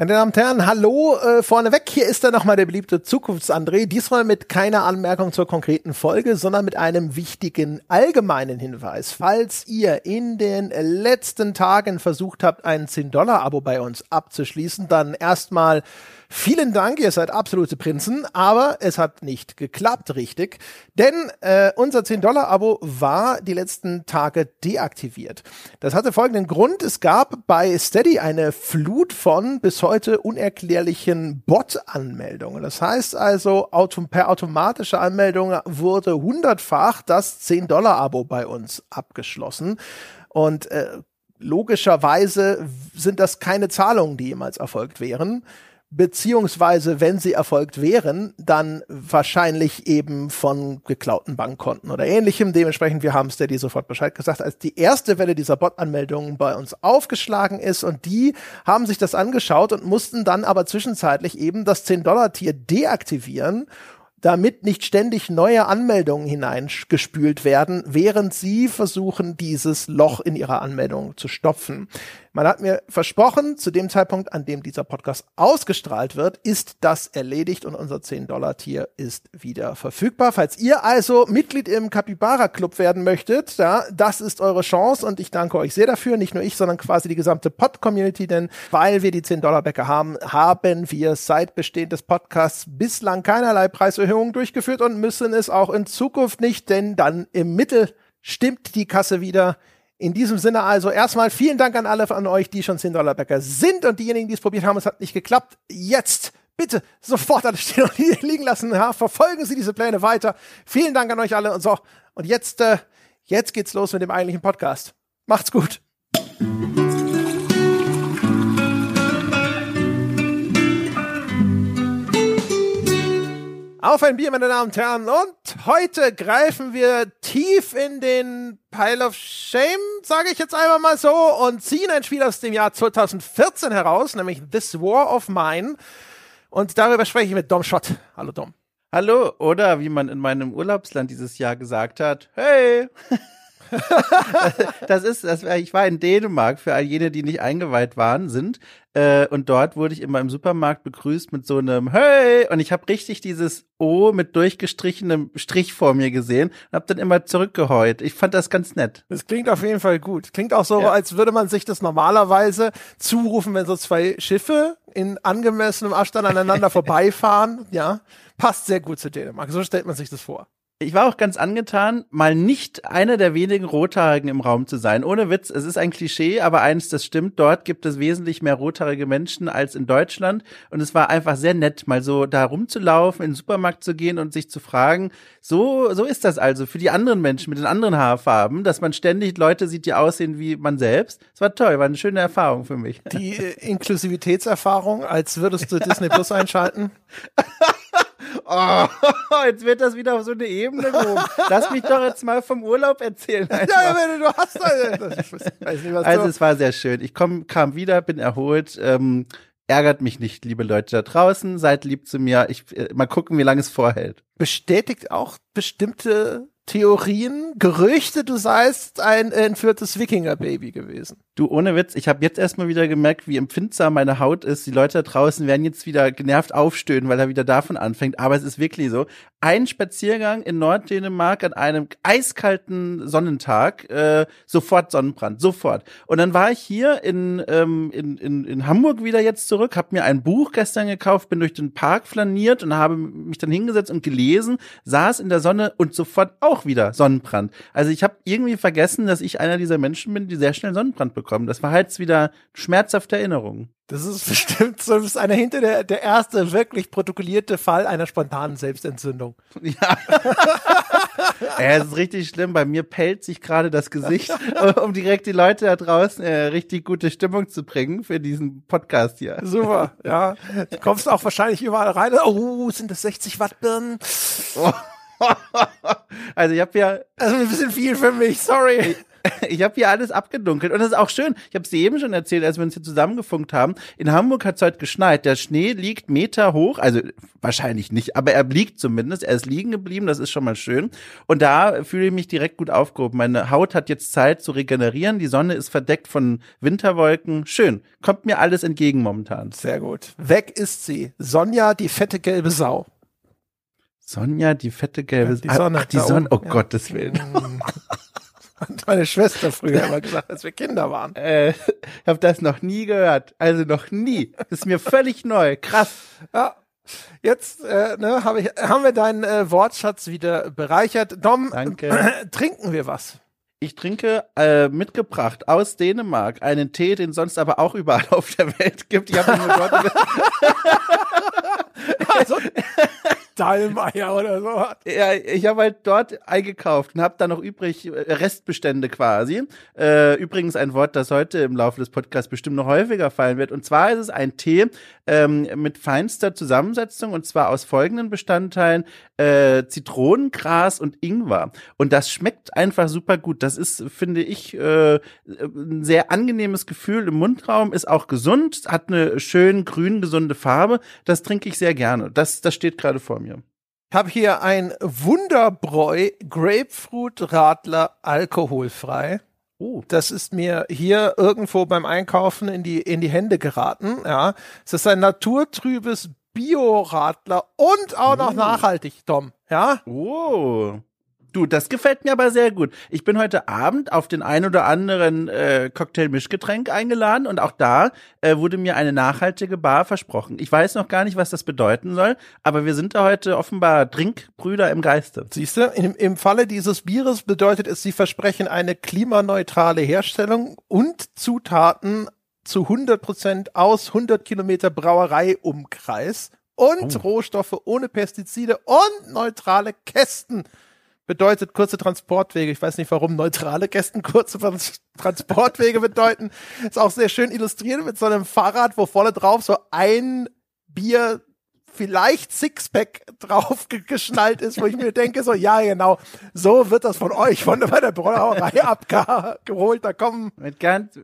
Meine Damen und Herren, hallo äh, vorneweg. Hier ist dann nochmal der beliebte Zukunftsandré. Diesmal mit keiner Anmerkung zur konkreten Folge, sondern mit einem wichtigen allgemeinen Hinweis. Falls ihr in den letzten Tagen versucht habt, ein 10-Dollar-Abo bei uns abzuschließen, dann erstmal Vielen Dank, ihr seid absolute Prinzen, aber es hat nicht geklappt, richtig. Denn äh, unser 10-Dollar-Abo war die letzten Tage deaktiviert. Das hatte folgenden Grund. Es gab bei Steady eine Flut von bis heute unerklärlichen Bot-Anmeldungen. Das heißt also, autom per automatische Anmeldung wurde hundertfach das 10-Dollar-Abo bei uns abgeschlossen. Und äh, logischerweise sind das keine Zahlungen, die jemals erfolgt wären beziehungsweise wenn sie erfolgt wären, dann wahrscheinlich eben von geklauten Bankkonten oder ähnlichem. Dementsprechend, wir haben Steady sofort Bescheid gesagt, als die erste Welle dieser Bot-Anmeldungen bei uns aufgeschlagen ist und die haben sich das angeschaut und mussten dann aber zwischenzeitlich eben das 10-Dollar-Tier deaktivieren damit nicht ständig neue Anmeldungen hineingespült werden, während sie versuchen, dieses Loch in ihrer Anmeldung zu stopfen. Man hat mir versprochen, zu dem Zeitpunkt, an dem dieser Podcast ausgestrahlt wird, ist das erledigt und unser 10-Dollar-Tier ist wieder verfügbar. Falls ihr also Mitglied im Capybara Club werden möchtet, ja, das ist eure Chance und ich danke euch sehr dafür. Nicht nur ich, sondern quasi die gesamte Pod-Community, denn weil wir die 10-Dollar-Bäcker haben, haben wir seit Bestehen des Podcasts bislang keinerlei Preiserhöhungen durchgeführt und müssen es auch in Zukunft nicht, denn dann im Mittel stimmt die Kasse wieder. In diesem Sinne also erstmal vielen Dank an alle von euch, die schon 10 Dollar Bäcker sind und diejenigen, die es probiert haben, es hat nicht geklappt. Jetzt bitte sofort alles stehen und liegen lassen. Ja, verfolgen Sie diese Pläne weiter. Vielen Dank an euch alle und so. Und jetzt, äh, jetzt geht's los mit dem eigentlichen Podcast. Macht's gut. Auf ein Bier, meine Damen und Herren. Und heute greifen wir tief in den Pile of Shame, sage ich jetzt einmal mal so, und ziehen ein Spiel aus dem Jahr 2014 heraus, nämlich This War of Mine. Und darüber spreche ich mit Dom Schott. Hallo Dom. Hallo, oder wie man in meinem Urlaubsland dieses Jahr gesagt hat, hey. das ist, das, ich war in Dänemark für all jene, die nicht eingeweiht waren, sind. Äh, und dort wurde ich immer im Supermarkt begrüßt mit so einem Hey! Und ich habe richtig dieses O mit durchgestrichenem Strich vor mir gesehen und habe dann immer zurückgeheult. Ich fand das ganz nett. Das klingt auf jeden Fall gut. Klingt auch so, ja. als würde man sich das normalerweise zurufen, wenn so zwei Schiffe in angemessenem Abstand aneinander vorbeifahren. Ja, passt sehr gut zu Dänemark. So stellt man sich das vor ich war auch ganz angetan, mal nicht einer der wenigen Rothaarigen im Raum zu sein. Ohne Witz, es ist ein Klischee, aber eins, das stimmt. Dort gibt es wesentlich mehr rothaarige Menschen als in Deutschland. Und es war einfach sehr nett, mal so da rumzulaufen, in den Supermarkt zu gehen und sich zu fragen, so, so ist das also für die anderen Menschen mit den anderen Haarfarben, dass man ständig Leute sieht, die aussehen wie man selbst. Es war toll, war eine schöne Erfahrung für mich. Die äh, Inklusivitätserfahrung, als würdest du Disney Plus einschalten? Oh, jetzt wird das wieder auf so eine Ebene gehoben. Lass mich doch jetzt mal vom Urlaub erzählen. Ja, du hast nicht, Also es war sehr schön. Ich komm, kam wieder, bin erholt. Ähm, ärgert mich nicht, liebe Leute da draußen. Seid lieb zu mir. Ich, äh, mal gucken, wie lange es vorhält. Bestätigt auch bestimmte Theorien, Gerüchte, du seist ein entführtes Wikinger-Baby gewesen. Du, ohne Witz, ich habe jetzt erstmal wieder gemerkt, wie empfindsam meine Haut ist. Die Leute da draußen werden jetzt wieder genervt aufstöhnen, weil er wieder davon anfängt. Aber es ist wirklich so. Ein Spaziergang in Norddänemark an einem eiskalten Sonnentag, äh, sofort Sonnenbrand, sofort. Und dann war ich hier in, ähm, in, in, in Hamburg wieder jetzt zurück, habe mir ein Buch gestern gekauft, bin durch den Park flaniert und habe mich dann hingesetzt und gelesen, saß in der Sonne und sofort auch auch wieder Sonnenbrand. Also ich habe irgendwie vergessen, dass ich einer dieser Menschen bin, die sehr schnell Sonnenbrand bekommen. Das war halt wieder schmerzhafte Erinnerung. Das ist bestimmt so, ist einer hinter der, der erste wirklich protokollierte Fall einer spontanen Selbstentzündung. Ja. ja, es ist richtig schlimm. Bei mir pellt sich gerade das Gesicht, um direkt die Leute da draußen äh, richtig gute Stimmung zu bringen für diesen Podcast hier. Super, ja. Du kommst auch wahrscheinlich überall rein. Oh, sind das 60 Watt Birnen? Oh. also ich habe ja. Also ein bisschen viel für mich, sorry. Ich habe hier alles abgedunkelt und das ist auch schön. Ich habe es dir eben schon erzählt, als wir uns hier zusammengefunkt haben. In Hamburg hat es heute geschneit. Der Schnee liegt Meter hoch, also wahrscheinlich nicht, aber er liegt zumindest. Er ist liegen geblieben, das ist schon mal schön. Und da fühle ich mich direkt gut aufgehoben. Meine Haut hat jetzt Zeit zu regenerieren. Die Sonne ist verdeckt von Winterwolken. Schön. Kommt mir alles entgegen momentan. Sehr gut. Weg ist sie. Sonja, die fette gelbe Sau. Sonja, die fette gelbe Die Sonne. Ach, die Sonne. Oh Ja. Gottes Willen. Hat meine Schwester früher immer gesagt, als wir Kinder waren. Äh, ich habe das noch nie gehört. Also noch nie. Das ist mir völlig neu. Krass. Ja. Jetzt äh, ne, hab ich, haben wir deinen äh, Wortschatz wieder bereichert. Dom, Danke. trinken wir was? Ich trinke äh, mitgebracht aus Dänemark einen Tee, den sonst aber auch überall auf der Welt gibt. Ich habe ihn nur dort. Also, Dallmayr oder so. ja, ich habe halt dort eingekauft und habe da noch übrig äh, Restbestände quasi. Äh, übrigens ein Wort, das heute im Laufe des Podcasts bestimmt noch häufiger fallen wird. Und zwar ist es ein Tee ähm, mit feinster Zusammensetzung und zwar aus folgenden Bestandteilen: äh, Zitronengras und Ingwer. Und das schmeckt einfach super gut. Das ist, finde ich, äh, ein sehr angenehmes Gefühl im Mundraum, ist auch gesund, hat eine schön grün gesunde Farbe. Das trinke ich sehr gerne. Das, das steht gerade vor mir. Ich habe hier ein Wunderbräu Grapefruit Radler alkoholfrei. Oh. Das ist mir hier irgendwo beim Einkaufen in die, in die Hände geraten. Ja. Es ist ein naturtrübes Bio-Radler und auch noch Mm. nachhaltig, Tom. Ja. Oh. Du, das gefällt mir aber sehr gut. Ich bin heute Abend auf den ein oder anderen äh, Cocktail-Mischgetränk eingeladen und auch da äh, wurde mir eine nachhaltige Bar versprochen. Ich weiß noch gar nicht, was das bedeuten soll, aber wir sind da heute offenbar Trinkbrüder im Geiste. Siehst du, im, im Falle dieses Bieres bedeutet es, sie versprechen eine klimaneutrale Herstellung und Zutaten zu 100 Prozent aus 100 Kilometer Brauereiumkreis und Oh. Rohstoffe ohne Pestizide und neutrale Kästen. Bedeutet kurze Transportwege. Ich weiß nicht, warum neutrale Kästen kurze Trans- Transportwege bedeuten. Ist auch sehr schön illustriert mit so einem Fahrrad, wo vorne drauf so ein Bier vielleicht Sixpack drauf ge- geschnallt ist, wo ich mir denke, so, ja, genau, so wird das von euch, von bei der Brauerei abgeholt, da kommen, Mit ganz,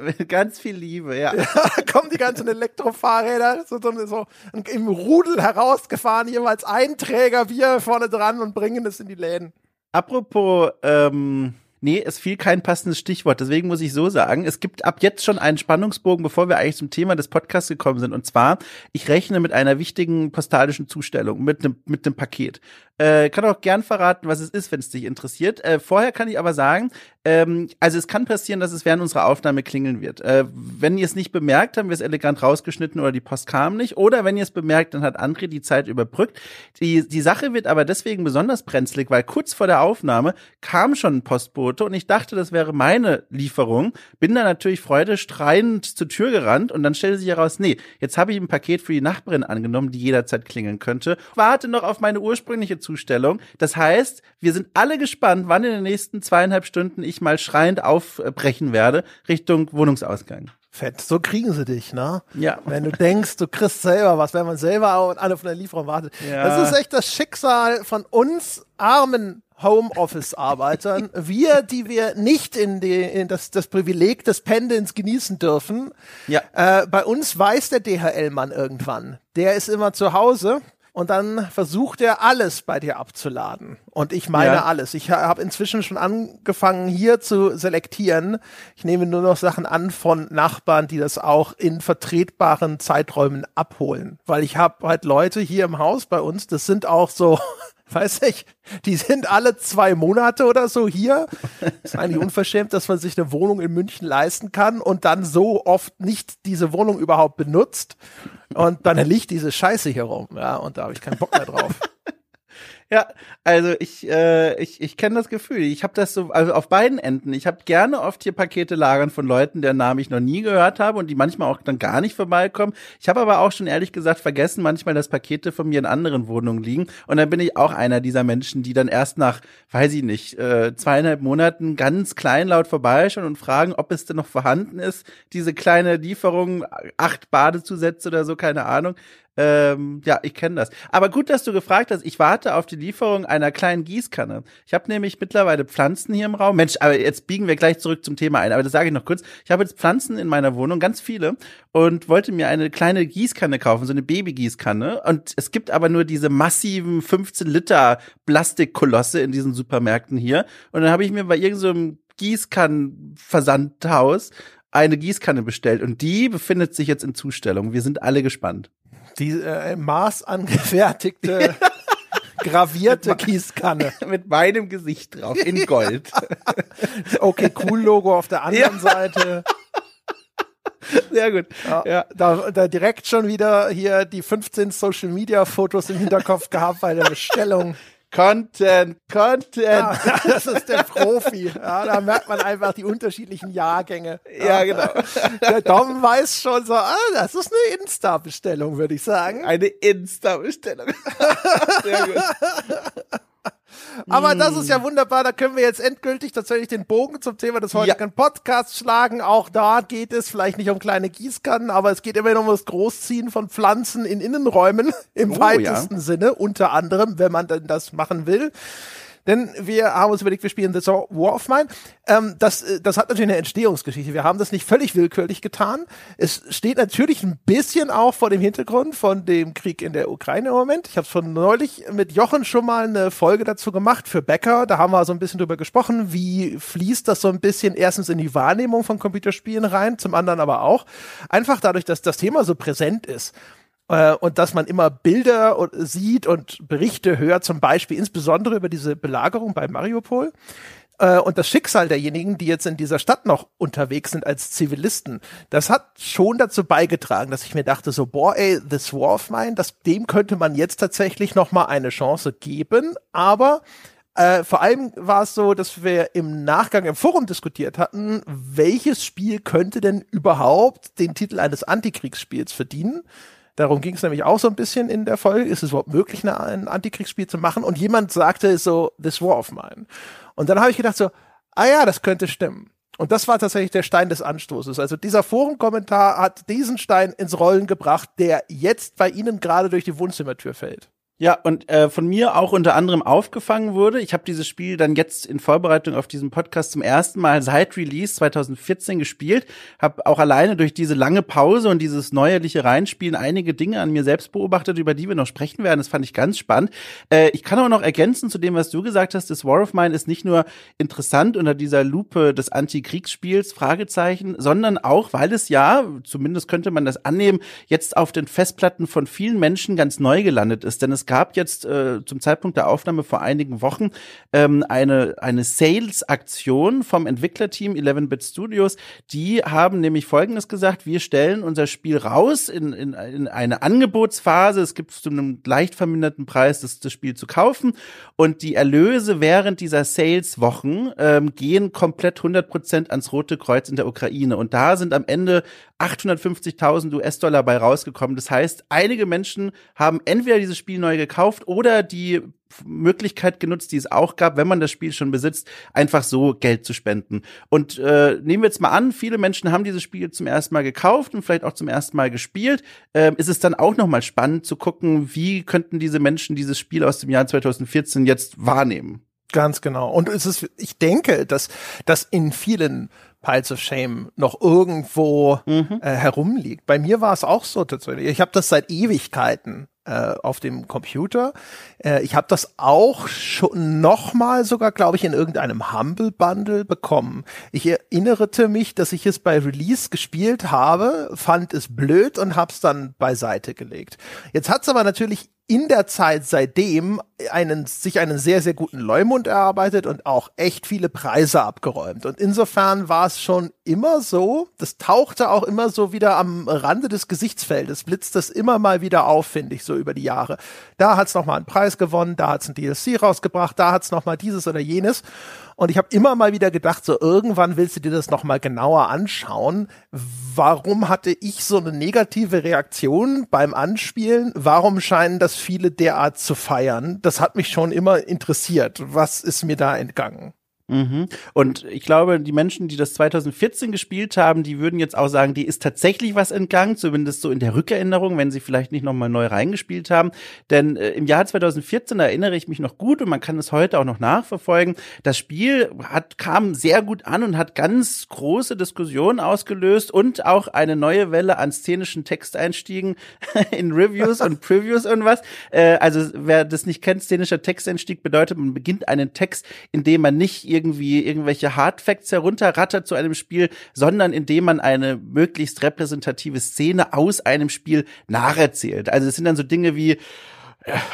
mit ganz viel Liebe, ja. da kommen die ganzen Elektrofahrräder so, so, so im Rudel herausgefahren, jeweils ein Träger Bier vorne dran und bringen es in die Läden. Apropos, ähm, nee, es fiel kein passendes Stichwort. Deswegen muss ich so sagen, es gibt ab jetzt schon einen Spannungsbogen, bevor wir eigentlich zum Thema des Podcasts gekommen sind. Und zwar, ich rechne mit einer wichtigen postalischen Zustellung, mit einem mit einem Paket. Äh, kann auch gern verraten, was es ist, wenn es dich interessiert. Äh, vorher kann ich aber sagen, ähm, also es kann passieren, dass es während unserer Aufnahme klingeln wird. Äh, wenn ihr es nicht bemerkt, haben wir es elegant rausgeschnitten oder die Post kam nicht. Oder wenn ihr es bemerkt, dann hat André die Zeit überbrückt. Die, die Sache wird aber deswegen besonders brenzlig, weil kurz vor der Aufnahme kam schon ein Postbote und ich dachte, das wäre meine Lieferung. Bin dann natürlich freudestrahlend zur Tür gerannt und dann stellte sich heraus, nee, jetzt habe ich ein Paket für die Nachbarin angenommen, die jederzeit klingeln könnte. Warte noch auf meine ursprüngliche Zustellung. Das heißt, wir sind alle gespannt, wann in den nächsten zweieinhalb Stunden ich mal schreiend aufbrechen werde Richtung Wohnungsausgang. Fett, so kriegen sie dich, ne? Ja. Wenn du denkst, du kriegst selber was, wenn man selber auch und alle von der Lieferung wartet. Ja. Das ist echt das Schicksal von uns armen Homeoffice-Arbeitern. wir, die wir nicht in, die, in das, das Privileg des Pendelns genießen dürfen. Ja. Äh, bei uns weiß der DHL-Mann irgendwann. Der ist immer zu Hause. Und dann versucht er alles bei dir abzuladen. Und ich meine Ja. alles. Ich ha- habe inzwischen schon angefangen, hier zu selektieren. Ich nehme nur noch Sachen an von Nachbarn, die das auch in vertretbaren Zeiträumen abholen. Weil ich habe halt Leute hier im Haus bei uns, das sind auch so, weiß ich, die sind alle zwei Monate oder so hier. ist eigentlich unverschämt, dass man sich eine Wohnung in München leisten kann und dann so oft nicht diese Wohnung überhaupt benutzt. Und dann liegt diese Scheiße hier rum, ja, und da habe ich keinen Bock mehr drauf. Ja, also ich, äh, ich, ich kenne das Gefühl. Ich habe das so, also auf beiden Enden. Ich habe gerne oft hier Pakete lagern von Leuten, deren Namen ich noch nie gehört habe und die manchmal auch dann gar nicht vorbeikommen. Ich habe aber auch schon ehrlich gesagt vergessen, manchmal, dass Pakete von mir in anderen Wohnungen liegen. Und dann bin ich auch einer dieser Menschen, die dann erst nach, weiß ich nicht, äh, zweieinhalb Monaten ganz kleinlaut vorbeischauen und fragen, ob es denn noch vorhanden ist. Diese kleine Lieferung, acht Badezusätze oder so, keine Ahnung. Ähm, ja, ich kenne das. Aber gut, dass du gefragt hast. Ich warte auf die Lieferung einer kleinen Gießkanne. Ich habe nämlich mittlerweile Pflanzen hier im Raum. Mensch, aber jetzt biegen wir gleich zurück zum Thema ein. Aber das sage ich noch kurz. Ich habe jetzt Pflanzen in meiner Wohnung, ganz viele, und wollte mir eine kleine Gießkanne kaufen, so eine Babygießkanne. Und es gibt aber nur diese massiven 15 Liter Plastikkolosse in diesen Supermärkten hier. Und dann habe ich mir bei irgendeinem so Gießkannenversandhaus eine Gießkanne bestellt und die befindet sich jetzt in Zustellung. Wir sind alle gespannt. Die äh, maßangefertigte, gravierte Gießkanne. Mit meinem Gesicht drauf, in Gold. okay, cool Logo auf der anderen ja. Seite. Sehr gut. Ja, ja. Da, da direkt schon wieder hier die 15 Social Media Fotos im Hinterkopf gehabt bei der Bestellung. Content, Content. Ja, das ist der Profi. Ja, da merkt man einfach die unterschiedlichen Jahrgänge. Ja, genau. Der Dom weiß schon so, ah, das ist eine Insta-Bestellung, würde ich sagen. Eine Insta-Bestellung. Sehr gut. Aber das ist ja wunderbar, da können wir jetzt endgültig tatsächlich den Bogen zum Thema des heutigen ja. Podcasts schlagen. Auch da geht es vielleicht nicht um kleine Gießkannen, aber es geht immer um das Großziehen von Pflanzen in Innenräumen im oh, weitesten ja. Sinne, unter anderem, wenn man denn das machen will. Denn wir haben uns überlegt, wir spielen The War of Mine. Ähm, das, äh, das hat natürlich eine Entstehungsgeschichte. Wir haben das nicht völlig willkürlich getan. Es steht natürlich ein bisschen auch vor dem Hintergrund von dem Krieg in der Ukraine im Moment. Ich habe schon neulich mit Jochen schon mal eine Folge dazu gemacht für Becker. Da haben wir so ein bisschen drüber gesprochen, wie fließt das so ein bisschen erstens in die Wahrnehmung von Computerspielen rein, zum anderen aber auch einfach dadurch, dass das Thema so präsent ist äh, und dass man immer Bilder sieht und Berichte hört, zum Beispiel insbesondere über diese Belagerung bei Mariupol äh, und das Schicksal derjenigen, die jetzt in dieser Stadt noch unterwegs sind als Zivilisten, das hat schon dazu beigetragen, dass ich mir dachte so, boah, ey, this war of mine, das, dem könnte man jetzt tatsächlich noch mal eine Chance geben, aber äh, vor allem war es so, dass wir im Nachgang im Forum diskutiert hatten, welches Spiel könnte denn überhaupt den Titel eines Antikriegsspiels verdienen? Darum ging es nämlich auch so ein bisschen in der Folge. Ist es überhaupt möglich, ein Antikriegsspiel zu machen? Und jemand sagte so, This War of Mine. Und dann habe ich gedacht so, ah ja, das könnte stimmen. Und das war tatsächlich der Stein des Anstoßes. Also dieser Forenkommentar hat diesen Stein ins Rollen gebracht, der jetzt bei Ihnen gerade durch die Wohnzimmertür fällt. Ja, und äh, von mir auch unter anderem aufgefangen wurde. Ich habe dieses Spiel dann jetzt in Vorbereitung auf diesen Podcast zum ersten Mal seit Release 2014 gespielt. Habe auch alleine durch diese lange Pause und dieses neuerliche Reinspielen einige Dinge an mir selbst beobachtet, über die wir noch sprechen werden. Das fand ich ganz spannend. Äh, ich kann auch noch ergänzen zu dem, was du gesagt hast. Das War of Mine ist nicht nur interessant unter dieser Lupe des Antikriegsspiels, Fragezeichen, sondern auch, weil es ja, zumindest könnte man das annehmen, jetzt auf den Festplatten von vielen Menschen ganz neu gelandet ist. Denn es gab jetzt äh, zum Zeitpunkt der Aufnahme vor einigen Wochen ähm, eine, eine Sales-Aktion vom Entwicklerteam 11-Bit Studios. Die haben nämlich Folgendes gesagt, wir stellen unser Spiel raus in, in, in eine Angebotsphase. Es gibt zu einem leicht verminderten Preis das, das Spiel zu kaufen und die Erlöse während dieser Sales-Wochen ähm, gehen komplett 100% ans Rote Kreuz in der Ukraine. Und da sind am Ende 850.000 US-Dollar bei rausgekommen. Das heißt, einige Menschen haben entweder dieses Spiel neu gekauft oder die Möglichkeit genutzt, die es auch gab, wenn man das Spiel schon besitzt, einfach so Geld zu spenden. Und äh, nehmen wir jetzt mal an, viele Menschen haben dieses Spiel zum ersten Mal gekauft und vielleicht auch zum ersten Mal gespielt. Ähm, ist es dann auch noch mal spannend zu gucken, wie könnten diese Menschen dieses Spiel aus dem Jahr 2014 jetzt wahrnehmen? Ganz genau. Und es ist, ich denke, dass dass in vielen Piles of Shame noch irgendwo mhm. äh, herumliegt. Bei mir war es auch so tatsächlich. Ich habe das seit Ewigkeiten äh, auf dem Computer. Äh, ich habe das auch schon nochmal sogar, glaube ich, in irgendeinem Humble Bundle bekommen. Ich erinnerte mich, dass ich es bei Release gespielt habe, fand es blöd und habe es dann beiseite gelegt. Jetzt hat es aber natürlich in der Zeit seitdem einen, sich einen sehr, sehr guten Leumund erarbeitet und auch echt viele Preise abgeräumt. Und insofern war es schon immer so, das tauchte auch immer so wieder am Rande des Gesichtsfeldes, blitzt das immer mal wieder auf, finde ich, so über die Jahre. Da hat es nochmal einen Preis gewonnen, da hat es ein DLC rausgebracht, da hat es nochmal dieses oder jenes. Und ich habe immer mal wieder gedacht, so irgendwann willst du dir das nochmal genauer anschauen. Warum hatte ich so eine negative Reaktion beim Anspielen? Warum scheinen das viele derart zu feiern? Das hat mich schon immer interessiert. Was ist mir da entgangen? Mhm. Und ich glaube, die Menschen, die das 2014 gespielt haben, die würden jetzt auch sagen, die ist tatsächlich was entgangen, zumindest so in der Rückerinnerung, wenn sie vielleicht nicht nochmal neu reingespielt haben. Denn äh, im Jahr 2014 erinnere ich mich noch gut und man kann es heute auch noch nachverfolgen. Das Spiel hat, kam sehr gut an und hat ganz große Diskussionen ausgelöst und auch eine neue Welle an szenischen Texteinstiegen in Reviews und Previews und was. Äh, also wer das nicht kennt, szenischer Texteinstieg bedeutet, man beginnt einen Text, in dem man nicht irgendwie irgendwelche Hardfacts herunterrattert zu einem Spiel, sondern indem man eine möglichst repräsentative Szene aus einem Spiel nacherzählt. Also es sind dann so Dinge wie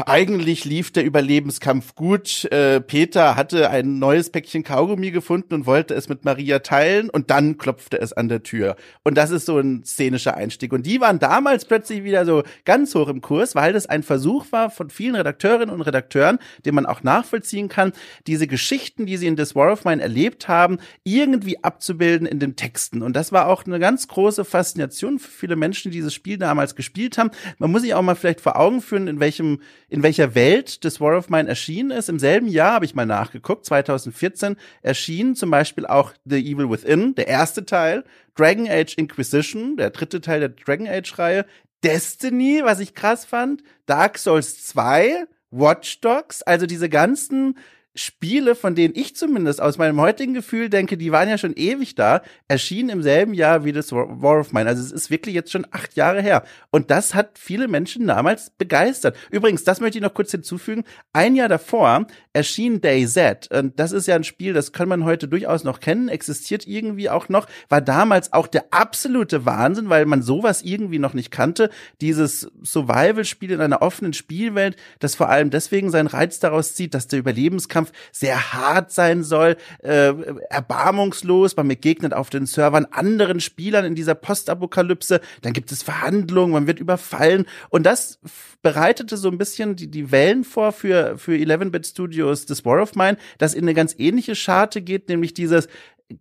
eigentlich lief der Überlebenskampf gut. Äh, Peter hatte ein neues Päckchen Kaugummi gefunden und wollte es mit Maria teilen und dann klopfte es an der Tür. Und das ist so ein szenischer Einstieg. Und die waren damals plötzlich wieder so ganz hoch im Kurs, weil das ein Versuch war von vielen Redakteurinnen und Redakteuren, den man auch nachvollziehen kann, diese Geschichten, die sie in This War of Mine erlebt haben, irgendwie abzubilden in den Texten. Und das war auch eine ganz große Faszination für viele Menschen, die dieses Spiel damals gespielt haben. Man muss sich auch mal vielleicht vor Augen führen, in welchem in welcher Welt das War of Mine erschienen ist. Im selben Jahr habe ich mal nachgeguckt, 2014 erschien zum Beispiel auch The Evil Within, der erste Teil, Dragon Age Inquisition, der dritte Teil der Dragon Age Reihe, Destiny, was ich krass fand, Dark Souls 2, Watch Dogs, also diese ganzen Spiele, von denen ich zumindest aus meinem heutigen Gefühl denke, die waren ja schon ewig da, erschienen im selben Jahr wie das War of Mine. Also es ist wirklich jetzt schon acht Jahre her. Und das hat viele Menschen damals begeistert. Übrigens, das möchte ich noch kurz hinzufügen. Ein Jahr davor erschien DayZ. Und das ist ja ein Spiel, das kann man heute durchaus noch kennen, existiert irgendwie auch noch, war damals auch der absolute Wahnsinn, weil man sowas irgendwie noch nicht kannte. Dieses Survival-Spiel in einer offenen Spielwelt, das vor allem deswegen seinen Reiz daraus zieht, dass der Überlebenskampf Kampf sehr hart sein soll, äh, erbarmungslos. Man begegnet auf den Servern anderen Spielern in dieser Postapokalypse. Dann gibt es Verhandlungen, man wird überfallen. Und das bereitete so ein bisschen die, die Wellen vor für, für 11-Bit Studios This War of Mine, das in eine ganz ähnliche Scharte geht, nämlich dieses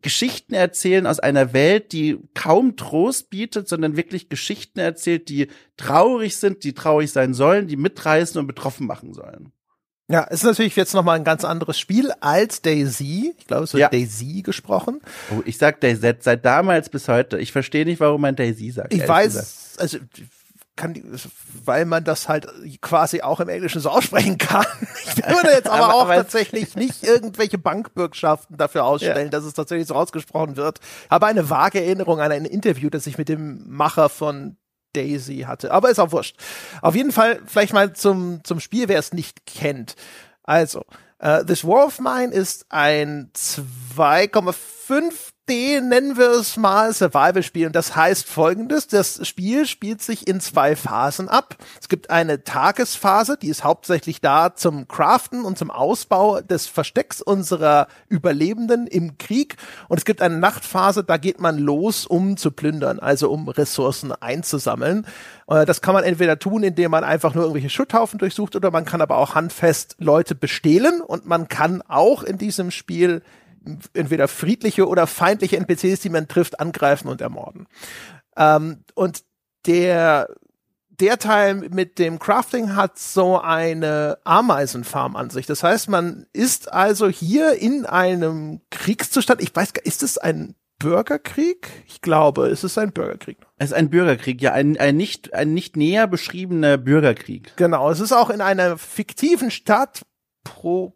Geschichten erzählen aus einer Welt, die kaum Trost bietet, sondern wirklich Geschichten erzählt, die traurig sind, die traurig sein sollen, die mitreißen und betroffen machen sollen. Ja, es ist natürlich jetzt nochmal ein ganz anderes Spiel als Daisy. Ich glaube, es wird ja. Daisy gesprochen. Oh, ich sag Daisy seit damals bis heute. Ich verstehe nicht, warum man Daisy sagt. Ich weiß, gesagt. also kann weil man das halt quasi auch im Englischen so aussprechen kann. Ich würde jetzt aber, aber auch aber tatsächlich nicht irgendwelche Bankbürgschaften dafür ausstellen, ja. dass es tatsächlich so ausgesprochen wird. Aber eine vage Erinnerung an ein Interview, das ich mit dem Macher von Daisy hatte. Aber ist auch wurscht. Auf jeden Fall vielleicht mal zum, zum Spiel, wer es nicht kennt. Also, uh, This War of Mine ist ein 2,5 D, nennen wir es mal, Survival-Spiel. Und das heißt folgendes. Das Spiel spielt sich in zwei Phasen ab. Es gibt eine Tagesphase, die ist hauptsächlich da zum Craften und zum Ausbau des Verstecks unserer Überlebenden im Krieg. Und es gibt eine Nachtphase, da geht man los, um zu plündern, also um Ressourcen einzusammeln. Äh, das kann man entweder tun, indem man einfach nur irgendwelche Schutthaufen durchsucht, oder man kann aber auch handfest Leute bestehlen. Und man kann auch in diesem Spiel entweder friedliche oder feindliche NPCs, die man trifft, angreifen und ermorden. Ähm, und der der Teil mit dem Crafting hat so eine Ameisenfarm an sich. Das heißt, man ist also hier in einem Kriegszustand. Ich weiß gar, ist es ein Bürgerkrieg? Ich glaube, es ist ein Bürgerkrieg. Es ist ein Bürgerkrieg, ja, ein, ein nicht, ein nicht näher beschriebener Bürgerkrieg. Genau, es ist auch in einer fiktiven Stadt pro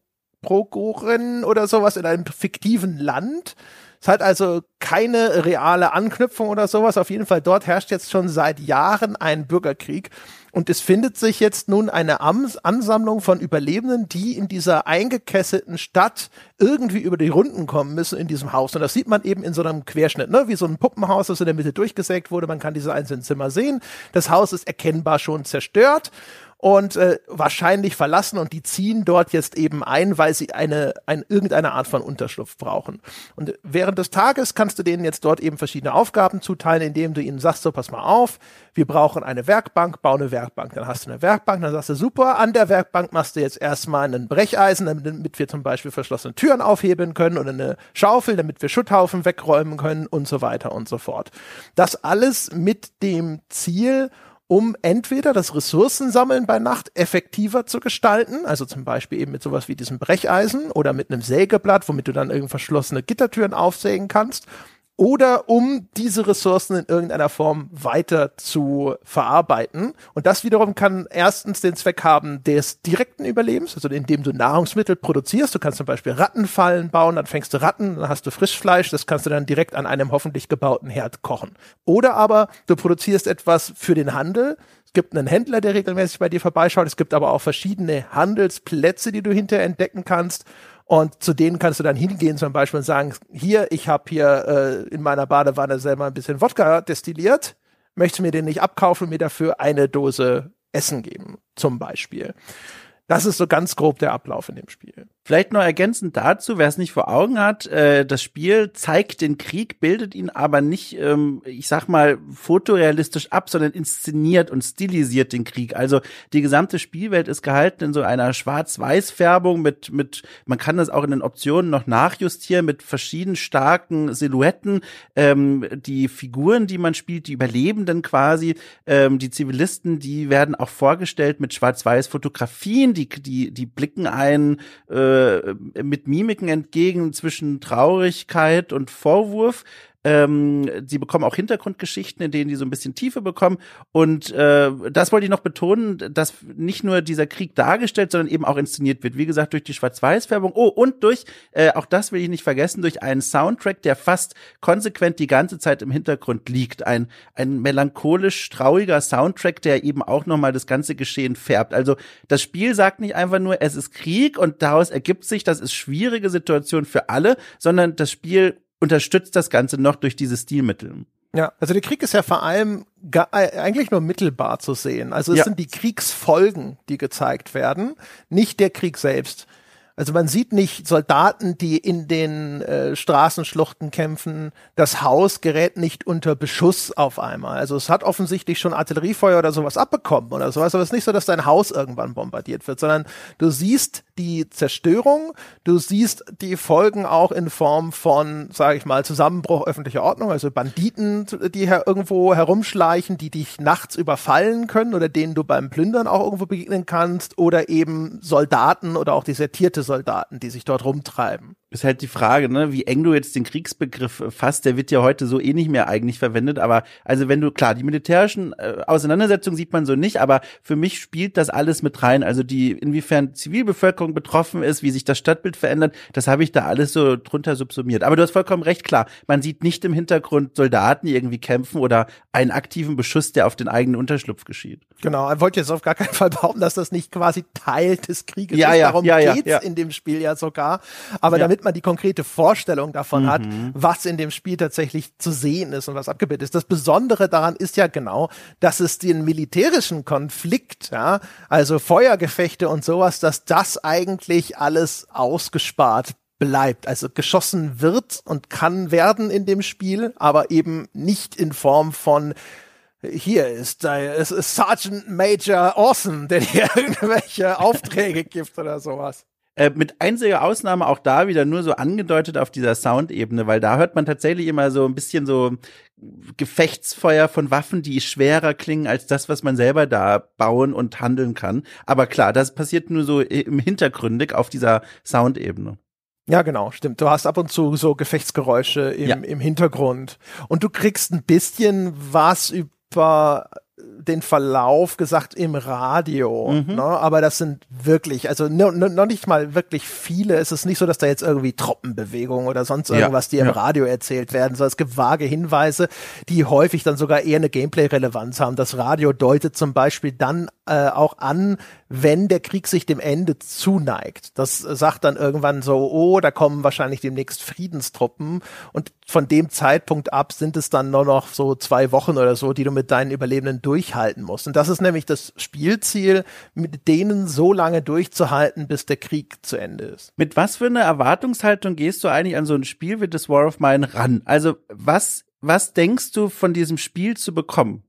Prokuren oder sowas in einem fiktiven Land. Es hat also keine reale Anknüpfung oder sowas. Auf jeden Fall dort herrscht jetzt schon seit Jahren ein Bürgerkrieg. Und es findet sich jetzt nun eine Ansammlung von Überlebenden, die in dieser eingekesselten Stadt irgendwie über die Runden kommen müssen in diesem Haus. Und das sieht man eben in so einem Querschnitt, ne? wie so ein Puppenhaus, das in der Mitte durchgesägt wurde. Man kann diese einzelnen Zimmer sehen. Das Haus ist erkennbar schon zerstört und äh, wahrscheinlich verlassen und die ziehen dort jetzt eben ein, weil sie eine, eine irgendeine Art von Unterschlupf brauchen. Und während des Tages kannst du denen jetzt dort eben verschiedene Aufgaben zuteilen, indem du ihnen sagst, so pass mal auf, wir brauchen eine Werkbank, bau eine Werkbank. Dann hast du eine Werkbank, dann sagst du super, an der Werkbank machst du jetzt erstmal einen Brecheisen, damit wir zum Beispiel verschlossene Türen aufheben können oder eine Schaufel, damit wir Schutthaufen wegräumen können und so weiter und so fort. Das alles mit dem Ziel, um entweder das Ressourcensammeln bei Nacht effektiver zu gestalten, also zum Beispiel eben mit sowas wie diesem Brecheisen oder mit einem Sägeblatt, womit du dann irgend verschlossene Gittertüren aufsägen kannst, oder um diese Ressourcen in irgendeiner Form weiter zu verarbeiten. Und das wiederum kann erstens den Zweck haben des direkten Überlebens, also indem du Nahrungsmittel produzierst. Du kannst zum Beispiel Rattenfallen bauen, dann fängst du Ratten, dann hast du Frischfleisch, das kannst du dann direkt an einem hoffentlich gebauten Herd kochen. Oder aber du produzierst etwas für den Handel, es gibt einen Händler, der regelmäßig bei dir vorbeischaut. Es gibt aber auch verschiedene Handelsplätze, die du hinterher entdecken kannst. Und zu denen kannst du dann hingehen zum Beispiel und sagen, hier, ich habe hier äh, in meiner Badewanne selber ein bisschen Wodka destilliert, möchte mir den nicht abkaufen und mir dafür eine Dose Essen geben, zum Beispiel. Das ist so ganz grob der Ablauf in dem Spiel. Vielleicht noch ergänzend dazu, wer es nicht vor Augen hat, äh, das Spiel zeigt den Krieg, bildet ihn aber nicht, ähm, ich sag mal, fotorealistisch ab, sondern inszeniert und stilisiert den Krieg. Also die gesamte Spielwelt ist gehalten in so einer Schwarz-Weiß-Färbung mit, mit, man kann das auch in den Optionen noch nachjustieren, mit verschiedenen starken Silhouetten. Ähm, die Figuren, die man spielt, die Überlebenden quasi, ähm, die Zivilisten, die werden auch vorgestellt mit Schwarz-Weiß-Fotografien, die, die, die blicken ein, äh, äh, mit Mimiken entgegen zwischen Traurigkeit und Vorwurf. Ähm, sie bekommen auch Hintergrundgeschichten, in denen die so ein bisschen Tiefe bekommen. Und äh, das wollte ich noch betonen, dass nicht nur dieser Krieg dargestellt, sondern eben auch inszeniert wird. Wie gesagt, durch die Schwarz-Weiß-Färbung. Oh, und durch, äh, auch das will ich nicht vergessen, durch einen Soundtrack, der fast konsequent die ganze Zeit im Hintergrund liegt. Ein, ein melancholisch trauriger Soundtrack, der eben auch nochmal das ganze Geschehen färbt. Also das Spiel sagt nicht einfach nur, es ist Krieg und daraus ergibt sich, das ist schwierige Situation für alle, sondern das Spiel unterstützt das Ganze noch durch diese Stilmittel. Ja, also der Krieg ist ja vor allem gar, äh, eigentlich nur mittelbar zu sehen. Also es ja. sind die Kriegsfolgen, die gezeigt werden, nicht der Krieg selbst. Also man sieht nicht Soldaten, die in den äh, Straßenschluchten kämpfen. Das Haus gerät nicht unter Beschuss auf einmal. Also es hat offensichtlich schon Artilleriefeuer oder sowas abbekommen oder sowas. Aber es ist nicht so, dass dein Haus irgendwann bombardiert wird, sondern du siehst die Zerstörung, du siehst die Folgen auch in Form von, sage ich mal, Zusammenbruch öffentlicher Ordnung, also Banditen, die her irgendwo herumschleichen, die dich nachts überfallen können oder denen du beim Plündern auch irgendwo begegnen kannst oder eben Soldaten oder auch desertierte Soldaten, die sich dort rumtreiben ist halt die Frage, ne, wie eng du jetzt den Kriegsbegriff fasst, der wird ja heute so eh nicht mehr eigentlich verwendet, aber also wenn du, klar, die militärischen äh, Auseinandersetzungen sieht man so nicht, aber für mich spielt das alles mit rein, also die, inwiefern Zivilbevölkerung betroffen ist, wie sich das Stadtbild verändert, das habe ich da alles so drunter subsumiert. Aber du hast vollkommen recht, klar, man sieht nicht im Hintergrund Soldaten irgendwie kämpfen oder einen aktiven Beschuss, der auf den eigenen Unterschlupf geschieht. Genau, er wollte jetzt auf gar keinen Fall behaupten, dass das nicht quasi Teil des Krieges ja, ist, ja, darum ja, geht's in dem Spiel ja sogar, aber damit damit man die konkrete Vorstellung davon mhm. hat, was in dem Spiel tatsächlich zu sehen ist und was abgebildet ist. Das Besondere daran ist ja genau, dass es den militärischen Konflikt, ja, also Feuergefechte und sowas, dass das eigentlich alles ausgespart bleibt. Also geschossen wird und kann werden in dem Spiel, aber eben nicht in Form von hier ist, es ist Sergeant Major Awesome, der dir irgendwelche Aufträge gibt oder sowas. Äh, mit einziger Ausnahme auch da wieder nur so angedeutet auf dieser Soundebene, weil da hört man tatsächlich immer so ein bisschen so Gefechtsfeuer von Waffen, die schwerer klingen als das, was man selber da bauen und handeln kann. Aber klar, das passiert nur so im Hintergründig auf dieser Soundebene. Ja, genau, stimmt. Du hast ab und zu so Gefechtsgeräusche im, ja. im Hintergrund. Und du kriegst ein bisschen was über den Verlauf gesagt im Radio, mhm. ne? aber das sind wirklich, also noch nicht mal wirklich viele. Es ist nicht so, dass da jetzt irgendwie Truppenbewegungen oder sonst irgendwas, die im ja. Radio erzählt werden, sondern es gibt vage Hinweise, die häufig dann sogar eher eine Gameplay-Relevanz haben. Das Radio deutet zum Beispiel dann äh, auch an, wenn der Krieg sich dem Ende zuneigt. Das sagt dann irgendwann so, oh, da kommen wahrscheinlich demnächst Friedenstruppen und von dem Zeitpunkt ab sind es dann nur noch so zwei Wochen oder so, die du mit deinen Überlebenden durchhalten musst. Und das ist nämlich das Spielziel, mit denen so lange durchzuhalten, bis der Krieg zu Ende ist. Mit was für einer Erwartungshaltung gehst du eigentlich an so ein Spiel wie das War of Mine ran? Also was, was denkst du von diesem Spiel zu bekommen?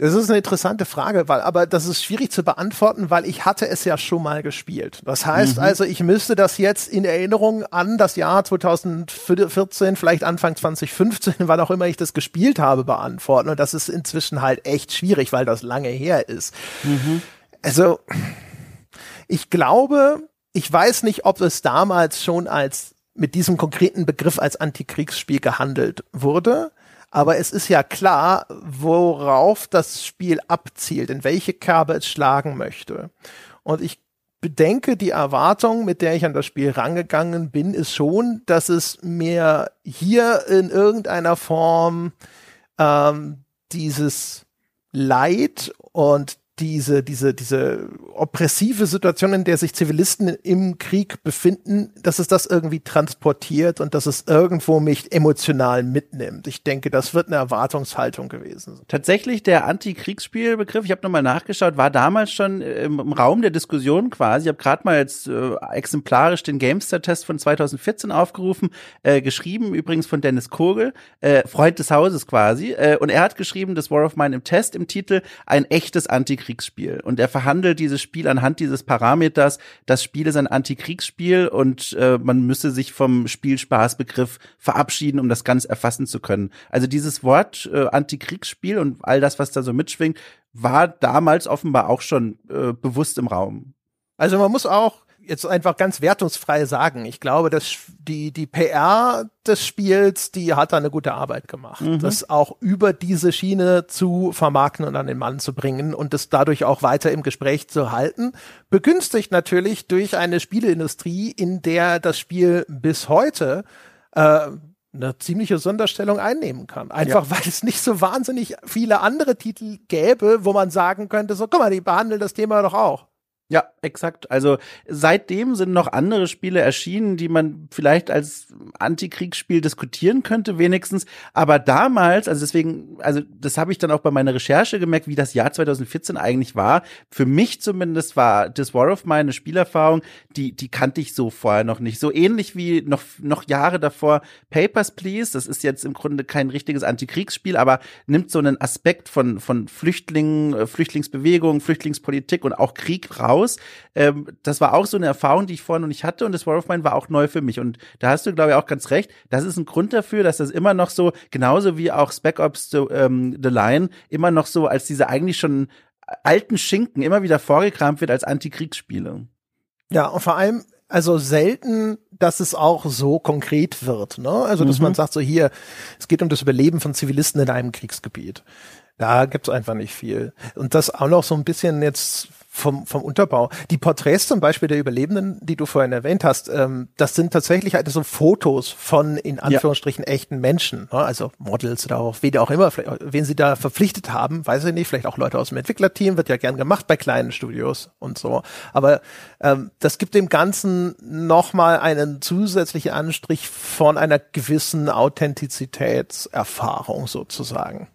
Das ist eine interessante Frage, weil, aber das ist schwierig zu beantworten, weil ich hatte es ja schon mal gespielt. Das heißt mhm. also, ich müsste das jetzt in Erinnerung an das Jahr 2014, vielleicht Anfang 2015, wann auch immer ich das gespielt habe, beantworten. Und das ist inzwischen halt echt schwierig, weil das lange her ist. Mhm. Also, ich glaube, ich weiß nicht, ob es damals schon als mit diesem konkreten Begriff als Antikriegsspiel gehandelt wurde. Aber es ist ja klar, worauf das Spiel abzielt, in welche Kerbe es schlagen möchte. Und ich bedenke, die Erwartung, mit der ich an das Spiel rangegangen bin, ist schon, dass es mir hier in irgendeiner Form ähm, dieses Leid und diese, diese, diese oppressive Situation, in der sich Zivilisten im Krieg befinden, dass es das irgendwie transportiert und dass es irgendwo mich emotional mitnimmt. Ich denke, das wird eine Erwartungshaltung gewesen. Tatsächlich, der Antikriegsspielbegriff, ich habe nochmal nachgeschaut, war damals schon im, im, Raum der Diskussion quasi. Ich habe gerade mal jetzt äh, exemplarisch den Gamester-Test von 2014 aufgerufen, äh, geschrieben übrigens von Dennis Kogel, äh, Freund des Hauses quasi. Äh, und er hat geschrieben, das War of Mine im Test im Titel, ein echtes Antikriegsspiel Antikriegsspiel. Und er verhandelt dieses Spiel anhand dieses Parameters. Das Spiel ist ein Antikriegsspiel und äh, man müsse sich vom Spielspaßbegriff verabschieden, um das ganz erfassen zu können. Also dieses Wort äh, Antikriegsspiel und all das, was da so mitschwingt, war damals offenbar auch schon äh, bewusst im Raum. Also man muss auch jetzt einfach ganz wertungsfrei sagen. Ich glaube, dass die, die PR des Spiels, die hat da eine gute Arbeit gemacht. Mhm. Das auch über diese Schiene zu vermarkten und an den Mann zu bringen und das dadurch auch weiter im Gespräch zu halten. Begünstigt natürlich durch eine Spieleindustrie, in der das Spiel bis heute äh, eine ziemliche Sonderstellung einnehmen kann. Einfach ja. weil es nicht so wahnsinnig viele andere Titel gäbe, wo man sagen könnte, so, guck mal, die behandeln das Thema doch auch. Ja, exakt. Also seitdem sind noch andere Spiele erschienen, die man vielleicht als Antikriegsspiel diskutieren könnte, wenigstens. Aber damals, also deswegen, also das habe ich dann auch bei meiner Recherche gemerkt, wie das Jahr 2014 eigentlich war. Für mich zumindest war This War of Mine eine Spielerfahrung, die, die kannte ich so vorher noch nicht. So ähnlich wie noch, noch Jahre davor Papers, Please. Das ist jetzt im Grunde kein richtiges Antikriegsspiel, aber nimmt so einen Aspekt von, von Flüchtlingen, äh, Flüchtlingsbewegung, Flüchtlingspolitik und auch Krieg raus raus. Ähm, das war auch so eine Erfahrung, die ich vorher noch nicht hatte und das War of Mine war auch neu für mich. Und da hast du, glaube ich, auch ganz recht. Das ist ein Grund dafür, dass das immer noch so, genauso wie auch Spec Ops The, ähm, The Line, immer noch so als diese eigentlich schon alten Schinken immer wieder vorgekramt wird als Antikriegsspiele. Ja, und vor allem also selten, dass es auch so konkret wird. Ne? Also, dass mhm. man sagt, so hier, es geht um das Überleben von Zivilisten in einem Kriegsgebiet. Da gibt's einfach nicht viel. Und das auch noch so ein bisschen jetzt vom, vom Unterbau. Die Porträts zum Beispiel der Überlebenden, die du vorhin erwähnt hast, ähm, das sind tatsächlich halt so Fotos von in Anführungsstrichen ja. echten Menschen, ne? also Models oder auch wen auch immer, wen sie da verpflichtet haben, weiß ich nicht, vielleicht auch Leute aus dem Entwicklerteam, wird ja gern gemacht bei kleinen Studios und so. Aber ähm, das gibt dem Ganzen nochmal einen zusätzlichen Anstrich von einer gewissen Authentizitätserfahrung sozusagen.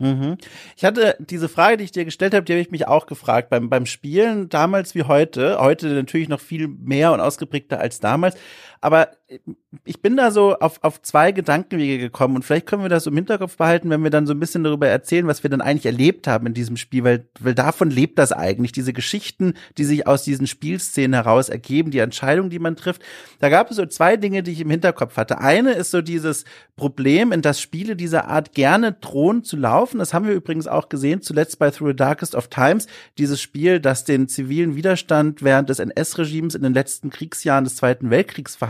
Mhm. Ich hatte diese Frage, die ich dir gestellt habe, die habe ich mich auch gefragt beim, beim Spielen, damals wie heute. Heute natürlich noch viel mehr und ausgeprägter als damals. Aber ich bin da so auf, auf zwei Gedankenwege gekommen und vielleicht können wir das im Hinterkopf behalten, wenn wir dann so ein bisschen darüber erzählen, was wir dann eigentlich erlebt haben in diesem Spiel, weil, weil davon lebt das eigentlich, diese Geschichten, die sich aus diesen Spielszenen heraus ergeben, die Entscheidungen, die man trifft. Da gab es so zwei Dinge, die ich im Hinterkopf hatte. Eine ist so dieses Problem, in das Spiele dieser Art gerne drohen zu laufen. Das haben wir übrigens auch gesehen, zuletzt bei Through the Darkest of Times, dieses Spiel, das den zivilen Widerstand während des NS-Regimes in den letzten Kriegsjahren des Zweiten Weltkriegs verhandelt,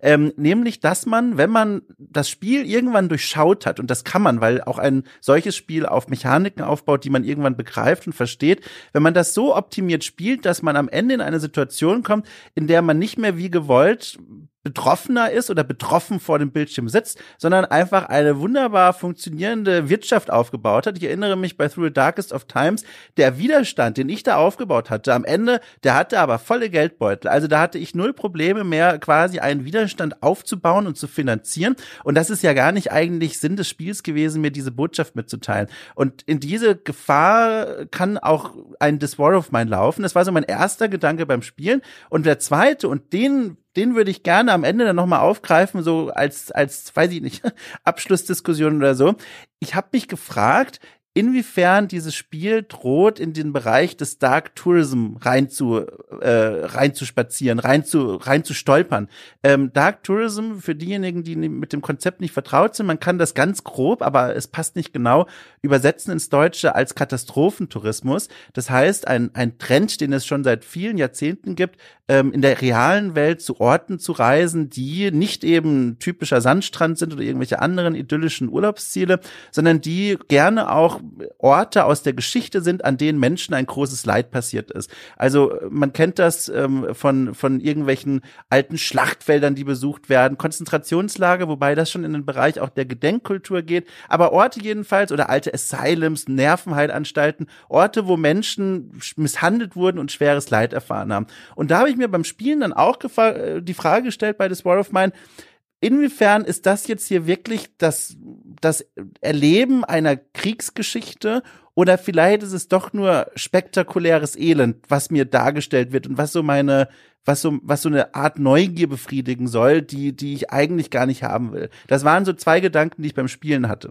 ähm, nämlich, dass man, wenn man das Spiel irgendwann durchschaut hat, und das kann man, weil auch ein solches Spiel auf Mechaniken aufbaut, die man irgendwann begreift und versteht, wenn man das so optimiert spielt, dass man am Ende in eine Situation kommt, in der man nicht mehr wie gewollt Betroffener ist oder betroffen vor dem Bildschirm sitzt, sondern einfach eine wunderbar funktionierende Wirtschaft aufgebaut hat. Ich erinnere mich bei Through the Darkest of Times, der Widerstand, den ich da aufgebaut hatte, am Ende, der hatte aber volle Geldbeutel. Also da hatte ich null Probleme mehr, quasi einen Widerstand aufzubauen und zu finanzieren. Und das ist ja gar nicht eigentlich Sinn des Spiels gewesen, mir diese Botschaft mitzuteilen. Und in diese Gefahr kann auch ein This War of Mine laufen. Das war so mein erster Gedanke beim Spielen. Und der zweite, und den den würde ich gerne am Ende dann nochmal aufgreifen, so als, als, weiß ich nicht, Abschlussdiskussion oder so. Ich habe mich gefragt, inwiefern dieses Spiel droht, in den Bereich des Dark Tourism rein zu, äh, rein zu spazieren, rein zu, rein zu stolpern. Ähm, Dark Tourism, für diejenigen, die mit dem Konzept nicht vertraut sind, man kann das ganz grob, aber es passt nicht genau, übersetzen ins Deutsche als Katastrophentourismus. Das heißt, ein, ein Trend, den es schon seit vielen Jahrzehnten gibt, ähm, in der realen Welt zu Orten zu reisen, die nicht eben typischer Sandstrand sind oder irgendwelche anderen idyllischen Urlaubsziele, sondern die gerne auch Orte aus der Geschichte sind, an denen Menschen ein großes Leid passiert ist. Also man kennt das ähm, von, von irgendwelchen alten Schlachtfeldern, die besucht werden, Konzentrationslager, wobei das schon in den Bereich auch der Gedenkkultur geht, aber Orte jedenfalls oder alte Asylums, Nervenheilanstalten, Orte, wo Menschen misshandelt wurden und schweres Leid erfahren haben. Und da habe ich mir beim Spielen dann auch äh, die Frage gestellt bei This War of Mine, inwiefern ist das jetzt hier wirklich das, das Erleben einer Kriegsgeschichte oder vielleicht ist es doch nur spektakuläres Elend, was mir dargestellt wird und was so meine, was so, was so eine Art Neugier befriedigen soll, die, die ich eigentlich gar nicht haben will. Das waren so zwei Gedanken, die ich beim Spielen hatte.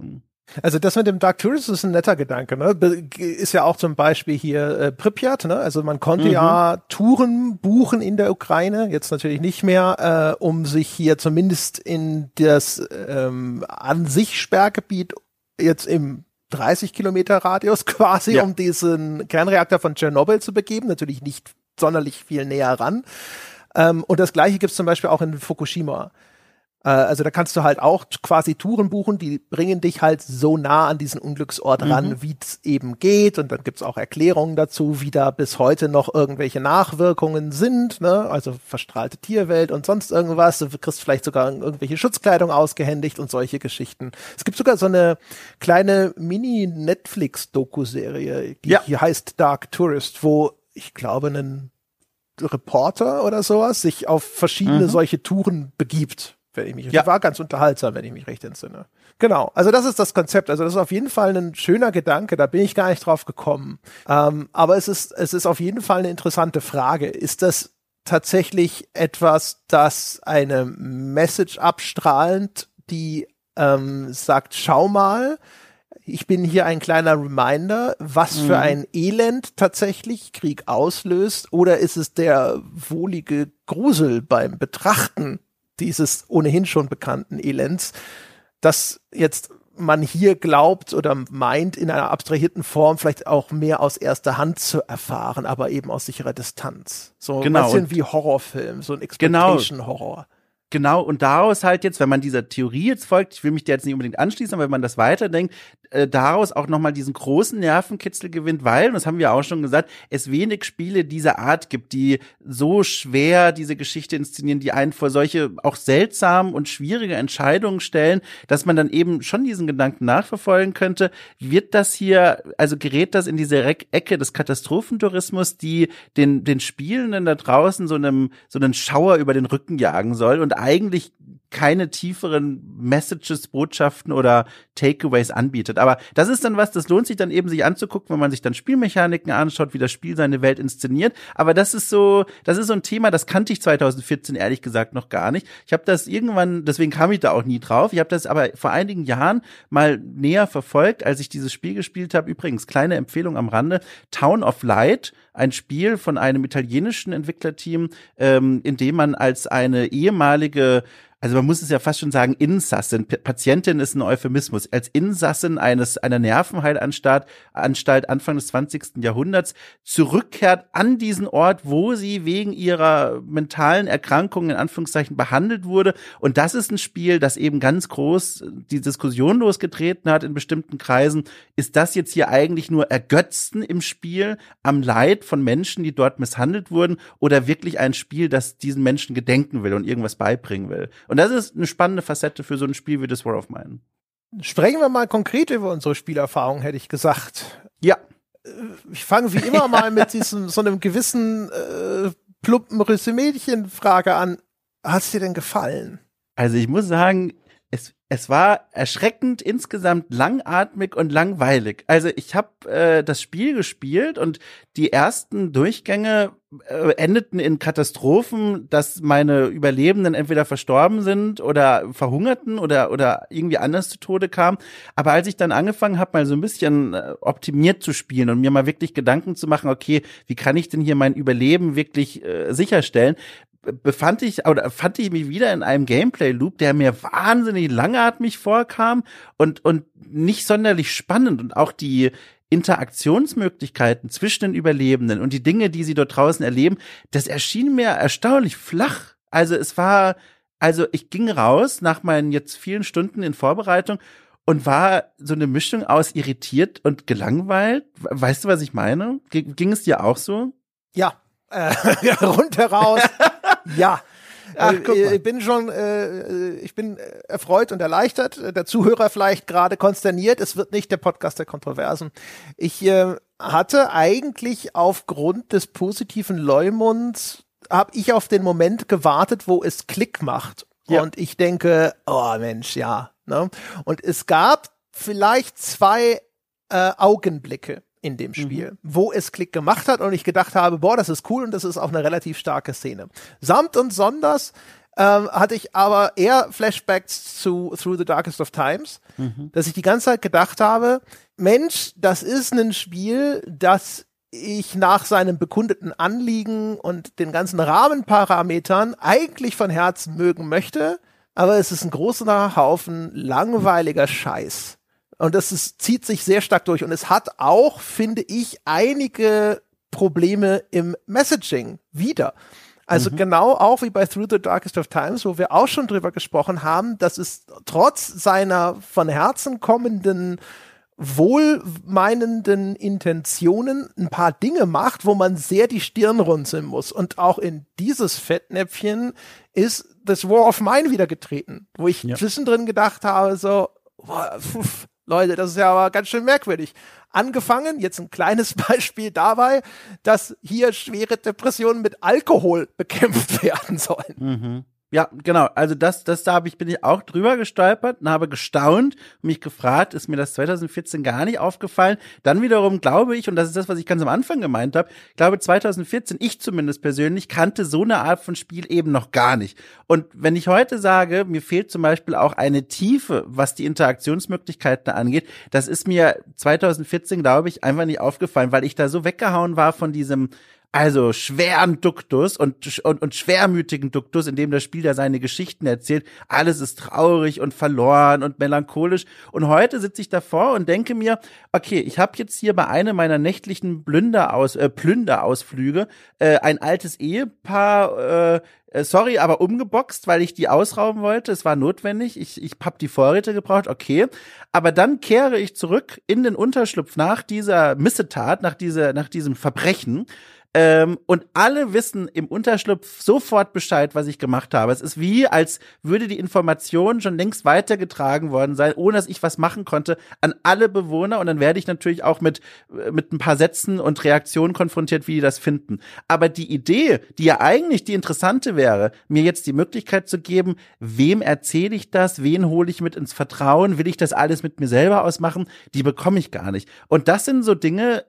Also das mit dem Dark Tourist ist ein netter Gedanke, ne? Ist ja auch zum Beispiel hier äh, Pripyat, ne? Also man konnte mhm. ja Touren buchen in der Ukraine, jetzt natürlich nicht mehr, äh, um sich hier zumindest in das ähm, an sich Sperrgebiet jetzt im 30 Kilometer Radius quasi, ja. um diesen Kernreaktor von Tschernobyl zu begeben. Natürlich nicht sonderlich viel näher ran. Ähm, und das gleiche gibt es zum Beispiel auch in Fukushima. Äh, also da kannst du halt auch quasi Touren buchen, die bringen dich halt so nah an diesen Unglücksort ran, mhm. wie es eben geht. Und dann gibt's auch Erklärungen dazu, wie da bis heute noch irgendwelche Nachwirkungen sind, ne? Also verstrahlte Tierwelt und sonst irgendwas. Du kriegst vielleicht sogar irgendwelche Schutzkleidung ausgehändigt und solche Geschichten. Es gibt sogar so eine kleine Mini-Netflix-Doku-Serie, die ja. hier heißt Dark Tourist, wo ich glaube, ein Reporter oder sowas sich auf verschiedene mhm. solche Touren begibt wenn ich mich ja. war ganz unterhaltsam, wenn ich mich recht entsinne. Genau, also das ist das Konzept. Also das ist auf jeden Fall ein schöner Gedanke, da bin ich gar nicht drauf gekommen. Ähm, aber es ist, es ist auf jeden Fall eine interessante Frage. Ist das tatsächlich etwas, das eine Message abstrahlend, die ähm, sagt, schau mal, ich bin hier ein kleiner Reminder, was für mhm. ein Elend tatsächlich Krieg auslöst, oder ist es der wohlige Grusel beim Betrachten dieses ohnehin schon bekannten Elends, dass jetzt man hier glaubt oder meint, in einer abstrahierten Form vielleicht auch mehr aus erster Hand zu erfahren, aber eben aus sicherer Distanz. So genau. ein bisschen wie Horrorfilm, so ein genau. Exploitation-Horror. Genau, und daraus halt jetzt, wenn man dieser Theorie jetzt folgt, ich will mich der jetzt nicht unbedingt anschließen, aber wenn man das weiterdenkt, äh, daraus auch nochmal diesen großen Nervenkitzel gewinnt, weil, und das haben wir auch schon gesagt, es wenig Spiele dieser Art gibt, die so schwer diese Geschichte inszenieren, die einen vor solche auch seltsamen und schwierige Entscheidungen stellen, dass man dann eben schon diesen Gedanken nachverfolgen könnte, wird das hier, also gerät das in diese Ecke des Katastrophentourismus, die den, den Spielenden da draußen so einem, so einen Schauer über den Rücken jagen soll? Und eigentlich keine tieferen Messages, Botschaften oder Takeaways anbietet. Aber das ist dann was, das lohnt sich dann eben sich anzugucken, wenn man sich dann Spielmechaniken anschaut, wie das Spiel seine Welt inszeniert. Aber das ist so, das ist so ein Thema, das kannte ich 2014 ehrlich gesagt noch gar nicht. Ich habe das irgendwann, deswegen kam ich da auch nie drauf. Ich habe das aber vor einigen Jahren mal näher verfolgt, als ich dieses Spiel gespielt habe. Übrigens, kleine Empfehlung am Rande, Town of Light, ein Spiel von einem italienischen Entwicklerteam, ähm, in dem man als eine ehemalige also man muss es ja fast schon sagen, Insassin. P Patientin ist ein Euphemismus. Als Insassin eines, einer Nervenheilanstalt Anstalt Anfang des 20. Jahrhunderts zurückkehrt an diesen Ort, wo sie wegen ihrer mentalen Erkrankungen in Anführungszeichen behandelt wurde. Und das ist ein Spiel, das eben ganz groß die Diskussion losgetreten hat in bestimmten Kreisen. Ist das jetzt hier eigentlich nur Ergötzen im Spiel am Leid von Menschen, die dort misshandelt wurden oder wirklich ein Spiel, das diesen Menschen gedenken will und irgendwas beibringen will? Und das ist eine spannende Facette für so ein Spiel wie das War of Mine. Sprechen wir mal konkret über unsere Spielerfahrung, hätte ich gesagt. Ja. Äh, ich fange wie immer mal mit diesem so einem gewissen äh, plumpen Resümee-Frage an. Hat es dir denn gefallen? Also ich muss sagen, es war erschreckend insgesamt langatmig und langweilig. Also ich habe äh, das Spiel gespielt und die ersten Durchgänge äh, endeten in Katastrophen, dass meine Überlebenden entweder verstorben sind oder verhungerten oder oder irgendwie anders zu Tode kamen. Aber als ich dann angefangen habe, mal so ein bisschen äh, optimiert zu spielen und mir mal wirklich Gedanken zu machen, okay, wie kann ich denn hier mein Überleben wirklich äh, sicherstellen, befand ich oder fand ich mich wieder in einem Gameplay Loop, der mir wahnsinnig langatmig vorkam und und nicht sonderlich spannend und auch die Interaktionsmöglichkeiten zwischen den Überlebenden und die Dinge, die sie dort draußen erleben, das erschien mir erstaunlich flach. Also es war also ich ging raus nach meinen jetzt vielen Stunden in Vorbereitung und war so eine Mischung aus irritiert und gelangweilt. Weißt du, was ich meine? Ging es dir auch so? Ja, äh, rundheraus. ja. Ach, äh, ich bin schon, äh, ich bin erfreut und erleichtert. Der Zuhörer vielleicht gerade konsterniert. Es wird nicht der Podcast der Kontroversen. Ich äh, hatte eigentlich aufgrund des positiven Leumunds habe ich auf den Moment gewartet, wo es Klick macht. Ja. Und ich denke, oh Mensch, ja. Ne? Und es gab vielleicht zwei äh, Augenblicke in dem Spiel, mhm. wo es Klick gemacht hat und ich gedacht habe, boah, das ist cool und das ist auch eine relativ starke Szene. Samt und sonders ähm, hatte ich aber eher Flashbacks zu Through the Darkest of Times, mhm. dass ich die ganze Zeit gedacht habe, Mensch, das ist ein Spiel, das ich nach seinem bekundeten Anliegen und den ganzen Rahmenparametern eigentlich von Herzen mögen möchte, aber es ist ein großer Haufen langweiliger Scheiß. Und das ist, zieht sich sehr stark durch. Und es hat auch, finde ich, einige Probleme im Messaging wieder. Also mhm. genau auch wie bei Through the Darkest of Times, wo wir auch schon drüber gesprochen haben, dass es trotz seiner von Herzen kommenden wohlmeinenden Intentionen ein paar Dinge macht, wo man sehr die Stirn runzeln muss. Und auch in dieses Fettnäpfchen ist das War of Mine wieder getreten, wo ich ja. zwischendrin gedacht habe, so, boah, pf, Leute, das ist ja aber ganz schön merkwürdig. Angefangen, jetzt ein kleines Beispiel dabei, dass hier schwere Depressionen mit Alkohol bekämpft werden sollen. Mhm. Ja, genau. Also das, das da habe ich bin ich auch drüber gestolpert und habe gestaunt und mich gefragt, ist mir das 2014 gar nicht aufgefallen. Dann wiederum glaube ich, und das ist das, was ich ganz am Anfang gemeint habe, glaube 2014, ich zumindest persönlich kannte so eine Art von Spiel eben noch gar nicht. Und wenn ich heute sage, mir fehlt zum Beispiel auch eine Tiefe, was die Interaktionsmöglichkeiten angeht, das ist mir 2014, glaube ich, einfach nicht aufgefallen, weil ich da so weggehauen war von diesem also schweren Duktus und, und, und schwermütigen Duktus, in dem das Spiel da seine Geschichten erzählt. Alles ist traurig und verloren und melancholisch. Und heute sitze ich davor und denke mir, okay, ich habe jetzt hier bei einem meiner nächtlichen Blünderaus, äh, Plünderausflüge äh, ein altes Ehepaar äh, äh, sorry, aber umgeboxt, weil ich die ausrauben wollte. Es war notwendig. Ich, ich hab die Vorräte gebraucht, okay. Aber dann kehre ich zurück in den Unterschlupf nach dieser Missetat, nach dieser, nach diesem Verbrechen ähm, und alle wissen im Unterschlupf sofort Bescheid, was ich gemacht habe. Es ist wie, als würde die Information schon längst weitergetragen worden sein, ohne dass ich was machen konnte, an alle Bewohner. Und dann werde ich natürlich auch mit, äh, mit ein paar Sätzen und Reaktionen konfrontiert, wie die das finden. Aber die Idee, die ja eigentlich die interessante wäre, mir jetzt die Möglichkeit zu geben, wem erzähle ich das, wen hole ich mit ins Vertrauen, will ich das alles mit mir selber ausmachen, die bekomme ich gar nicht. Und das sind so Dinge,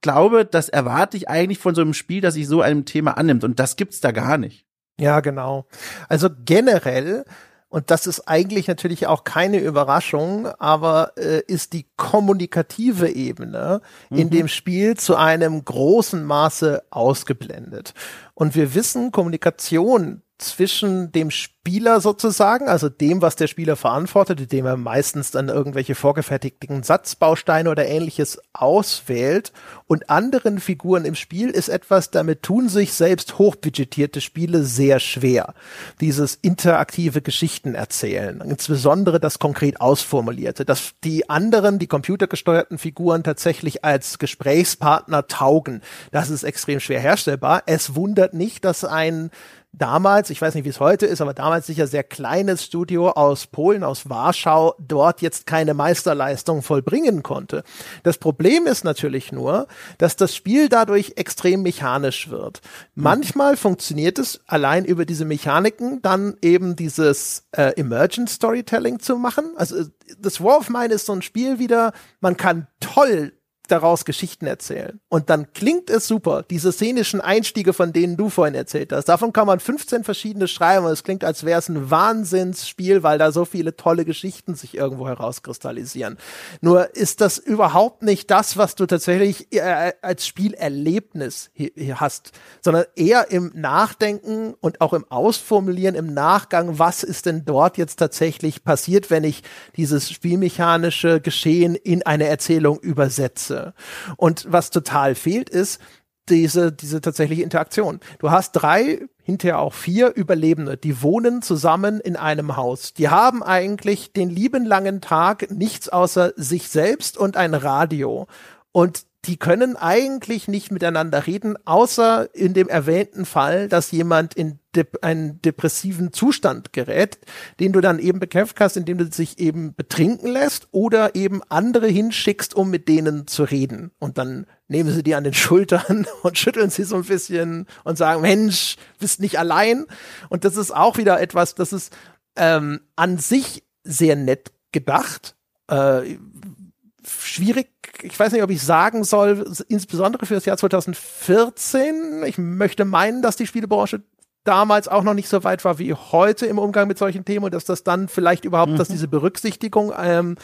glaube, das erwarte ich eigentlich von so einem Spiel, dass sich so einem Thema annimmt. Und das gibt's da gar nicht. Ja, genau. Also generell und das ist eigentlich natürlich auch keine Überraschung, aber äh, ist die kommunikative Ebene mhm. in dem Spiel zu einem großen Maße ausgeblendet. Und wir wissen, Kommunikation zwischen dem Spieler sozusagen, also dem, was der Spieler verantwortet, indem er meistens dann irgendwelche vorgefertigten Satzbausteine oder ähnliches auswählt und anderen Figuren im Spiel ist etwas, damit tun sich selbst hochbudgetierte Spiele sehr schwer. Dieses interaktive Geschichten erzählen, insbesondere das konkret ausformulierte, dass die anderen, die computergesteuerten Figuren tatsächlich als Gesprächspartner taugen, das ist extrem schwer herstellbar. Es wundert nicht, dass ein damals, ich weiß nicht, wie es heute ist, aber damals sicher sehr kleines Studio aus Polen, aus Warschau, dort jetzt keine Meisterleistung vollbringen konnte. Das Problem ist natürlich nur, dass das Spiel dadurch extrem mechanisch wird. Manchmal funktioniert es allein über diese Mechaniken dann eben dieses äh, Emergent Storytelling zu machen. Also das War of Mine ist so ein Spiel wieder, man kann toll daraus Geschichten erzählen. Und dann klingt es super. Diese szenischen Einstiege, von denen du vorhin erzählt hast, davon kann man 15 verschiedene schreiben und es klingt, als wäre es ein Wahnsinnsspiel, weil da so viele tolle Geschichten sich irgendwo herauskristallisieren. Nur ist das überhaupt nicht das, was du tatsächlich äh, als Spielerlebnis hier, hier hast, sondern eher im Nachdenken und auch im Ausformulieren, im Nachgang, was ist denn dort jetzt tatsächlich passiert, wenn ich dieses spielmechanische Geschehen in eine Erzählung übersetze. Und was total fehlt, ist diese, diese tatsächliche Interaktion. Du hast drei, hinterher auch vier Überlebende, die wohnen zusammen in einem Haus. Die haben eigentlich den lieben langen Tag nichts außer sich selbst und ein Radio. Und die können eigentlich nicht miteinander reden, außer in dem erwähnten Fall, dass jemand in de einen depressiven Zustand gerät, den du dann eben bekämpft hast, indem du sich eben betrinken lässt oder eben andere hinschickst, um mit denen zu reden. Und dann nehmen sie die an den Schultern und schütteln sie so ein bisschen und sagen, Mensch, bist nicht allein. Und das ist auch wieder etwas, das ist ähm, an sich sehr nett gedacht. Äh, schwierig, ich weiß nicht, ob ich sagen soll, insbesondere für das Jahr 2014. Ich möchte meinen, dass die Spielebranche damals auch noch nicht so weit war wie heute im Umgang mit solchen Themen und dass das dann vielleicht überhaupt, mhm. dass diese Berücksichtigung, ähm,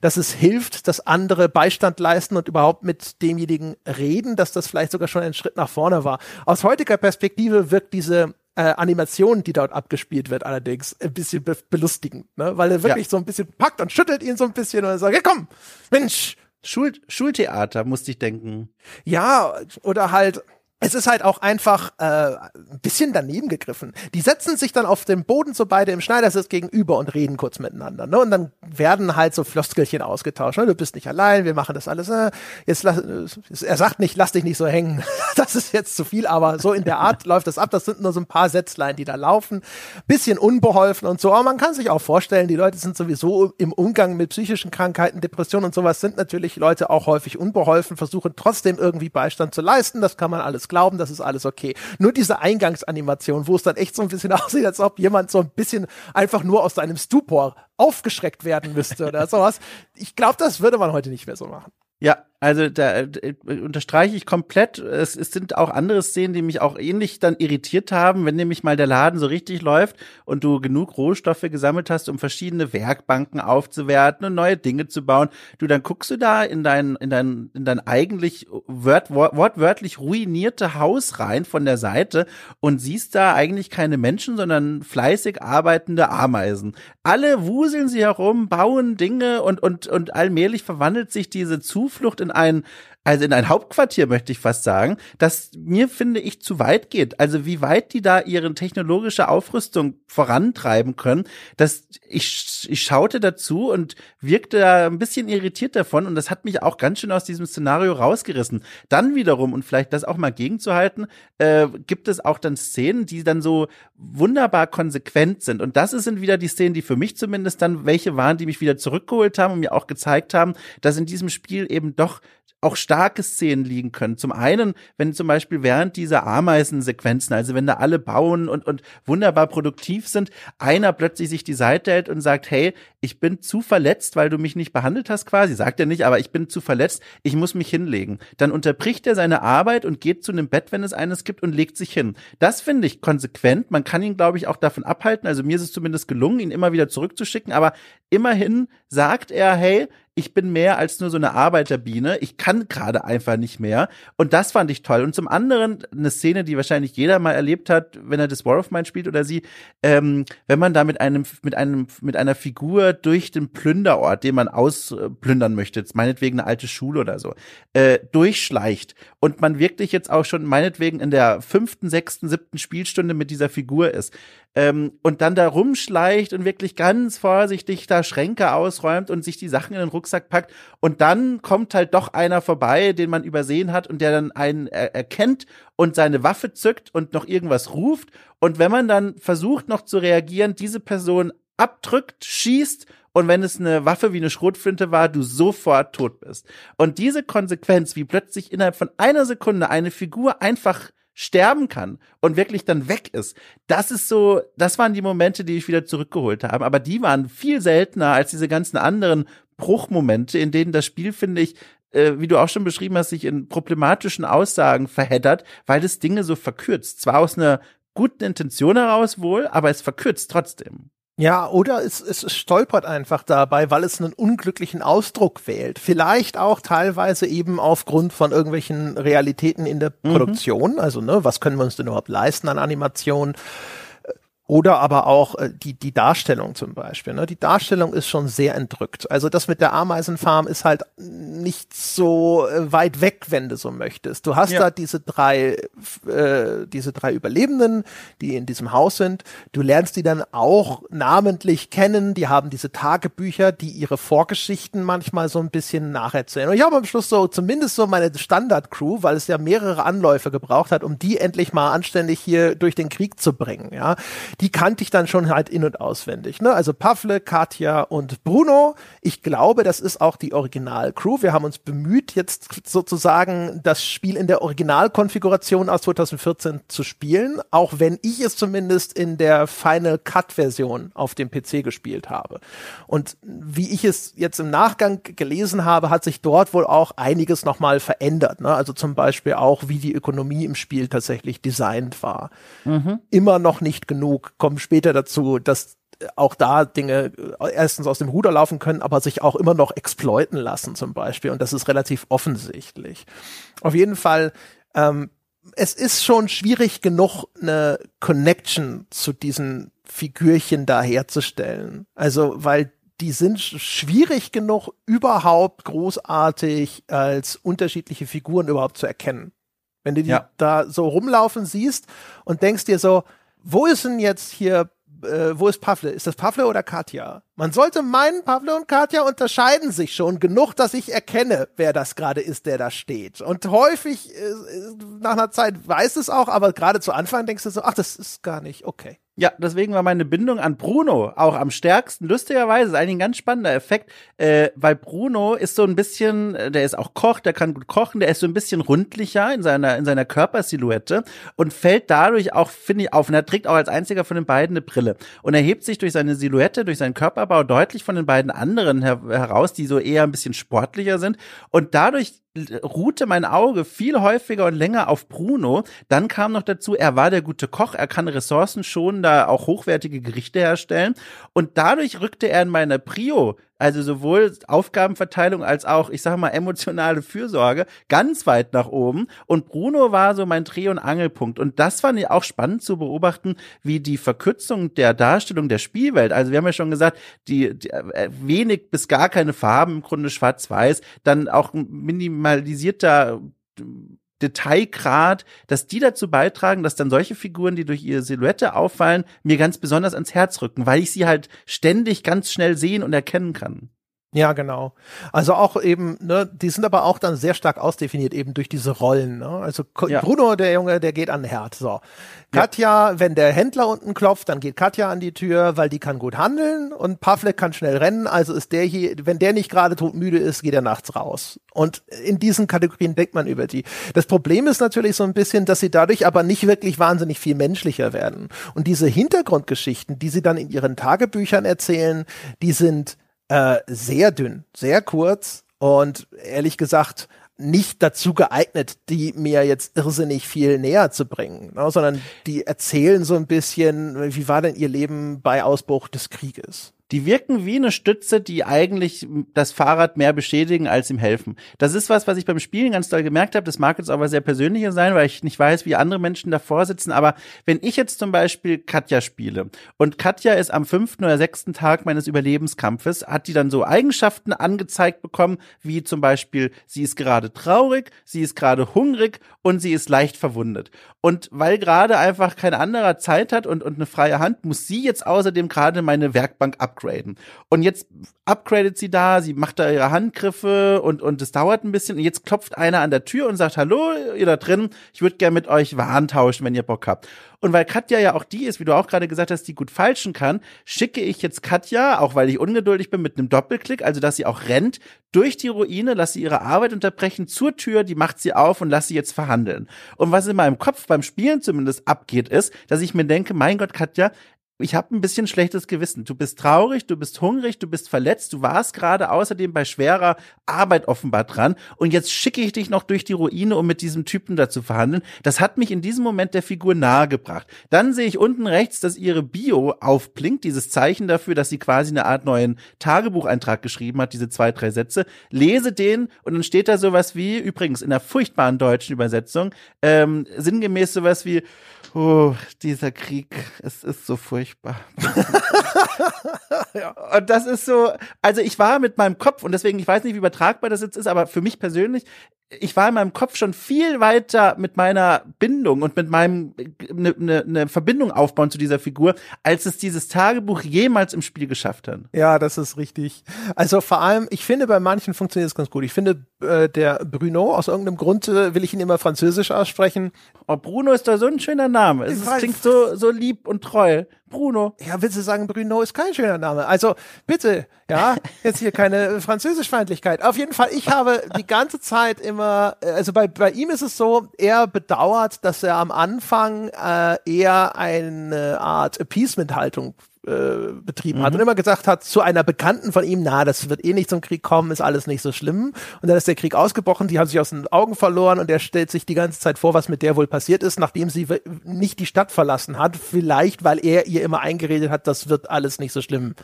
dass es hilft, dass andere Beistand leisten und überhaupt mit demjenigen reden, dass das vielleicht sogar schon ein Schritt nach vorne war. Aus heutiger Perspektive wirkt diese äh, Animation, die dort abgespielt wird, allerdings ein bisschen be belustigend, ne? weil er wirklich ja. so ein bisschen packt und schüttelt ihn so ein bisschen und sagt, ja komm, Mensch. Schul Schultheater, musste ich denken. Ja, oder halt, es ist halt auch einfach äh, ein bisschen daneben gegriffen. Die setzen sich dann auf dem Boden so beide im Schneidersitz gegenüber und reden kurz miteinander. Ne? Und dann werden halt so Floskelchen ausgetauscht. Ne? Du bist nicht allein, wir machen das alles. Äh, jetzt lass, äh, er sagt nicht, lass dich nicht so hängen. das ist jetzt zu viel, aber so in der Art läuft das ab. Das sind nur so ein paar Sätzlein, die da laufen. Bisschen unbeholfen und so. Aber man kann sich auch vorstellen, die Leute sind sowieso im Umgang mit psychischen Krankheiten, Depressionen und sowas sind natürlich Leute auch häufig unbeholfen, versuchen trotzdem irgendwie Beistand zu leisten. Das kann man alles glauben, das ist alles okay. Nur diese Eingangsanimation, wo es dann echt so ein bisschen aussieht, als ob jemand so ein bisschen einfach nur aus seinem Stupor aufgeschreckt werden müsste oder sowas. Ich glaube, das würde man heute nicht mehr so machen. Ja, also da äh, unterstreiche ich komplett. Es, es sind auch andere Szenen, die mich auch ähnlich dann irritiert haben, wenn nämlich mal der Laden so richtig läuft und du genug Rohstoffe gesammelt hast, um verschiedene Werkbanken aufzuwerten und neue Dinge zu bauen. Du dann guckst du da in dein in dein in dein eigentlich wort, wort, wortwörtlich ruinierte Haus rein von der Seite und siehst da eigentlich keine Menschen, sondern fleißig arbeitende Ameisen. Alle wuseln sie herum, bauen Dinge und und und allmählich verwandelt sich diese Zuflucht in ein, also in ein Hauptquartier, möchte ich fast sagen, das mir, finde ich, zu weit geht. Also wie weit die da ihre technologische Aufrüstung vorantreiben können, dass ich, ich schaute dazu und wirkte da ein bisschen irritiert davon und das hat mich auch ganz schön aus diesem Szenario rausgerissen. Dann wiederum, und vielleicht das auch mal gegenzuhalten, äh, gibt es auch dann Szenen, die dann so wunderbar konsequent sind. Und das sind wieder die Szenen, die für mich zumindest dann welche waren, die mich wieder zurückgeholt haben und mir auch gezeigt haben, dass in diesem Spiel eben doch auch starke Szenen liegen können. Zum einen, wenn zum Beispiel während dieser Ameisensequenzen, also wenn da alle bauen und, und wunderbar produktiv sind, einer plötzlich sich die Seite hält und sagt, hey, ich bin zu verletzt, weil du mich nicht behandelt hast quasi, sagt er nicht, aber ich bin zu verletzt, ich muss mich hinlegen. Dann unterbricht er seine Arbeit und geht zu einem Bett, wenn es eines gibt und legt sich hin. Das finde ich konsequent. Man kann ihn, glaube ich, auch davon abhalten. Also mir ist es zumindest gelungen, ihn immer wieder zurückzuschicken, aber immerhin sagt er, hey, ich bin mehr als nur so eine Arbeiterbiene. Ich kann gerade einfach nicht mehr. Und das fand ich toll. Und zum anderen eine Szene, die wahrscheinlich jeder mal erlebt hat, wenn er das War of Mine spielt oder sie, ähm, wenn man da mit einem, mit einem, mit einer Figur durch den Plünderort, den man ausplündern möchte, meinetwegen eine alte Schule oder so, äh, durchschleicht und man wirklich jetzt auch schon meinetwegen in der fünften, sechsten, siebten Spielstunde mit dieser Figur ist, ähm, und dann da rumschleicht und wirklich ganz vorsichtig da Schränke ausräumt und sich die Sachen in den Rucksack packt und dann kommt halt doch einer vorbei, den man übersehen hat und der dann einen er erkennt und seine Waffe zückt und noch irgendwas ruft und wenn man dann versucht noch zu reagieren, diese Person abdrückt, schießt und wenn es eine Waffe wie eine Schrotflinte war, du sofort tot bist. Und diese Konsequenz, wie plötzlich innerhalb von einer Sekunde eine Figur einfach sterben kann und wirklich dann weg ist. Das ist so, das waren die Momente, die ich wieder zurückgeholt habe. Aber die waren viel seltener als diese ganzen anderen Bruchmomente, in denen das Spiel, finde ich, äh, wie du auch schon beschrieben hast, sich in problematischen Aussagen verheddert, weil das Dinge so verkürzt. Zwar aus einer guten Intention heraus wohl, aber es verkürzt trotzdem. Ja, oder es, es stolpert einfach dabei, weil es einen unglücklichen Ausdruck wählt. Vielleicht auch teilweise eben aufgrund von irgendwelchen Realitäten in der mhm. Produktion. Also, ne, was können wir uns denn überhaupt leisten an Animation? Oder aber auch äh, die, die Darstellung zum Beispiel. Ne? Die Darstellung ist schon sehr entrückt. Also das mit der Ameisenfarm ist halt nicht so äh, weit weg, wenn du so möchtest. Du hast ja. da diese drei, äh, diese drei Überlebenden, die in diesem Haus sind. Du lernst die dann auch namentlich kennen. Die haben diese Tagebücher, die ihre Vorgeschichten manchmal so ein bisschen nacherzählen. Und ich habe am Schluss so zumindest so meine Standard-Crew, weil es ja mehrere Anläufe gebraucht hat, um die endlich mal anständig hier durch den Krieg zu bringen. Ja, die kannte ich dann schon halt in- und auswendig. Ne? Also Pavle, Katja und Bruno. Ich glaube, das ist auch die Original-Crew. Wir haben uns bemüht, jetzt sozusagen das Spiel in der Originalkonfiguration aus 2014 zu spielen, auch wenn ich es zumindest in der Final Cut-Version auf dem PC gespielt habe. Und wie ich es jetzt im Nachgang gelesen habe, hat sich dort wohl auch einiges nochmal verändert. Ne? Also zum Beispiel auch, wie die Ökonomie im Spiel tatsächlich designt war. Mhm. Immer noch nicht genug kommen später dazu, dass auch da Dinge äh, erstens aus dem Ruder laufen können, aber sich auch immer noch exploiten lassen zum Beispiel. Und das ist relativ offensichtlich. Auf jeden Fall, ähm, es ist schon schwierig genug, eine Connection zu diesen Figürchen da herzustellen. Also, weil die sind schwierig genug, überhaupt großartig als unterschiedliche Figuren überhaupt zu erkennen. Wenn du die ja. da so rumlaufen siehst und denkst dir so, wo ist denn jetzt hier, äh, wo ist Pavle? Ist das Pavle oder Katja? Man sollte meinen, Pavle und Katja unterscheiden sich schon genug, dass ich erkenne, wer das gerade ist, der da steht. Und häufig, äh, nach einer Zeit weiß es auch, aber gerade zu Anfang denkst du so, ach, das ist gar nicht okay. Ja, deswegen war meine Bindung an Bruno auch am stärksten. Lustigerweise ist eigentlich ein ganz spannender Effekt, äh, weil Bruno ist so ein bisschen, äh, der ist auch Koch, der kann gut kochen, der ist so ein bisschen rundlicher in seiner in seiner Körpersilhouette und fällt dadurch auch, finde ich, auf. Und er trägt auch als einziger von den beiden eine Brille und er hebt sich durch seine Silhouette, durch seinen Körperbau deutlich von den beiden anderen her heraus, die so eher ein bisschen sportlicher sind. Und dadurch ruhte mein Auge viel häufiger und länger auf Bruno. Dann kam noch dazu, er war der gute Koch, er kann Ressourcen schon da auch hochwertige Gerichte herstellen. Und dadurch rückte er in meiner Prio also sowohl Aufgabenverteilung als auch, ich sag mal, emotionale Fürsorge ganz weit nach oben. Und Bruno war so mein Dreh- und Angelpunkt. Und das fand ich auch spannend zu beobachten, wie die Verkürzung der Darstellung der Spielwelt, also wir haben ja schon gesagt, die, die äh, wenig bis gar keine Farben, im Grunde schwarz-weiß, dann auch minimalisierter Detailgrad, dass die dazu beitragen, dass dann solche Figuren, die durch ihre Silhouette auffallen, mir ganz besonders ans Herz rücken, weil ich sie halt ständig ganz schnell sehen und erkennen kann. Ja, genau. Also auch eben, ne, die sind aber auch dann sehr stark ausdefiniert eben durch diese Rollen. Ne? Also ja. Bruno, der Junge, der geht an den Herd. So. Katja, ja. wenn der Händler unten klopft, dann geht Katja an die Tür, weil die kann gut handeln und Pavlek kann schnell rennen. Also ist der hier, wenn der nicht gerade todmüde ist, geht er nachts raus. Und in diesen Kategorien denkt man über die. Das Problem ist natürlich so ein bisschen, dass sie dadurch aber nicht wirklich wahnsinnig viel menschlicher werden. Und diese Hintergrundgeschichten, die sie dann in ihren Tagebüchern erzählen, die sind äh, sehr dünn, sehr kurz und ehrlich gesagt nicht dazu geeignet, die mir jetzt irrsinnig viel näher zu bringen, ne, sondern die erzählen so ein bisschen, wie war denn ihr Leben bei Ausbruch des Krieges die wirken wie eine Stütze, die eigentlich das Fahrrad mehr beschädigen als ihm helfen. Das ist was, was ich beim Spielen ganz doll gemerkt habe. Das mag jetzt aber sehr persönlicher sein, weil ich nicht weiß, wie andere Menschen davor sitzen. Aber wenn ich jetzt zum Beispiel Katja spiele und Katja ist am fünften oder sechsten Tag meines Überlebenskampfes, hat die dann so Eigenschaften angezeigt bekommen, wie zum Beispiel, sie ist gerade traurig, sie ist gerade hungrig und sie ist leicht verwundet. Und weil gerade einfach kein anderer Zeit hat und, und eine freie Hand, muss sie jetzt außerdem gerade meine Werkbank upgraden upgraden. Und jetzt upgradet sie da, sie macht da ihre Handgriffe und, und es dauert ein bisschen. Und jetzt klopft einer an der Tür und sagt, hallo, ihr da drin, ich würde gerne mit euch Waren tauschen, wenn ihr Bock habt. Und weil Katja ja auch die ist, wie du auch gerade gesagt hast, die gut falschen kann, schicke ich jetzt Katja, auch weil ich ungeduldig bin, mit einem Doppelklick, also dass sie auch rennt, durch die Ruine, lass sie ihre Arbeit unterbrechen, zur Tür, die macht sie auf und lass sie jetzt verhandeln. Und was in meinem Kopf beim Spielen zumindest abgeht, ist, dass ich mir denke, mein Gott, Katja, ich habe ein bisschen schlechtes Gewissen. Du bist traurig, du bist hungrig, du bist verletzt, du warst gerade außerdem bei schwerer Arbeit offenbar dran und jetzt schicke ich dich noch durch die Ruine, um mit diesem Typen da zu verhandeln. Das hat mich in diesem Moment der Figur nahegebracht. Dann sehe ich unten rechts, dass ihre Bio aufblinkt, dieses Zeichen dafür, dass sie quasi eine Art neuen Tagebucheintrag geschrieben hat, diese zwei, drei Sätze. Lese den und dann steht da sowas wie, übrigens in der furchtbaren deutschen Übersetzung, ähm, sinngemäß sowas wie, oh, dieser Krieg, es ist so furchtbar. ja. Und das ist so, also ich war mit meinem Kopf, und deswegen, ich weiß nicht, wie übertragbar das jetzt ist, aber für mich persönlich, ich war in meinem Kopf schon viel weiter mit meiner Bindung und mit meinem eine ne, ne Verbindung aufbauen zu dieser Figur, als es dieses Tagebuch jemals im Spiel geschafft hat. Ja, das ist richtig. Also vor allem, ich finde, bei manchen funktioniert es ganz gut. Ich finde, äh, der Bruno, aus irgendeinem Grund äh, will ich ihn immer französisch aussprechen. Oh, Bruno ist da so ein schöner Name. Es klingt so, so lieb und treu. Bruno. Ja, willst du sagen, Bruno ist kein schöner Name? Also bitte, ja, jetzt hier keine Französischfeindlichkeit. Auf jeden Fall, ich habe die ganze Zeit immer, also bei, bei ihm ist es so, er bedauert, dass er am Anfang äh, eher eine Art Appeasement-Haltung äh, betrieben mhm. hat und immer gesagt hat zu einer Bekannten von ihm, na, das wird eh nicht zum Krieg kommen, ist alles nicht so schlimm. Und dann ist der Krieg ausgebrochen, die haben sich aus den Augen verloren und er stellt sich die ganze Zeit vor, was mit der wohl passiert ist, nachdem sie nicht die Stadt verlassen hat, vielleicht weil er ihr immer eingeredet hat, das wird alles nicht so schlimm.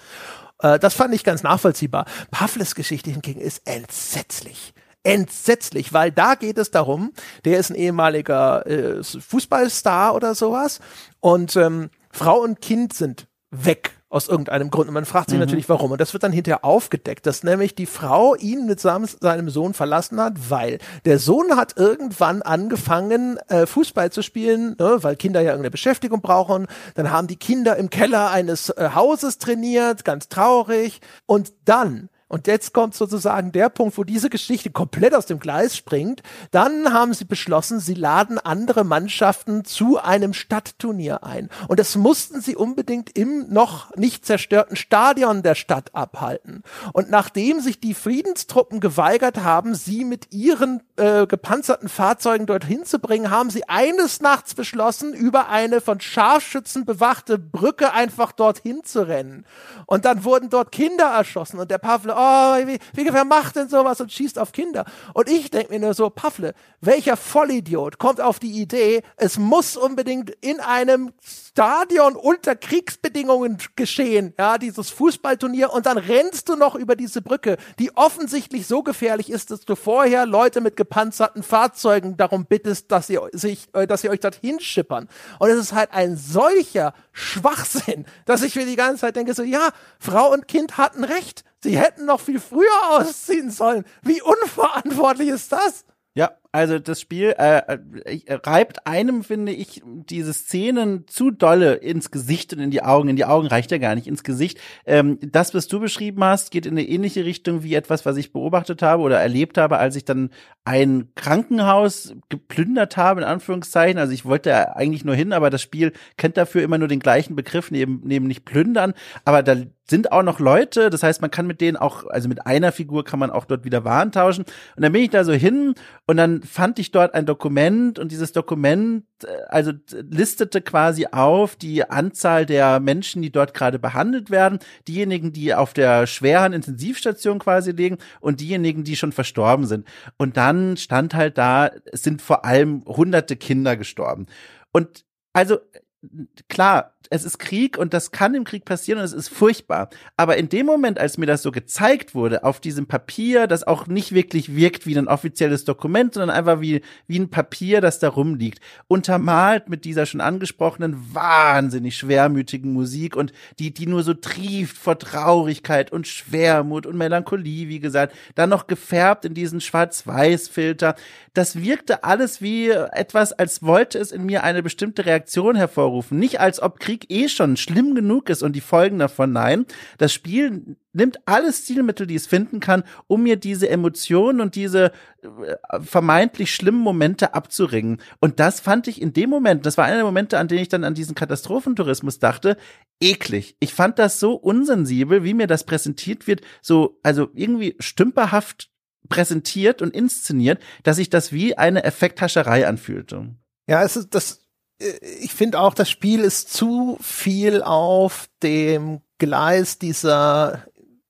Äh, das fand ich ganz nachvollziehbar. Pavles Geschichte hingegen ist entsetzlich entsetzlich, weil da geht es darum, der ist ein ehemaliger äh, Fußballstar oder sowas und ähm, Frau und Kind sind weg aus irgendeinem Grund. Und man fragt sich mhm. natürlich, warum. Und das wird dann hinterher aufgedeckt, dass nämlich die Frau ihn mit seinem Sohn verlassen hat, weil der Sohn hat irgendwann angefangen, äh, Fußball zu spielen, ne, weil Kinder ja irgendeine Beschäftigung brauchen. Dann haben die Kinder im Keller eines äh, Hauses trainiert, ganz traurig. Und dann und jetzt kommt sozusagen der Punkt, wo diese Geschichte komplett aus dem Gleis springt. Dann haben sie beschlossen, sie laden andere Mannschaften zu einem Stadtturnier ein. Und das mussten sie unbedingt im noch nicht zerstörten Stadion der Stadt abhalten. Und nachdem sich die Friedenstruppen geweigert haben, sie mit ihren äh, gepanzerten Fahrzeugen dorthin zu bringen, haben sie eines Nachts beschlossen, über eine von Scharfschützen bewachte Brücke einfach dorthin zu rennen. Und dann wurden dort Kinder erschossen und der Pavle oh, wie, wie, wer macht denn sowas und schießt auf Kinder? Und ich denke mir nur so, Pavle, welcher Vollidiot kommt auf die Idee, es muss unbedingt in einem Stadion unter Kriegsbedingungen geschehen, ja, dieses Fußballturnier und dann rennst du noch über diese Brücke, die offensichtlich so gefährlich ist, dass du vorher Leute mit gepanzerten Fahrzeugen darum bittest, dass ihr sich, äh, dass ihr euch dorthin schippern. Und es ist halt ein solcher Schwachsinn, dass ich mir die ganze Zeit denke so, ja, Frau und Kind hatten recht. Sie hätten noch viel früher ausziehen sollen. Wie unverantwortlich ist das? Ja, also das Spiel äh, äh, reibt einem, finde ich, diese Szenen zu dolle ins Gesicht und in die Augen. In die Augen reicht ja gar nicht, ins Gesicht. Ähm, das, was du beschrieben hast, geht in eine ähnliche Richtung wie etwas, was ich beobachtet habe oder erlebt habe, als ich dann ein Krankenhaus geplündert habe, in Anführungszeichen. Also ich wollte eigentlich nur hin, aber das Spiel kennt dafür immer nur den gleichen Begriff, neben, neben nicht plündern. Aber da sind auch noch Leute, das heißt, man kann mit denen auch, also mit einer Figur kann man auch dort wieder Waren tauschen. Und dann bin ich da so hin und dann fand ich dort ein Dokument und dieses Dokument, äh, also listete quasi auf die Anzahl der Menschen, die dort gerade behandelt werden, diejenigen, die auf der schweren Intensivstation quasi liegen und diejenigen, die schon verstorben sind. Und dann stand halt da, es sind vor allem hunderte Kinder gestorben. Und also klar, es ist Krieg und das kann im Krieg passieren und es ist furchtbar. Aber in dem Moment, als mir das so gezeigt wurde, auf diesem Papier, das auch nicht wirklich wirkt wie ein offizielles Dokument, sondern einfach wie, wie ein Papier, das da rumliegt, untermalt mit dieser schon angesprochenen wahnsinnig schwermütigen Musik und die, die nur so trieft vor Traurigkeit und Schwermut und Melancholie, wie gesagt, dann noch gefärbt in diesen Schwarz-Weiß-Filter. Das wirkte alles wie etwas, als wollte es in mir eine bestimmte Reaktion hervorrufen. Nicht als ob Krieg eh schon schlimm genug ist und die Folgen davon. Nein, das Spiel nimmt alle Stilmittel, die es finden kann, um mir diese Emotionen und diese äh, vermeintlich schlimmen Momente abzuringen. Und das fand ich in dem Moment, das war einer der Momente, an denen ich dann an diesen Katastrophentourismus dachte, eklig. Ich fand das so unsensibel, wie mir das präsentiert wird, so, also irgendwie stümperhaft präsentiert und inszeniert, dass sich das wie eine Effekthascherei anfühlte. Ja, es ist das, ich finde auch, das Spiel ist zu viel auf dem Gleis dieser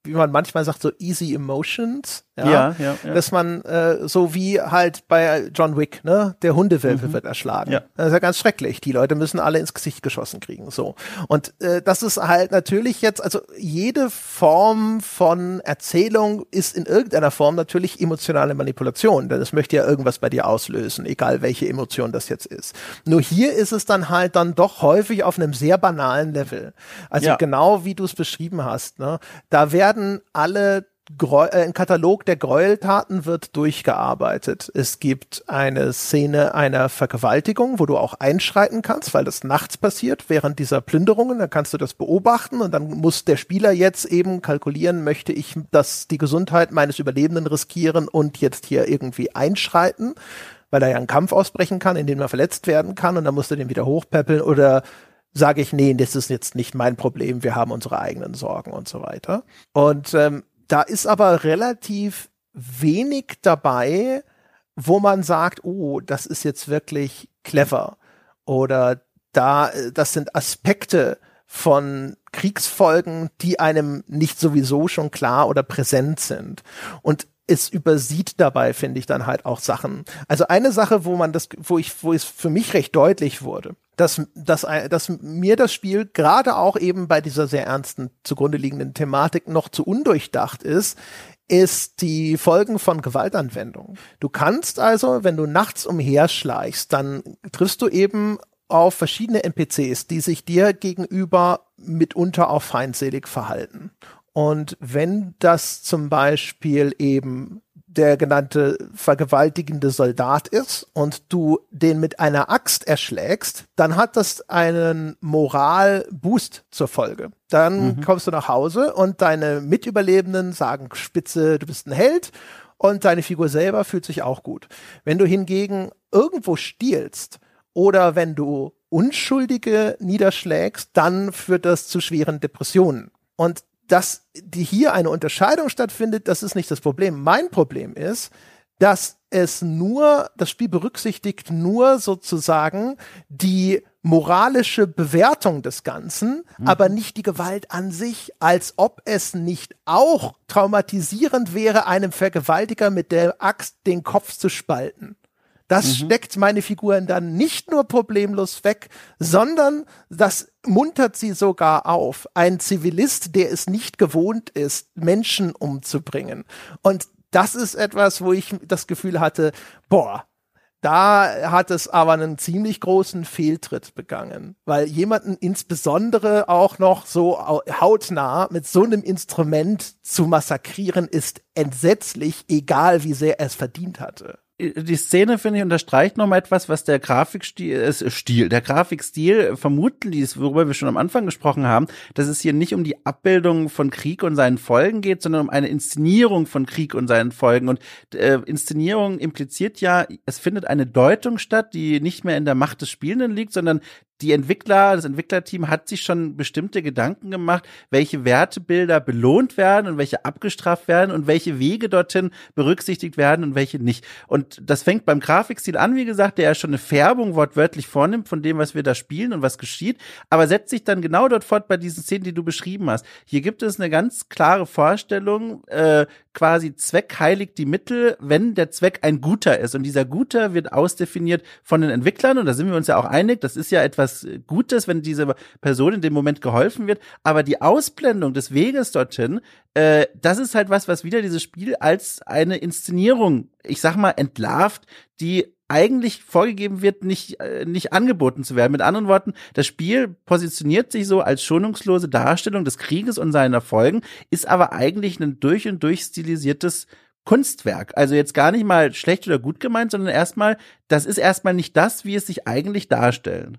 wie man manchmal sagt, so easy emotions. Ja, ja, ja, ja. Dass man äh, so wie halt bei John Wick, ne, der Hundewelpe mhm. wird erschlagen. Ja. Das ist ja ganz schrecklich. Die Leute müssen alle ins Gesicht geschossen kriegen. So. Und äh, das ist halt natürlich jetzt, also jede Form von Erzählung ist in irgendeiner Form natürlich emotionale Manipulation, denn es möchte ja irgendwas bei dir auslösen, egal welche Emotion das jetzt ist. Nur hier ist es dann halt dann doch häufig auf einem sehr banalen Level. Also ja. genau wie du es beschrieben hast, ne, da werden alle Gräu äh, ein Katalog der Gräueltaten wird durchgearbeitet. Es gibt eine Szene einer Vergewaltigung, wo du auch einschreiten kannst, weil das nachts passiert, während dieser Plünderungen. Dann kannst du das beobachten und dann muss der Spieler jetzt eben kalkulieren, möchte ich das, die Gesundheit meines Überlebenden riskieren und jetzt hier irgendwie einschreiten, weil er ja einen Kampf ausbrechen kann, in dem er verletzt werden kann und dann musst du den wieder hochpäppeln oder sage ich, nee, das ist jetzt nicht mein Problem, wir haben unsere eigenen Sorgen und so weiter. Und ähm, da ist aber relativ wenig dabei, wo man sagt, oh, das ist jetzt wirklich clever oder da, das sind Aspekte von Kriegsfolgen, die einem nicht sowieso schon klar oder präsent sind. Und es übersieht dabei, finde ich, dann halt auch Sachen. Also eine Sache, wo man das, wo ich, wo es für mich recht deutlich wurde, dass, dass, dass mir das Spiel gerade auch eben bei dieser sehr ernsten zugrunde liegenden Thematik noch zu undurchdacht ist, ist die Folgen von Gewaltanwendung. Du kannst also, wenn du nachts umherschleichst, dann triffst du eben auf verschiedene NPCs, die sich dir gegenüber mitunter auch feindselig verhalten. Und wenn das zum Beispiel eben der genannte vergewaltigende Soldat ist und du den mit einer Axt erschlägst, dann hat das einen Moralboost zur Folge. Dann mhm. kommst du nach Hause und deine Mitüberlebenden sagen spitze, du bist ein Held und deine Figur selber fühlt sich auch gut. Wenn du hingegen irgendwo stiehlst oder wenn du Unschuldige niederschlägst, dann führt das zu schweren Depressionen. Und dass die hier eine Unterscheidung stattfindet, das ist nicht das Problem. Mein Problem ist, dass es nur, das Spiel berücksichtigt nur sozusagen die moralische Bewertung des Ganzen, mhm. aber nicht die Gewalt an sich, als ob es nicht auch traumatisierend wäre, einem Vergewaltiger mit der Axt den Kopf zu spalten. Das mhm. steckt meine Figuren dann nicht nur problemlos weg, sondern das muntert sie sogar auf. Ein Zivilist, der es nicht gewohnt ist, Menschen umzubringen. Und das ist etwas, wo ich das Gefühl hatte, boah, da hat es aber einen ziemlich großen Fehltritt begangen, weil jemanden insbesondere auch noch so hautnah mit so einem Instrument zu massakrieren ist entsetzlich, egal wie sehr er es verdient hatte die Szene, finde ich, unterstreicht nochmal etwas, was der Grafikstil, äh, Stil, der Grafikstil vermuten ließ, worüber wir schon am Anfang gesprochen haben, dass es hier nicht um die Abbildung von Krieg und seinen Folgen geht, sondern um eine Inszenierung von Krieg und seinen Folgen. Und äh, Inszenierung impliziert ja, es findet eine Deutung statt, die nicht mehr in der Macht des Spielenden liegt, sondern die Entwickler, das Entwicklerteam hat sich schon bestimmte Gedanken gemacht, welche Wertebilder belohnt werden und welche abgestraft werden und welche Wege dorthin berücksichtigt werden und welche nicht. Und das fängt beim Grafikstil an, wie gesagt, der ja schon eine Färbung wortwörtlich vornimmt von dem, was wir da spielen und was geschieht, aber setzt sich dann genau dort fort bei diesen Szenen, die du beschrieben hast. Hier gibt es eine ganz klare Vorstellung, äh, quasi Zweck heiligt die Mittel, wenn der Zweck ein guter ist. Und dieser Guter wird ausdefiniert von den Entwicklern und da sind wir uns ja auch einig, das ist ja etwas etwas Gutes, wenn diese Person in dem Moment geholfen wird. Aber die Ausblendung des Weges dorthin, äh, das ist halt was, was wieder dieses Spiel als eine Inszenierung, ich sag mal, entlarvt, die eigentlich vorgegeben wird, nicht, äh, nicht angeboten zu werden. Mit anderen Worten, das Spiel positioniert sich so als schonungslose Darstellung des Krieges und seiner Folgen, ist aber eigentlich ein durch und durch stilisiertes Kunstwerk. Also jetzt gar nicht mal schlecht oder gut gemeint, sondern erstmal, das ist erstmal nicht das, wie es sich eigentlich darstellen.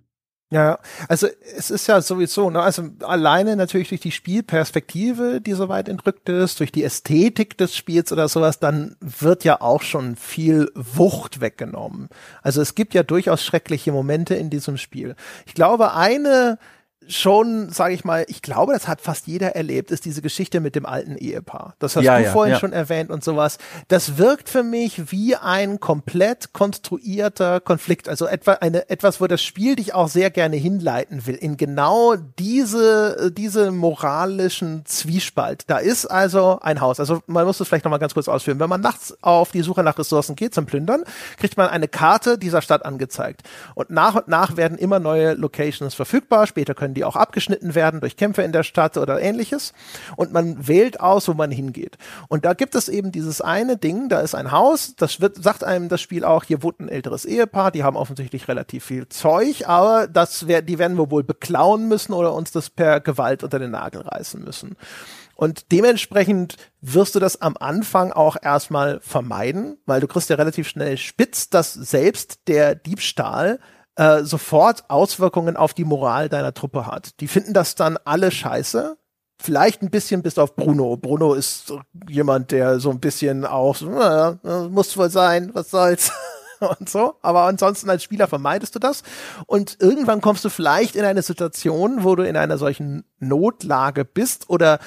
Ja, also es ist ja sowieso, ne, also alleine natürlich durch die Spielperspektive, die so weit entrückt ist, durch die Ästhetik des Spiels oder sowas, dann wird ja auch schon viel Wucht weggenommen. Also es gibt ja durchaus schreckliche Momente in diesem Spiel. Ich glaube, eine schon, sage ich mal, ich glaube, das hat fast jeder erlebt, ist diese Geschichte mit dem alten Ehepaar. Das hast Ja, du ja, vorhin ja. schon erwähnt und sowas. Das wirkt für mich wie ein komplett konstruierter Konflikt. Also etwa eine, etwas, wo das Spiel dich auch sehr gerne hinleiten will, in genau diese, diese moralischen Zwiespalt. Da ist also ein Haus. Also man muss das vielleicht nochmal ganz kurz ausführen. Wenn man nachts auf die Suche nach Ressourcen geht zum Plündern, kriegt man eine Karte dieser Stadt angezeigt. Und nach und nach werden immer neue Locations verfügbar. Später können die auch abgeschnitten werden durch Kämpfe in der Stadt oder ähnliches. Und man wählt aus, wo man hingeht. Und da gibt es eben dieses eine Ding, da ist ein Haus, das wird, sagt einem das Spiel auch, hier wohnt ein älteres Ehepaar, die haben offensichtlich relativ viel Zeug, aber das wär, die werden wir wohl beklauen müssen oder uns das per Gewalt unter den Nagel reißen müssen. Und dementsprechend wirst du das am Anfang auch erstmal vermeiden, weil du kriegst ja relativ schnell spitz, dass selbst der Diebstahl äh, sofort Auswirkungen auf die Moral deiner Truppe hat. Die finden das dann alle scheiße. Vielleicht ein bisschen bis auf Bruno. Bruno ist jemand, der so ein bisschen auch, so, äh, muss wohl sein, was soll's. Und so, aber ansonsten als Spieler vermeidest du das. Und irgendwann kommst du vielleicht in eine Situation, wo du in einer solchen Notlage bist oder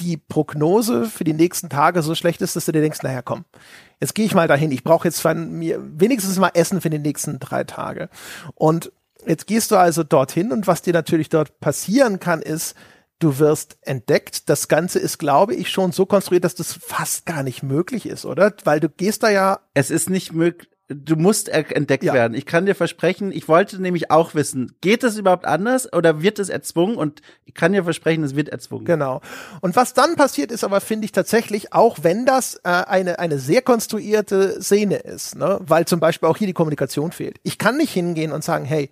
die Prognose für die nächsten Tage so schlecht ist, dass du dir denkst, naja, komm, jetzt gehe ich mal dahin. Ich brauche jetzt von mir wenigstens mal Essen für die nächsten drei Tage. Und jetzt gehst du also dorthin und was dir natürlich dort passieren kann, ist, du wirst entdeckt. Das Ganze ist, glaube ich, schon so konstruiert, dass das fast gar nicht möglich ist, oder? Weil du gehst da ja Es ist nicht möglich. Du musst entdeckt Ja. werden. Ich kann dir versprechen, ich wollte nämlich auch wissen, geht es überhaupt anders oder wird es erzwungen? Und ich kann dir versprechen, es wird erzwungen. Genau. Und was dann passiert ist, aber finde ich tatsächlich, auch wenn das äh, eine, eine sehr konstruierte Szene ist, ne? weil zum Beispiel auch hier die Kommunikation fehlt. Ich kann nicht hingehen und sagen, hey,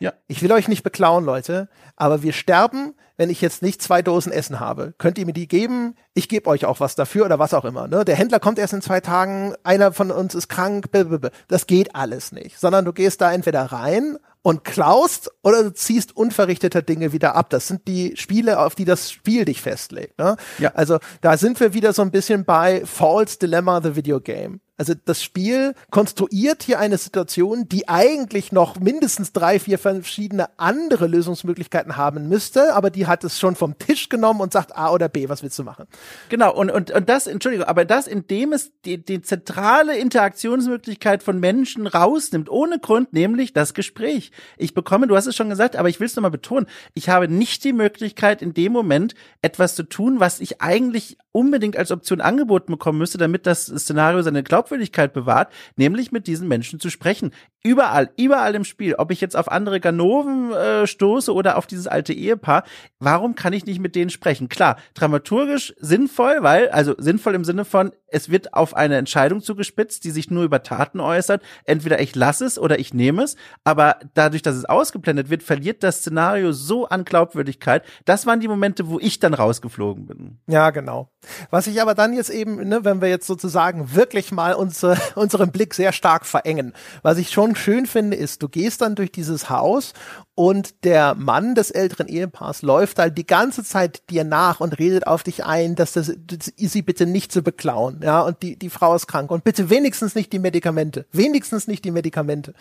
Ja. ich will euch nicht beklauen, Leute, aber wir sterben, wenn ich jetzt nicht zwei Dosen Essen habe. Könnt ihr mir die geben? Ich gebe euch auch was dafür oder was auch immer. Ne? Der Händler kommt erst in zwei Tagen, einer von uns ist krank, blablabla. das geht alles nicht. Sondern du gehst da entweder rein und klaust oder du ziehst unverrichteter Dinge wieder ab. Das sind die Spiele, auf die das Spiel dich festlegt. Ne? Ja. Also da sind wir wieder so ein bisschen bei False Dilemma, the Video Game. Also das Spiel konstruiert hier eine Situation, die eigentlich noch mindestens drei, vier verschiedene andere Lösungsmöglichkeiten haben müsste, aber die hat es schon vom Tisch genommen und sagt A oder B, was willst du machen? Genau, und, und, und das, Entschuldigung, aber das, indem es die, die zentrale Interaktionsmöglichkeit von Menschen rausnimmt, ohne Grund, nämlich das Gespräch. Ich bekomme, du hast es schon gesagt, aber ich will es nochmal betonen, ich habe nicht die Möglichkeit, in dem Moment etwas zu tun, was ich eigentlich unbedingt als Option angeboten bekommen müsste, damit das Szenario seine Glaubwürdigkeit bewahrt, nämlich mit diesen Menschen zu sprechen. Überall, überall im Spiel, ob ich jetzt auf andere Ganoven äh, stoße oder auf dieses alte Ehepaar, warum kann ich nicht mit denen sprechen? Klar, dramaturgisch sinnvoll, weil, also sinnvoll im Sinne von, es wird auf eine Entscheidung zugespitzt, die sich nur über Taten äußert. Entweder ich lasse es oder ich nehme es, aber dadurch, dass es ausgeblendet wird, verliert das Szenario so an Glaubwürdigkeit. Das waren die Momente, wo ich dann rausgeflogen bin. Ja, genau. Was ich aber dann jetzt eben, ne, wenn wir jetzt sozusagen wirklich mal unsere, unseren Blick sehr stark verengen, was ich schon schön finde, ist, du gehst dann durch dieses Haus und der Mann des älteren Ehepaars läuft halt die ganze Zeit dir nach und redet auf dich ein, dass das, das sie bitte nicht zu beklauen, ja, und die, die Frau ist krank und bitte wenigstens nicht die Medikamente, wenigstens nicht die Medikamente.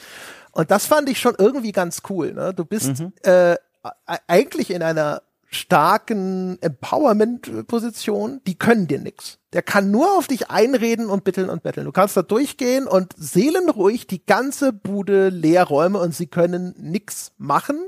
Und das fand ich schon irgendwie ganz cool, ne? Du bist äh, e- eigentlich in einer starken Empowerment-Position, die können dir nix. Der kann nur auf dich einreden und bitteln und betteln. Du kannst da durchgehen und seelenruhig die ganze Bude leer räumen und sie können nix machen.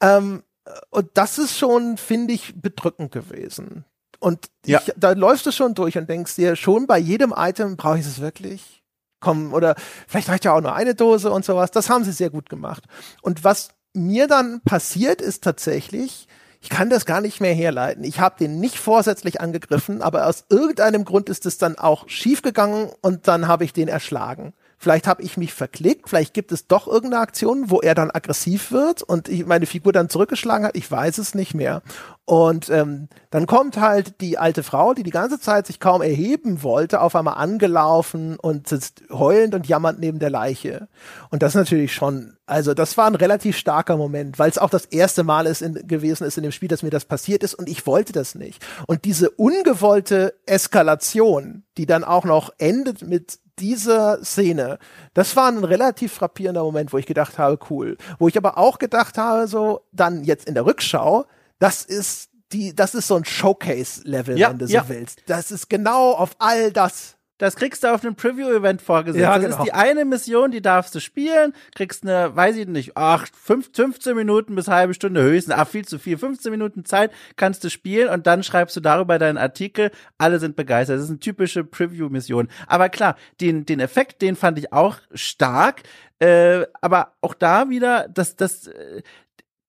Ähm, und das ist schon, finde ich, bedrückend gewesen. Und Ja. ich, da läufst du schon durch und denkst dir, schon bei jedem Item brauche ich es wirklich? Komm, oder vielleicht reicht ja auch nur eine Dose und sowas. Das haben sie sehr gut gemacht. Und was mir dann passiert ist tatsächlich, ich kann das gar nicht mehr herleiten. Ich habe den nicht vorsätzlich angegriffen, aber aus irgendeinem Grund ist es dann auch schiefgegangen und dann habe ich den erschlagen. Vielleicht habe ich mich verklickt, vielleicht gibt es doch irgendeine Aktion, wo er dann aggressiv wird und ich meine Figur dann zurückgeschlagen hat. Ich weiß es nicht mehr. Und ähm, dann kommt halt die alte Frau, die die ganze Zeit sich kaum erheben wollte, auf einmal angelaufen und sitzt heulend und jammernd neben der Leiche. Und das ist natürlich schon, also das war ein relativ starker Moment, weil es auch das erste Mal ist in, gewesen ist in dem Spiel, dass mir das passiert ist und ich wollte das nicht. Und diese ungewollte Eskalation, die dann auch noch endet mit dieser Szene, das war ein relativ frappierender Moment, wo ich gedacht habe, cool. Wo ich aber auch gedacht habe, so dann jetzt in der Rückschau, das ist die, das ist so ein Showcase-Level, ja, wenn du so ja. willst. Das ist genau auf all das das kriegst du auf einem Preview-Event vorgesetzt. Ja, genau. Das ist die eine Mission, die darfst du spielen, kriegst eine, weiß ich nicht, ach, 15 Minuten bis halbe Stunde höchstens, ach, viel zu viel, 15 Minuten Zeit kannst du spielen und dann schreibst du darüber deinen Artikel, alle sind begeistert. Das ist eine typische Preview-Mission. Aber klar, den, den Effekt, den fand ich auch stark. Äh, aber auch da wieder, das, das, äh,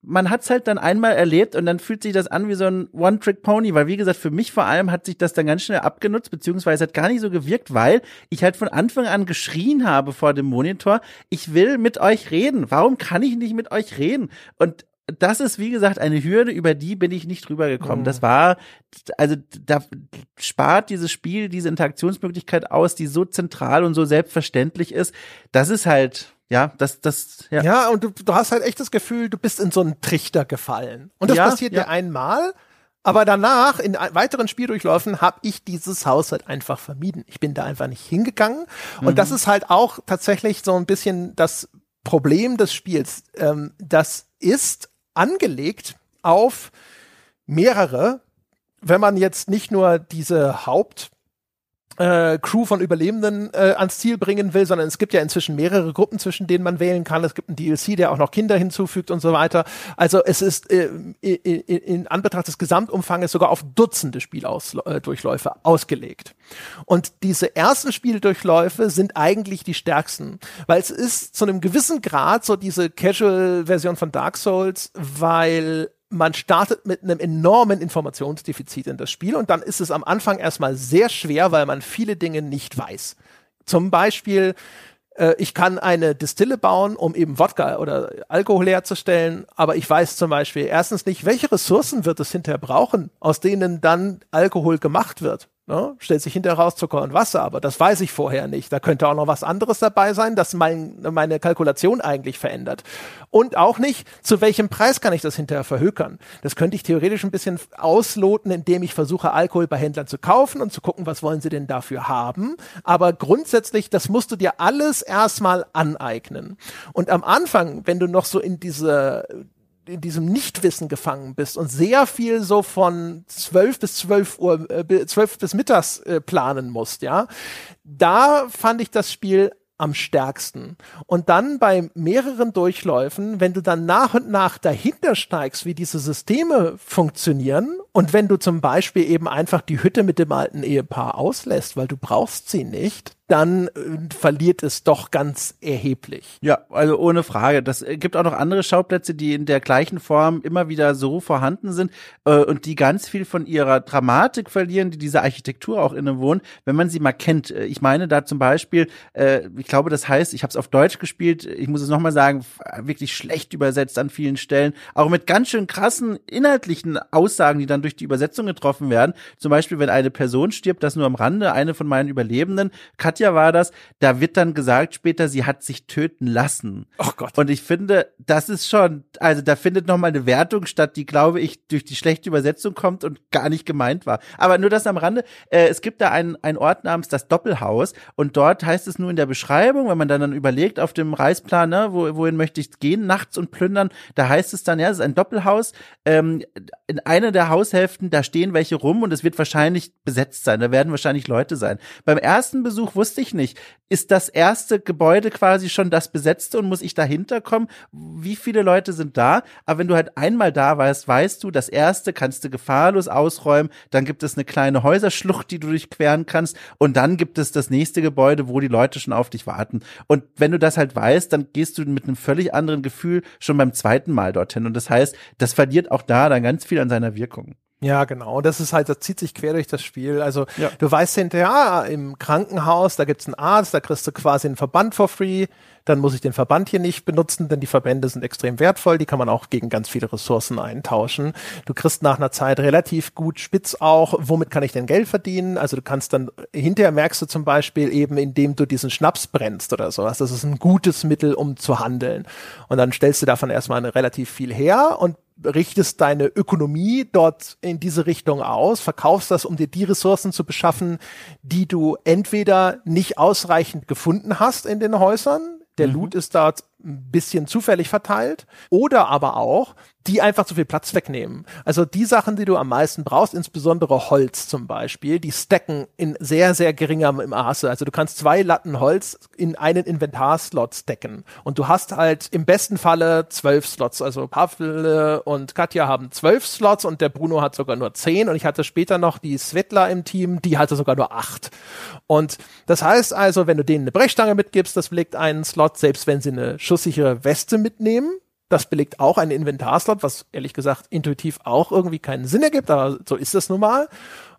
man hat's halt dann einmal erlebt und dann fühlt sich das an wie so ein One-Trick-Pony, weil wie gesagt, für mich vor allem hat sich das dann ganz schnell abgenutzt, beziehungsweise hat gar nicht so gewirkt, weil ich halt von Anfang an geschrien habe vor dem Monitor, ich will mit euch reden. Warum kann ich nicht mit euch reden? Und das ist, wie gesagt, eine Hürde, über die bin ich nicht drüber gekommen. Mhm. Das war, also da spart dieses Spiel diese Interaktionsmöglichkeit aus, die so zentral und so selbstverständlich ist. Das ist halt, ja, das, das, ja. Ja, und du, du hast halt echt das Gefühl, du bist in so einen Trichter gefallen. Und das ja, passiert ja. dir einmal, aber danach, in weiteren Spieldurchläufen, habe ich dieses Haus halt einfach vermieden. Ich bin da einfach nicht hingegangen. Und mhm. das ist halt auch tatsächlich so ein bisschen das Problem des Spiels. Ähm, das ist angelegt auf mehrere, wenn man jetzt nicht nur diese Haupt äh, Crew von Überlebenden äh, ans Ziel bringen will, sondern es gibt ja inzwischen mehrere Gruppen, zwischen denen man wählen kann. Es gibt einen DLC, der auch noch Kinder hinzufügt und so weiter. Also es ist äh, in, Anbetracht des Gesamtumfanges sogar auf Dutzende Spieldurchläufe äh, ausgelegt. Und diese ersten Spieldurchläufe sind eigentlich die stärksten, weil es ist zu einem gewissen Grad so diese Casual-Version von Dark Souls, weil man startet mit einem enormen Informationsdefizit in das Spiel und dann ist es am Anfang erstmal sehr schwer, weil man viele Dinge nicht weiß. Zum Beispiel, äh, ich kann eine Distille bauen, um eben Wodka oder Alkohol herzustellen, aber ich weiß zum Beispiel erstens nicht, welche Ressourcen wird es hinterher brauchen, aus denen dann Alkohol gemacht wird. Ne? Stellt sich hinterher raus Zucker und Wasser, aber das weiß ich vorher nicht. Da könnte auch noch was anderes dabei sein, das mein, meine Kalkulation eigentlich verändert. Und auch nicht, zu welchem Preis kann ich das hinterher verhökern. Das könnte ich theoretisch ein bisschen ausloten, indem ich versuche, Alkohol bei Händlern zu kaufen und zu gucken, was wollen sie denn dafür haben. Aber grundsätzlich, das musst du dir alles erstmal aneignen. Und am Anfang, wenn du noch so in diese in diesem Nichtwissen gefangen bist und sehr viel so von zwölf bis zwölf Uhr, äh, zwölf bis mittags äh, planen musst, ja, da fand ich das Spiel am stärksten. Und dann bei mehreren Durchläufen, wenn du dann nach und nach dahinter steigst, wie diese Systeme funktionieren und wenn du zum Beispiel eben einfach die Hütte mit dem alten Ehepaar auslässt, weil du brauchst sie nicht, dann äh, verliert es doch ganz erheblich. Ja, also ohne Frage. Das äh, gibt auch noch andere Schauplätze, die in der gleichen Form immer wieder so vorhanden sind äh, und die ganz viel von ihrer Dramatik verlieren, die dieser Architektur auch innewohnen, wenn man sie mal kennt. Äh, ich meine da zum Beispiel, äh, ich glaube, das heißt, ich habe es auf Deutsch gespielt, ich muss es nochmal sagen, wirklich schlecht übersetzt an vielen Stellen, auch mit ganz schön krassen inhaltlichen Aussagen, die dann durch die Übersetzung getroffen werden. Zum Beispiel, wenn eine Person stirbt, das nur am Rande, eine von meinen Überlebenden, Katja war das, da wird dann gesagt später, sie hat sich töten lassen. Oh Gott. Und ich finde, das ist schon, also da findet nochmal eine Wertung statt, die, glaube ich, durch die schlechte Übersetzung kommt und gar nicht gemeint war. Aber nur das am Rande. Äh, es gibt da einen, einen Ort namens das Doppelhaus und dort heißt es nur in der Beschreibung, wenn man dann, dann überlegt auf dem Reisplan, ne, wo, wohin möchte ich gehen, nachts und plündern, da heißt es dann, ja, es ist ein Doppelhaus. Ähm, in einer der Haushälften, da stehen welche rum und es wird wahrscheinlich besetzt sein. Da werden wahrscheinlich Leute sein. Beim ersten Besuch wusste ich nicht, ist das erste Gebäude quasi schon das besetzte und muss ich dahinter kommen? Wie viele Leute sind da? Aber wenn du halt einmal da warst, weißt du, das erste kannst du gefahrlos ausräumen, dann gibt es eine kleine Häuserschlucht, die du durchqueren kannst und dann gibt es das nächste Gebäude, wo die Leute schon auf dich warten. Und wenn du das halt weißt, dann gehst du mit einem völlig anderen Gefühl schon beim zweiten Mal dorthin und das heißt, das verliert auch da dann ganz viel an seiner Wirkung. Ja, genau. Das ist halt, das zieht sich quer durch das Spiel. Also ja. du weißt hinterher, ah, im Krankenhaus, da gibt's einen Arzt, da kriegst du quasi einen Verband for free. Dann muss ich den Verband hier nicht benutzen, denn die Verbände sind extrem wertvoll. Die kann man auch gegen ganz viele Ressourcen eintauschen. Du kriegst nach einer Zeit relativ gut spitz auch, womit kann ich denn Geld verdienen? Also du kannst dann, hinterher merkst du zum Beispiel eben, indem du diesen Schnaps brennst oder sowas. Das ist ein gutes Mittel, um zu handeln. Und dann stellst du davon erstmal relativ viel her und richtest deine Ökonomie dort in diese Richtung aus, verkaufst das, um dir die Ressourcen zu beschaffen, die du entweder nicht ausreichend gefunden hast in den Häusern, der mhm. Loot ist dort ein bisschen zufällig verteilt oder aber auch, die einfach zu viel Platz wegnehmen. Also die Sachen, die du am meisten brauchst, insbesondere Holz zum Beispiel, die stacken in sehr, sehr geringem Maße. Also du kannst zwei Latten Holz in einen Inventarslot stacken. Und du hast halt im besten Falle zwölf Slots. Also Pavel und Katja haben zwölf Slots und der Bruno hat sogar nur zehn. Und ich hatte später noch die Svetla im Team, die hatte sogar nur acht. Und das heißt also, wenn du denen eine Brechstange mitgibst, das belegt einen Slot, selbst wenn sie eine schusssichere Weste mitnehmen, das belegt auch einen Inventarslot, was ehrlich gesagt intuitiv auch irgendwie keinen Sinn ergibt, aber so ist das nun mal.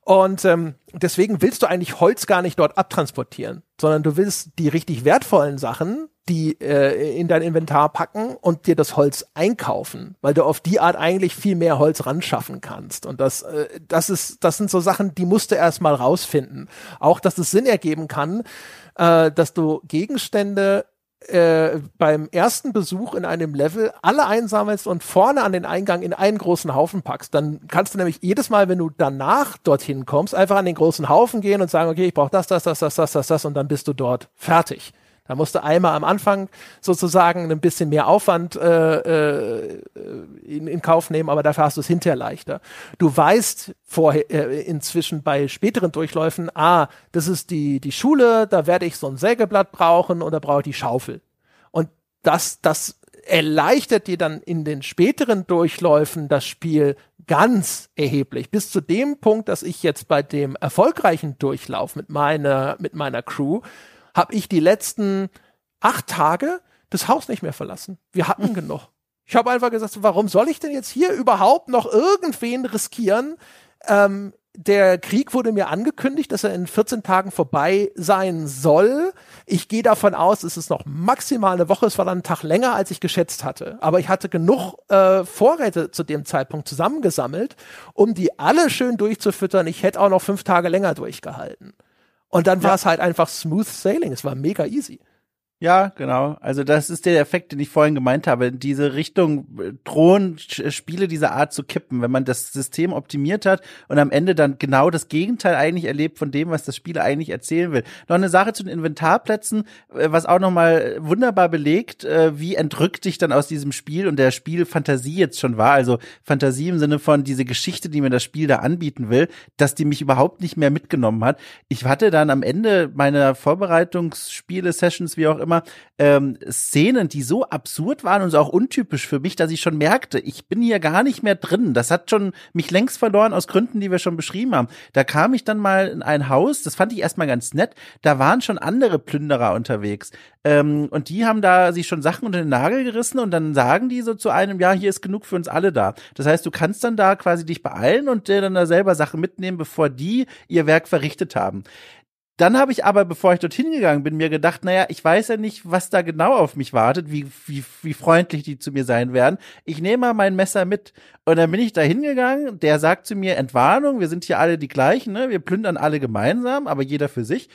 Und ähm, deswegen willst du eigentlich Holz gar nicht dort abtransportieren, sondern du willst die richtig wertvollen Sachen, die äh, in dein Inventar packen und dir das Holz einkaufen, weil du auf die Art eigentlich viel mehr Holz ranschaffen kannst. Und das, äh, das ist, das sind so Sachen, die musst du erstmal rausfinden. Auch, dass es Sinn ergeben kann, äh, dass du Gegenstände äh, beim ersten Besuch in einem Level alle einsammelst und vorne an den Eingang in einen großen Haufen packst. Dann kannst du nämlich jedes Mal, wenn du danach dorthin kommst, einfach an den großen Haufen gehen und sagen, okay, ich brauche das, das, das, das, das, das, das und dann bist du dort fertig. Da musst du einmal am Anfang sozusagen ein bisschen mehr Aufwand äh, äh, in, in Kauf nehmen, aber dafür hast du es hinterher leichter. Du weißt vorher äh, inzwischen bei späteren Durchläufen, ah, das ist die die Schule, da werde ich so ein Sägeblatt brauchen und da brauche ich die Schaufel. Und das das erleichtert dir dann in den späteren Durchläufen das Spiel ganz erheblich. Bis zu dem Punkt, dass ich jetzt bei dem erfolgreichen Durchlauf mit meiner mit meiner Crew habe ich die letzten acht Tage das Haus nicht mehr verlassen. Wir hatten genug. Ich habe einfach gesagt, warum soll ich denn jetzt hier überhaupt noch irgendwen riskieren? Ähm, der Krieg wurde mir angekündigt, dass er in 14 Tagen vorbei sein soll. Ich gehe davon aus, es ist noch maximal eine Woche. Es war dann ein Tag länger, als ich geschätzt hatte. Aber ich hatte genug äh, Vorräte zu dem Zeitpunkt zusammengesammelt, um die alle schön durchzufüttern. Ich hätte auch noch fünf Tage länger durchgehalten. Und dann ja. war es halt einfach smooth sailing. Es war mega easy. Ja, genau. Also das ist der Effekt, den ich vorhin gemeint habe. Diese Richtung äh, drohen Spiele dieser Art zu kippen, wenn man das System optimiert hat und am Ende dann genau das Gegenteil eigentlich erlebt von dem, was das Spiel eigentlich erzählen will. Noch eine Sache zu den Inventarplätzen, äh, was auch nochmal wunderbar belegt, äh, wie entrückt dich dann aus diesem Spiel und der Spiel Fantasie jetzt schon war. Also Fantasie im Sinne von diese Geschichte, die mir das Spiel da anbieten will, dass die mich überhaupt nicht mehr mitgenommen hat. Ich hatte dann am Ende meiner Vorbereitungsspiele-Sessions, wie auch immer, ähm, Szenen, die so absurd waren und so auch untypisch für mich, dass ich schon merkte, ich bin hier gar nicht mehr drin. Das hat schon mich längst verloren aus Gründen, die wir schon beschrieben haben. Da kam ich dann mal in ein Haus, das fand ich erstmal ganz nett. Da waren schon andere Plünderer unterwegs. Ähm, und die haben da sich schon Sachen unter den Nagel gerissen und dann sagen die so zu einem, ja, hier ist genug für uns alle da. Das heißt, du kannst dann da quasi dich beeilen und dir dann da selber Sachen mitnehmen, bevor die ihr Werk verrichtet haben. Dann habe ich aber, bevor ich dorthin gegangen bin, mir gedacht, naja, ich weiß ja nicht, was da genau auf mich wartet, wie, wie, wie freundlich die zu mir sein werden. Ich nehme mal mein Messer mit. Und dann bin ich da hingegangen, der sagt zu mir, Entwarnung, wir sind hier alle die gleichen, ne? wir plündern alle gemeinsam, aber jeder für sich.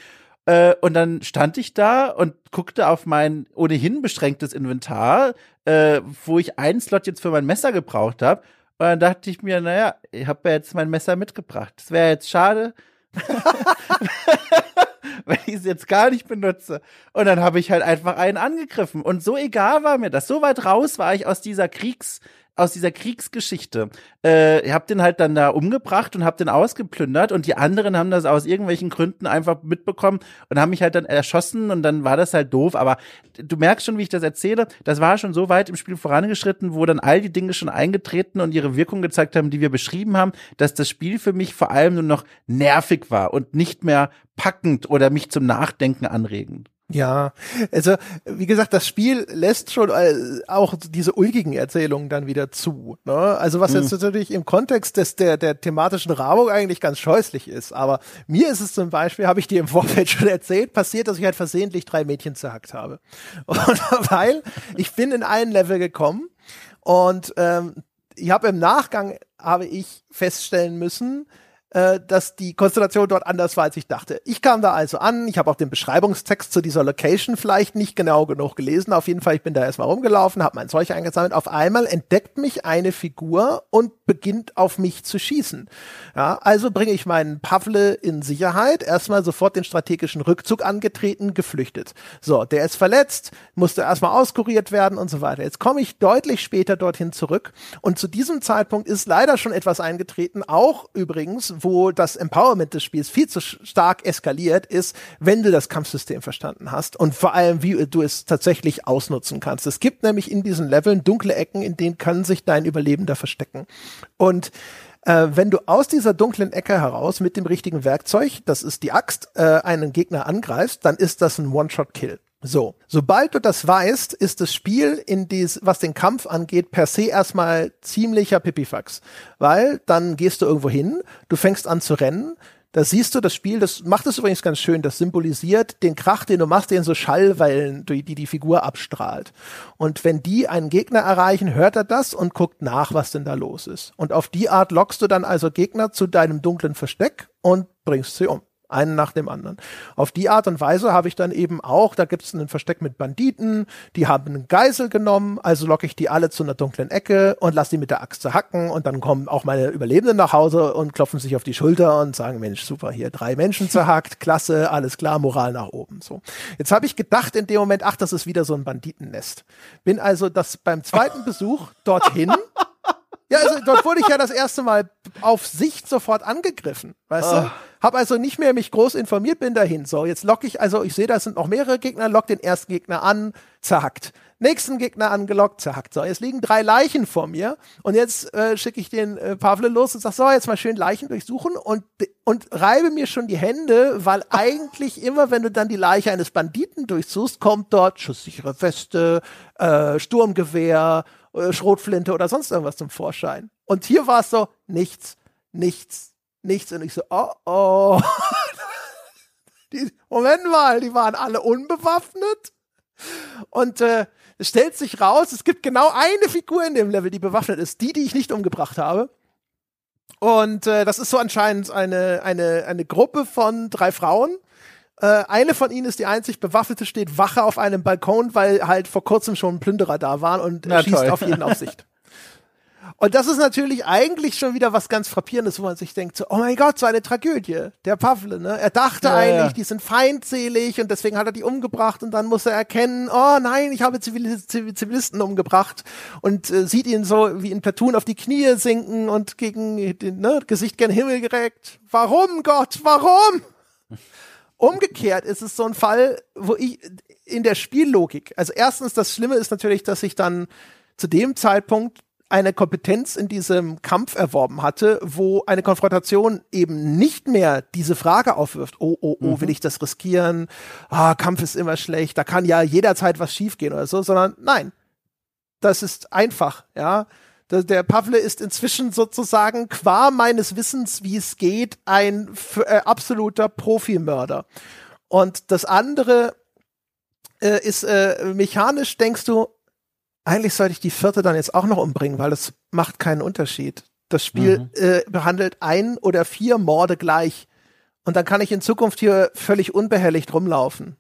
Äh, und dann stand ich da und guckte auf mein ohnehin beschränktes Inventar, äh, wo ich einen Slot jetzt für mein Messer gebraucht habe. Und dann dachte ich mir, naja, ich habe ja jetzt mein Messer mitgebracht. Das wäre jetzt schade, wenn ich es jetzt gar nicht benutze. Und dann habe ich halt einfach einen angegriffen. Und so egal war mir das. So weit raus war ich aus dieser Kriegs, aus dieser Kriegsgeschichte. Äh, ich habe den halt dann da umgebracht und habe den ausgeplündert und die anderen haben das aus irgendwelchen Gründen einfach mitbekommen und haben mich halt dann erschossen und dann war das halt doof. Aber du merkst schon, wie ich das erzähle, das war schon so weit im Spiel vorangeschritten, wo dann all die Dinge schon eingetreten und ihre Wirkung gezeigt haben, die wir beschrieben haben, dass das Spiel für mich vor allem nur noch nervig war und nicht mehr packend oder mich zum Nachdenken anregend. Ja, also wie gesagt, das Spiel lässt schon äh, auch diese ulkigen Erzählungen dann wieder zu. Ne? Also was mhm. jetzt natürlich im Kontext des der der thematischen Rahmung eigentlich ganz scheußlich ist. Aber mir ist es zum Beispiel, habe ich dir im Vorfeld schon erzählt, passiert, dass ich halt versehentlich drei Mädchen zerhackt habe. Und weil ich bin in ein Level gekommen und ähm, ich habe im Nachgang habe ich feststellen müssen, äh, dass die Konstellation dort anders war, als ich dachte. Ich kam da also an, ich habe auch den Beschreibungstext zu dieser Location vielleicht nicht genau genug gelesen. Auf jeden Fall, ich bin da erstmal rumgelaufen, habe mein Zeug eingesammelt. Auf einmal entdeckt mich eine Figur und beginnt auf mich zu schießen. Ja, also bringe ich meinen Pavle in Sicherheit, erstmal sofort den strategischen Rückzug angetreten, geflüchtet. So, der ist verletzt, musste erstmal auskuriert werden und so weiter. Jetzt komme ich deutlich später dorthin zurück und zu diesem Zeitpunkt ist leider schon etwas eingetreten, auch übrigens, wo das Empowerment des Spiels viel zu stark eskaliert ist, wenn du das Kampfsystem verstanden hast und vor allem, wie du es tatsächlich ausnutzen kannst. Es gibt nämlich in diesen Leveln dunkle Ecken, in denen kann sich dein Überlebender verstecken. Und äh, wenn du aus dieser dunklen Ecke heraus mit dem richtigen Werkzeug, das ist die Axt, äh, einen Gegner angreifst, dann ist das ein One-Shot-Kill. So, sobald du das weißt, ist das Spiel in dies, was den Kampf angeht, per se erstmal ziemlicher Pipifax. Weil dann gehst du irgendwo hin, du fängst an zu rennen, da siehst du das Spiel, das macht es übrigens ganz schön, das symbolisiert den Krach, den du machst, den so Schallwellen, die die Figur abstrahlt. Und wenn die einen Gegner erreichen, hört er das und guckt nach, was denn da los ist. Und auf die Art lockst du dann also Gegner zu deinem dunklen Versteck und bringst sie um einen nach dem anderen. Auf die Art und Weise habe ich dann eben auch, da gibt es einen Versteck mit Banditen, die haben einen Geisel genommen, also locke ich die alle zu einer dunklen Ecke und lasse die mit der Axt hacken und dann kommen auch meine Überlebenden nach Hause und klopfen sich auf die Schulter und sagen, Mensch, super, hier drei Menschen zerhackt, klasse, alles klar, Moral nach oben. So. Jetzt habe ich gedacht in dem Moment, ach, das ist wieder so ein Banditennest. Bin also das beim zweiten Besuch dorthin Ja, also dort wurde ich ja das erste Mal auf Sicht sofort angegriffen, weißt oh. du? Ah. Hab also nicht mehr mich groß informiert, bin dahin. So, jetzt lock ich, also ich sehe, da sind noch mehrere Gegner, lock den ersten Gegner an, zerhackt. Nächsten Gegner angelockt, zerhackt. So, jetzt liegen drei Leichen vor mir und jetzt äh, schicke ich den äh, Pavle los und sag, so, jetzt mal schön Leichen durchsuchen und, und reibe mir schon die Hände, weil eigentlich immer, wenn du dann die Leiche eines Banditen durchsuchst, kommt dort schusssichere Weste, äh, Sturmgewehr, äh, Schrotflinte oder sonst irgendwas zum Vorschein. Und hier war es so, nichts, nichts, nichts. Und ich so, oh, oh. die, Moment mal, die waren alle unbewaffnet. Und äh, es stellt sich raus, es gibt genau eine Figur in dem Level, die bewaffnet ist, die, die ich nicht umgebracht habe. Und äh, das ist so anscheinend eine, eine, eine Gruppe von drei Frauen, äh, eine von ihnen ist die einzig bewaffnete, steht Wache auf einem Balkon, weil halt vor kurzem schon Plünderer da waren und Na, schießt toll. auf jeden auf Sicht. Und das ist natürlich eigentlich schon wieder was ganz Frappierendes, wo man sich denkt, so, oh mein Gott, so eine Tragödie. Der Pavle, ne? Er dachte ja, eigentlich, ja. die sind feindselig und deswegen hat er die umgebracht und dann muss er erkennen, oh nein, ich habe Zivilisten umgebracht und äh, sieht ihn so wie in Platoon auf die Knie sinken und gegen den ne, Gesicht gen Himmel gereckt. Warum, Gott, warum? Umgekehrt ist es so ein Fall, wo ich in der Spiellogik, also erstens, das Schlimme ist natürlich, dass ich dann zu dem Zeitpunkt eine Kompetenz in diesem Kampf erworben hatte, wo eine Konfrontation eben nicht mehr diese Frage aufwirft, oh, oh, oh, mhm. will ich das riskieren? Ah, Kampf ist immer schlecht, da kann ja jederzeit was schiefgehen oder so, sondern nein, das ist einfach, ja. Der Pavle ist inzwischen sozusagen qua meines Wissens, wie es geht, ein äh, absoluter Profimörder. Und das andere äh, ist äh, mechanisch, denkst du, eigentlich sollte ich die vierte dann jetzt auch noch umbringen, weil das macht keinen Unterschied. Das Spiel mhm. äh, behandelt ein oder vier Morde gleich. Und dann kann ich in Zukunft hier völlig unbehelligt rumlaufen.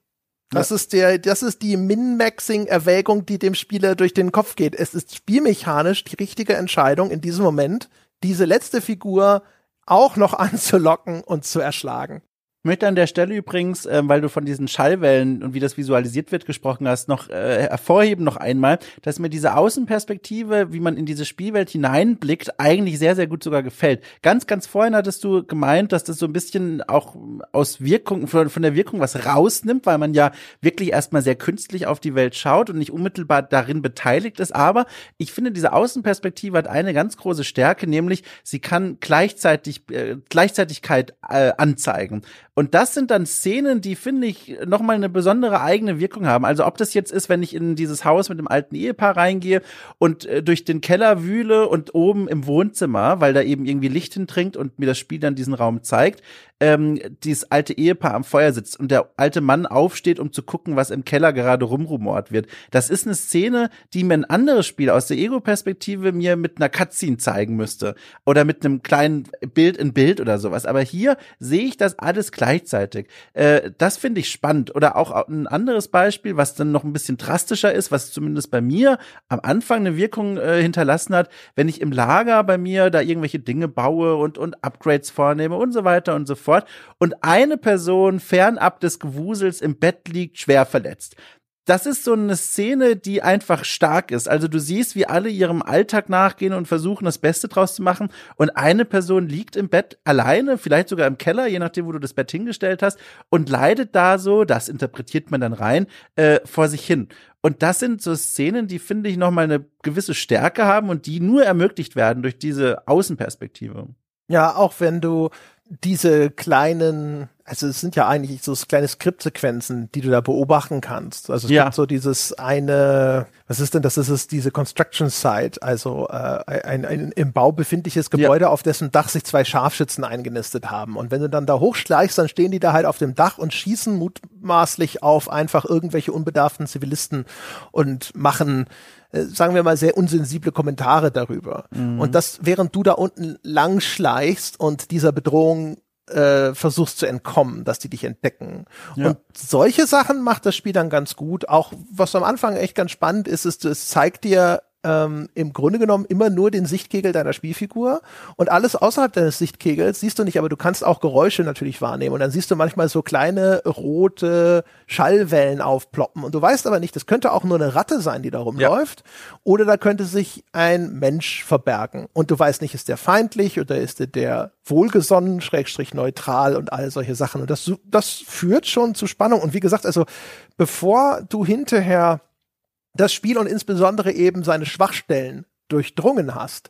Das ja. ist der, das ist die Min-Maxing-Erwägung, die dem Spieler durch den Kopf geht. Es ist spielmechanisch die richtige Entscheidung in diesem Moment, diese letzte Figur auch noch anzulocken und zu erschlagen. Ich möchte an der Stelle übrigens, äh, weil du von diesen Schallwellen und wie das visualisiert wird gesprochen hast, noch äh, hervorheben noch einmal, dass mir diese Außenperspektive, wie man in diese Spielwelt hineinblickt, eigentlich sehr, sehr gut sogar gefällt. Ganz, ganz vorhin hattest du gemeint, dass das so ein bisschen auch aus Wirkung, von, von der Wirkung was rausnimmt, weil man ja wirklich erstmal sehr künstlich auf die Welt schaut und nicht unmittelbar darin beteiligt ist. Aber ich finde, diese Außenperspektive hat eine ganz große Stärke, nämlich sie kann gleichzeitig, äh, Gleichzeitigkeit äh, anzeigen. Und das sind dann Szenen, die finde ich nochmal eine besondere eigene Wirkung haben. Also ob das jetzt ist, wenn ich in dieses Haus mit dem alten Ehepaar reingehe und äh, durch den Keller wühle und oben im Wohnzimmer, weil da eben irgendwie Licht hintrinkt und mir das Spiel dann diesen Raum zeigt, ähm, dieses alte Ehepaar am Feuer sitzt und der alte Mann aufsteht, um zu gucken, was im Keller gerade rumrumort wird. Das ist eine Szene, die mir ein anderes Spiel aus der Ego-Perspektive mir mit einer Cutscene zeigen müsste oder mit einem kleinen Bild in Bild oder sowas. Aber hier sehe ich das alles gleichzeitig. Äh, das finde ich spannend. Oder auch ein anderes Beispiel, was dann noch ein bisschen drastischer ist, was zumindest bei mir am Anfang eine Wirkung äh, hinterlassen hat, wenn ich im Lager bei mir da irgendwelche Dinge baue und, und Upgrades vornehme und so weiter und so fort fort. Und eine Person fernab des Gewusels im Bett liegt, schwer verletzt das ist so eine Szene, die einfach stark ist. Also du siehst, wie alle ihrem Alltag nachgehen und versuchen, das Beste draus zu machen. Und eine Person liegt im Bett alleine, vielleicht sogar im Keller, je nachdem, wo du das Bett hingestellt hast, und leidet da so, das interpretiert man dann rein, äh, vor sich hin. Und das sind so Szenen, die finde ich nochmal eine gewisse Stärke haben und die nur ermöglicht werden durch diese Außenperspektive. Ja, auch wenn du diese kleinen, also es sind ja eigentlich so kleine Skriptsequenzen, die du da beobachten kannst. Also es ja. gibt so dieses eine, was ist denn das? Das ist diese Construction Site, also äh, ein, ein im Bau befindliches Gebäude, ja. auf dessen Dach sich zwei Scharfschützen eingenistet haben. Und wenn du dann da hochschleichst, dann stehen die da halt auf dem Dach und schießen mutmaßlich auf einfach irgendwelche unbedarften Zivilisten und machen äh, sagen wir mal, sehr unsensible Kommentare darüber. Mhm. Und das, während du da unten lang schleichst und dieser Bedrohung äh, versuchst zu entkommen, dass die dich entdecken. Ja. Und solche Sachen macht das Spiel dann ganz gut. Auch was am Anfang echt ganz spannend ist, ist, es zeigt dir ähm, im Grunde genommen immer nur den Sichtkegel deiner Spielfigur und alles außerhalb deines Sichtkegels siehst du nicht, aber du kannst auch Geräusche natürlich wahrnehmen und dann siehst du manchmal so kleine rote Schallwellen aufploppen und du weißt aber nicht, das könnte auch nur eine Ratte sein, die da rumläuft ja. oder da könnte sich ein Mensch verbergen und du weißt nicht, ist der feindlich oder ist der, der wohlgesonnen, schrägstrich neutral und all solche Sachen und das, das führt schon zu Spannung und wie gesagt, also bevor du hinterher das Spiel und insbesondere eben seine Schwachstellen durchdrungen hast,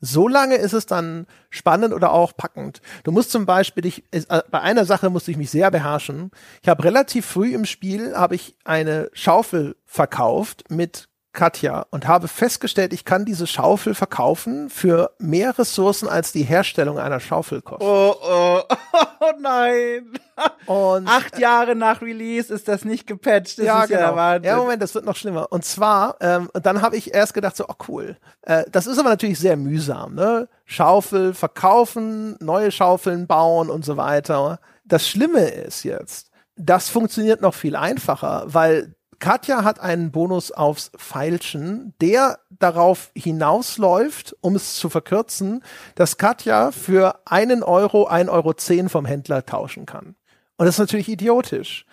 so lange ist es dann spannend oder auch packend. Du musst zum Beispiel dich, äh, bei einer Sache musste ich mich sehr beherrschen. Ich habe relativ früh im Spiel habe ich eine Schaufel verkauft mit Katja und habe festgestellt, ich kann diese Schaufel verkaufen für mehr Ressourcen als die Herstellung einer Schaufel kostet. Oh, oh, oh nein. Und acht Jahre nach Release ist das nicht gepatcht. Das ja, ist genau. ja, ja, Moment, das wird noch schlimmer. Und zwar, ähm, dann habe ich erst gedacht so, oh cool. Äh, das ist aber natürlich sehr mühsam, ne? Schaufel verkaufen, neue Schaufeln bauen und so weiter. Das Schlimme ist jetzt, das funktioniert noch viel einfacher, weil Katja hat einen Bonus aufs Feilschen, der darauf hinausläuft, um es zu verkürzen, dass Katja für einen Euro ein Euro zehn vom Händler tauschen kann. Und das ist natürlich idiotisch.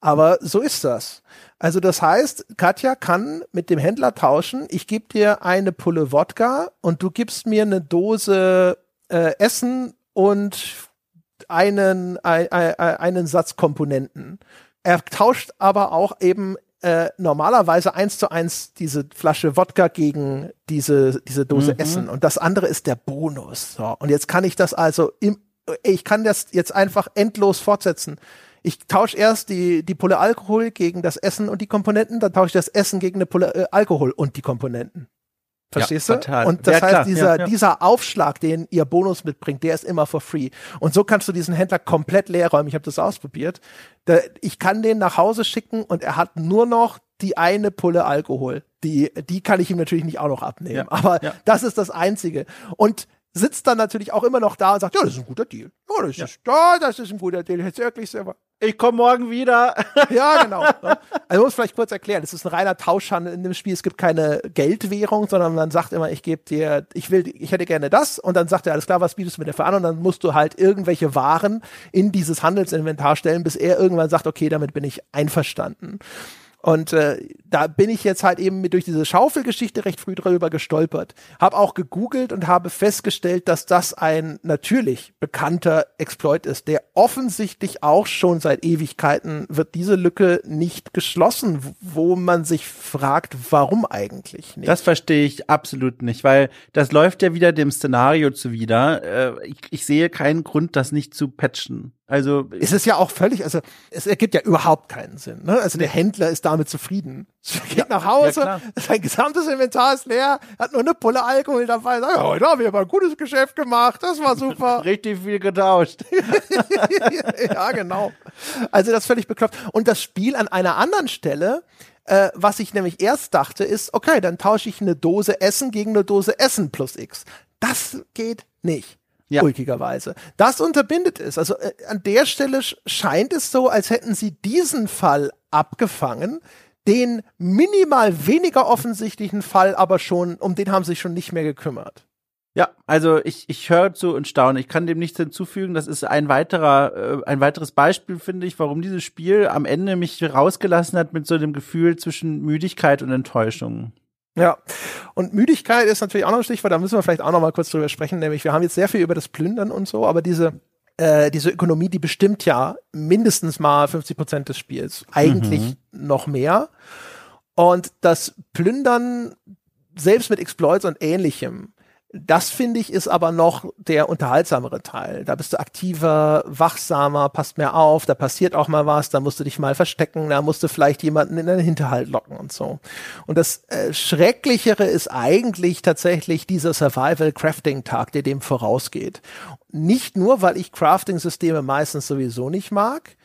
Aber so ist das. Also das heißt, Katja kann mit dem Händler tauschen. Ich gebe dir eine Pulle Wodka und du gibst mir eine Dose äh, Essen und einen, ein, ein, einen Satz Komponenten. Er tauscht aber auch eben äh, normalerweise eins zu eins diese Flasche Wodka gegen diese, diese Dose mhm. Essen. Und das andere ist der Bonus. So. Und jetzt kann ich das also im, ich kann das jetzt einfach endlos fortsetzen. Ich tausche erst die, die Pulle Alkohol gegen das Essen und die Komponenten, dann tausche ich das Essen gegen eine Pulle äh, Alkohol und die Komponenten. Verstehst ja, du? Total. Und das ja, heißt, klar. dieser, ja, dieser Aufschlag, den ihr Bonus mitbringt, der ist immer for free. Und so kannst du diesen Händler komplett leer räumen. Ich habe das ausprobiert. Da, ich kann den nach Hause schicken und er hat nur noch die eine Pulle Alkohol. Die, die kann ich ihm natürlich nicht auch noch abnehmen. Aber das ist das Einzige. Und sitzt dann natürlich auch immer noch da und sagt, ja, das ist ein guter Deal. Ja, das. Ist, ja, das ist ein guter Deal. Jetzt wirklich selber. Ich komme morgen wieder. ja, genau. Ne? Also muss vielleicht kurz erklären, es ist ein reiner Tauschhandel in dem Spiel. Es gibt keine Geldwährung, sondern man sagt immer, ich gebe dir, ich will, ich hätte gerne das und dann sagt er, alles klar, was bietest du mir dafür an? Und dann musst du halt irgendwelche Waren in dieses Handelsinventar stellen, bis er irgendwann sagt, okay, damit bin ich einverstanden. Und äh, da bin ich jetzt halt eben mit durch diese Schaufelgeschichte recht früh drüber gestolpert. Habe auch gegoogelt und habe festgestellt, dass das ein natürlich bekannter Exploit ist, der offensichtlich auch schon seit Ewigkeiten wird diese Lücke nicht geschlossen, wo man sich fragt, warum eigentlich nicht. Das verstehe ich absolut nicht, weil das läuft ja wieder dem Szenario zuwider. Äh, ich, ich sehe keinen Grund, das nicht zu patchen. Also es ist ja auch völlig, also es ergibt ja überhaupt keinen Sinn. Ne? Also der Händler ist damit zufrieden. Er geht ja, nach Hause, ja, sein gesamtes Inventar ist leer, hat nur eine Pulle Alkohol dabei. Sagt, ja, heute haben wir aber ein gutes Geschäft gemacht, das war super. Richtig viel getauscht. ja, genau. Also das ist völlig bekloppt. Und das Spiel an einer anderen Stelle äh, was ich nämlich erst dachte, ist, okay, dann tausche ich eine Dose Essen gegen eine Dose Essen plus X. Das geht nicht ja. ulkigerweise. Das unterbindet es. Also äh, an der Stelle scheint es so, als hätten sie diesen Fall abgefangen, den minimal weniger offensichtlichen Fall aber schon, um den haben sie sich schon nicht mehr gekümmert. Ja, also ich, ich höre zu und staune. Ich kann dem nichts hinzufügen. Das ist ein weiterer, äh, ein weiteres Beispiel, finde ich, warum dieses Spiel am Ende mich rausgelassen hat mit so einem Gefühl zwischen Müdigkeit und Enttäuschung. Ja, und Müdigkeit ist natürlich auch noch ein Stichwort, da müssen wir vielleicht auch noch mal kurz drüber sprechen, nämlich wir haben jetzt sehr viel über das Plündern und so, aber diese, äh, diese Ökonomie, die bestimmt ja mindestens mal 50 Prozent des Spiels, eigentlich mhm. noch mehr. Und das Plündern, selbst mit Exploits und ähnlichem, das finde ich ist aber noch der unterhaltsamere Teil. Da bist du aktiver, wachsamer, passt mehr auf, da passiert auch mal was, da musst du dich mal verstecken, da musst du vielleicht jemanden in den Hinterhalt locken und so. Und das äh, Schrecklichere ist eigentlich tatsächlich dieser Survival-Crafting-Tag, der dem vorausgeht. Nicht nur, weil ich Crafting-Systeme meistens sowieso nicht mag,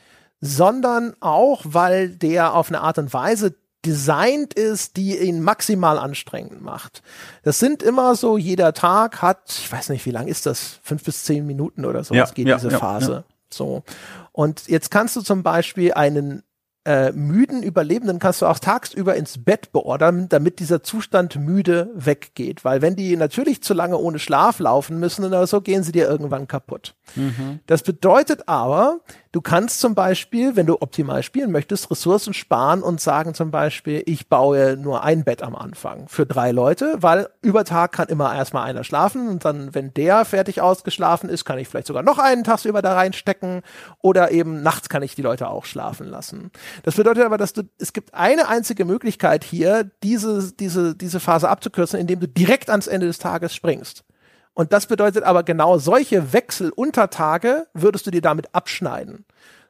sondern auch, weil der auf eine Art und Weise designt ist, die ihn maximal anstrengend macht. Das sind immer so, jeder Tag hat, ich weiß nicht, wie lang ist das? Fünf bis zehn Minuten oder so, ja, geht ja, diese ja, Phase. So. Und jetzt kannst du zum Beispiel einen äh, müden Überlebenden kannst du auch tagsüber ins Bett beordern, damit dieser Zustand müde weggeht. Weil wenn die natürlich zu lange ohne Schlaf laufen müssen oder so, gehen sie dir irgendwann kaputt. Mhm. Das bedeutet aber, Du kannst zum Beispiel, wenn du optimal spielen möchtest, Ressourcen sparen und sagen zum Beispiel, ich baue nur ein Bett am Anfang für drei Leute, weil über Tag kann immer erstmal einer schlafen und dann, wenn der fertig ausgeschlafen ist, kann ich vielleicht sogar noch einen tagsüber da reinstecken oder eben nachts kann ich die Leute auch schlafen lassen. Das bedeutet aber, dass du, es gibt eine einzige Möglichkeit hier, diese, diese, diese Phase abzukürzen, indem du direkt ans Ende des Tages springst. Und das bedeutet aber genau solche Wechsel unter Tage würdest du dir damit abschneiden.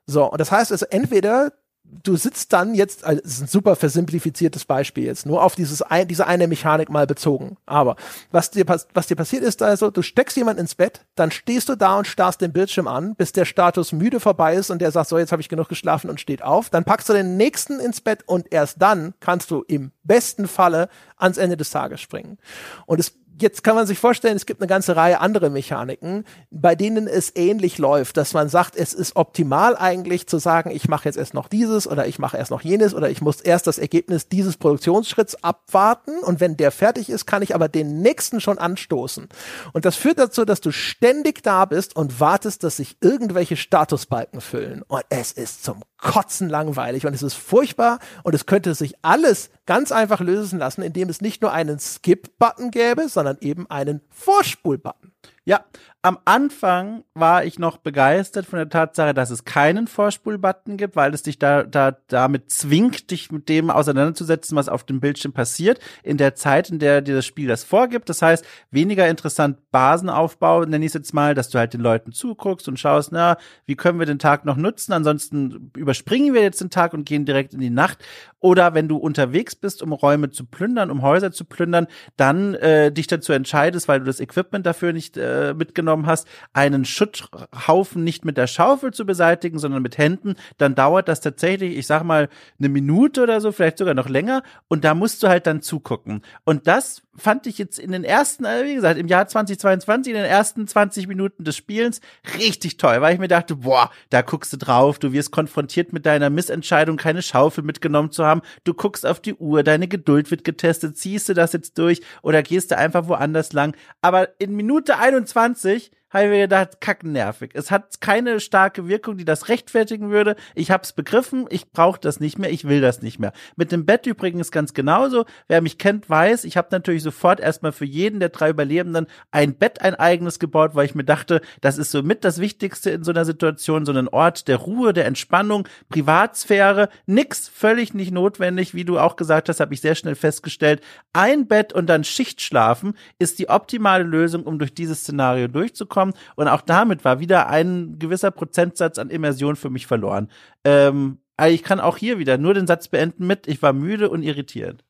So, und das heißt also entweder du sitzt dann jetzt, also das ist ein super versimplifiziertes Beispiel jetzt, nur auf dieses ein, diese eine Mechanik mal bezogen. Aber was dir, was dir passiert ist also, du steckst jemanden ins Bett, dann stehst du da und starrst den Bildschirm an, bis der Status müde vorbei ist und der sagt, so, jetzt habe ich genug geschlafen und steht auf. Dann packst du den nächsten ins Bett und erst dann kannst du im besten Falle ans Ende des Tages springen. Und es jetzt kann man sich vorstellen, es gibt eine ganze Reihe andere Mechaniken, bei denen es ähnlich läuft, dass man sagt, es ist optimal eigentlich zu sagen, ich mache jetzt erst noch dieses oder ich mache erst noch jenes oder ich muss erst das Ergebnis dieses Produktionsschritts abwarten und wenn der fertig ist, kann ich aber den nächsten schon anstoßen. Und das führt dazu, dass du ständig da bist und wartest, dass sich irgendwelche Statusbalken füllen. Und es ist zum Kotzen langweilig und es ist furchtbar und es könnte sich alles ganz einfach lösen lassen, indem es nicht nur einen Skip-Button gäbe, sondern eben einen Vorspul-Button. Ja, am Anfang war ich noch begeistert von der Tatsache, dass es keinen Vorspulbutton gibt, weil es dich da, da damit zwingt, dich mit dem auseinanderzusetzen, was auf dem Bildschirm passiert, in der Zeit, in der dir das Spiel das vorgibt. Das heißt, weniger interessant Basenaufbau, nenne ich es jetzt mal, dass du halt den Leuten zuguckst und schaust, na, wie können wir den Tag noch nutzen? Ansonsten überspringen wir jetzt den Tag und gehen direkt in die Nacht. Oder wenn du unterwegs bist, um Räume zu plündern, um Häuser zu plündern, dann äh, dich dazu entscheidest, weil du das Equipment dafür nicht äh, mitgenommen vorgenommen hast, einen Schutthaufen nicht mit der Schaufel zu beseitigen, sondern mit Händen, dann dauert das tatsächlich, ich sag mal, eine Minute oder so, vielleicht sogar noch länger. Und da musst du halt dann zugucken. Und das fand ich jetzt in den ersten, äh, wie gesagt, im Jahr 2022, in den ersten 20 Minuten des Spielens richtig toll, weil ich mir dachte, boah, da guckst du drauf, du wirst konfrontiert mit deiner Missentscheidung, keine Schaufel mitgenommen zu haben, du guckst auf die Uhr, deine Geduld wird getestet, ziehst du das jetzt durch oder gehst du einfach woanders lang. Aber in Minute 21 habe mir gedacht, kackennervig. Es hat keine starke Wirkung, die das rechtfertigen würde. Ich hab's begriffen, ich brauche das nicht mehr, ich will das nicht mehr. Mit dem Bett übrigens ganz genauso. Wer mich kennt, weiß, ich habe natürlich sofort erstmal für jeden der drei Überlebenden ein Bett, ein eigenes gebaut, weil ich mir dachte, das ist so mit das Wichtigste in so einer Situation, so ein Ort der Ruhe, der Entspannung, Privatsphäre, nix, völlig nicht notwendig, wie du auch gesagt hast, habe ich sehr schnell festgestellt. Ein Bett und dann Schichtschlafen ist die optimale Lösung, um durch dieses Szenario durchzukommen bekommen und auch damit war wieder ein gewisser Prozentsatz an Immersion für mich verloren. Ähm, aber ich kann auch hier wieder nur den Satz beenden mit, ich war müde und irritiert.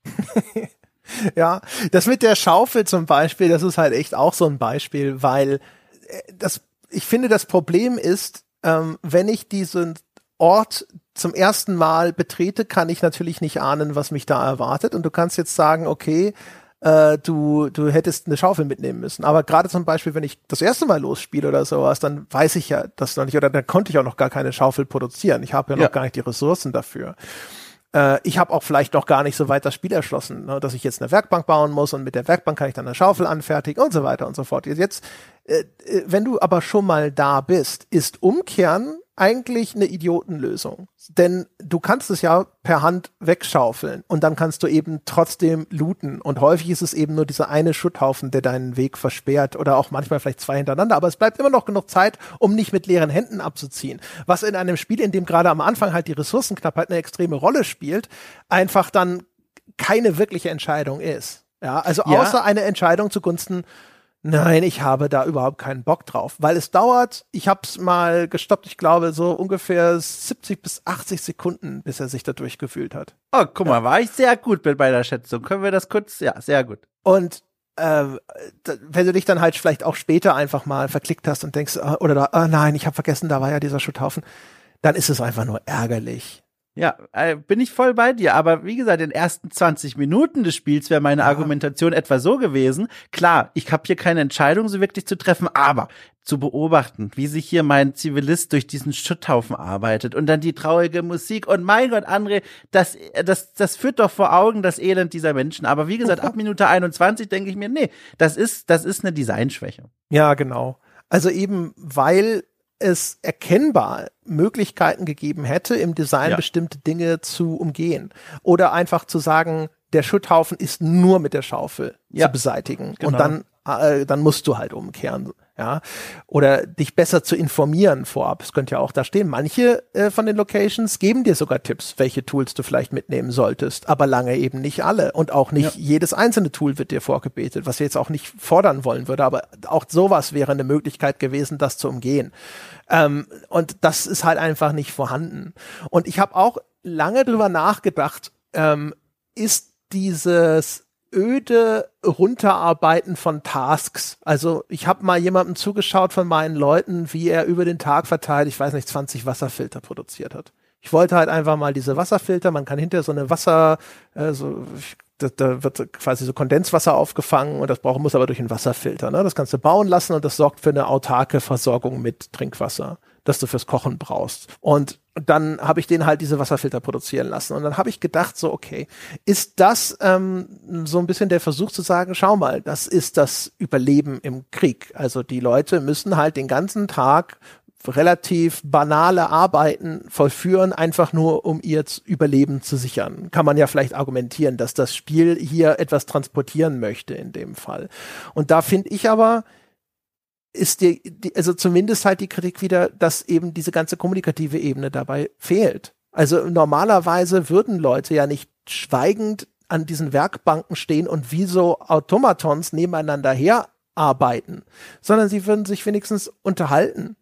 ja, das mit der Schaufel zum Beispiel, das ist halt echt auch so ein Beispiel, weil äh, das, ich finde, das Problem ist, ähm, wenn ich diesen Ort zum ersten Mal betrete, kann ich natürlich nicht ahnen, was mich da erwartet. Und du kannst jetzt sagen, okay, äh, du, du hättest eine Schaufel mitnehmen müssen. Aber gerade zum Beispiel, wenn ich das erste Mal losspiele oder sowas, dann weiß ich ja das noch nicht, oder dann konnte ich auch noch gar keine Schaufel produzieren. Ich habe ja, ja noch gar nicht die Ressourcen dafür. Äh, ich habe auch vielleicht noch gar nicht so weit das Spiel erschlossen, ne, dass ich jetzt eine Werkbank bauen muss und mit der Werkbank kann ich dann eine Schaufel anfertigen und so weiter und so fort. Jetzt, äh, äh wenn du aber schon mal da bist, ist Umkehren eigentlich eine Idiotenlösung. Denn du kannst es ja per Hand wegschaufeln und dann kannst du eben trotzdem looten. Und häufig ist es eben nur dieser eine Schutthaufen, der deinen Weg versperrt oder auch manchmal vielleicht zwei hintereinander. Aber es bleibt immer noch genug Zeit, um nicht mit leeren Händen abzuziehen. Was in einem Spiel, in dem gerade am Anfang halt die Ressourcenknappheit eine extreme Rolle spielt, einfach dann keine wirkliche Entscheidung ist. Ja, also außer ja. eine Entscheidung zugunsten Nein, ich habe da überhaupt keinen Bock drauf, weil es dauert, ich habe es mal gestoppt, ich glaube so ungefähr 70 bis 80 Sekunden, bis er sich da durchgefühlt hat. Oh, guck mal, war ich sehr gut mit meiner Schätzung. Können wir das kurz? Ja, sehr gut. Und äh, wenn du dich dann halt vielleicht auch später einfach mal verklickt hast und denkst, äh, oder da, oh nein, ich habe vergessen, da war ja dieser Schutthaufen, dann ist es einfach nur ärgerlich. Ja, äh, bin ich voll bei dir. Aber wie gesagt, in den ersten 20 Minuten des Spiels wäre meine ja. Argumentation etwa so gewesen. Klar, ich habe hier keine Entscheidung so wirklich zu treffen, aber zu beobachten, wie sich hier mein Zivilist durch diesen Schutthaufen arbeitet und dann die traurige Musik und mein Gott, André, das, das, das führt doch vor Augen das Elend dieser Menschen. Aber wie gesagt, ab Minute 21 denke ich mir, nee, das ist, das ist eine Designschwäche. Ja, genau. Also eben, weil es erkennbar Möglichkeiten gegeben hätte, im Design ja. bestimmte Dinge zu umgehen. Oder einfach zu sagen, der Schutthaufen ist nur mit der Schaufel ja. zu beseitigen. Genau. Und dann, äh, dann musst du halt umkehren ja, oder dich besser zu informieren vorab. Es könnte ja auch da stehen. Manche äh, von den Locations geben dir sogar Tipps, welche Tools du vielleicht mitnehmen solltest, aber lange eben nicht alle und auch nicht ja. jedes einzelne Tool wird dir vorgebetet, was wir jetzt auch nicht fordern wollen würde, aber auch sowas wäre eine Möglichkeit gewesen, das zu umgehen. Ähm, und das ist halt einfach nicht vorhanden. Und ich habe auch lange drüber nachgedacht, ähm, ist dieses öde Runterarbeiten von Tasks. Also ich habe mal jemandem zugeschaut von meinen Leuten, wie er über den Tag verteilt, ich weiß nicht, 20 Wasserfilter produziert hat. Ich wollte halt einfach mal diese Wasserfilter, man kann hinter so eine Wasser, äh, so, da, da wird quasi so Kondenswasser aufgefangen und das brauchen muss aber durch einen Wasserfilter. Ne? Das kannst du bauen lassen und das sorgt für eine autarke Versorgung mit Trinkwasser das du fürs Kochen brauchst. Und dann habe ich den halt diese Wasserfilter produzieren lassen. Und dann habe ich gedacht, so, okay, ist das ähm, so ein bisschen der Versuch zu sagen, schau mal, das ist das Überleben im Krieg. Also die Leute müssen halt den ganzen Tag relativ banale Arbeiten vollführen, einfach nur um ihr Überleben zu sichern. Kann man ja vielleicht argumentieren, dass das Spiel hier etwas transportieren möchte in dem Fall. Und da finde ich aber, ist die, die, also zumindest halt die Kritik wieder, dass eben diese ganze kommunikative Ebene dabei fehlt. Also normalerweise würden Leute ja nicht schweigend an diesen Werkbanken stehen und wie so Automatons nebeneinander herarbeiten, sondern sie würden sich wenigstens unterhalten.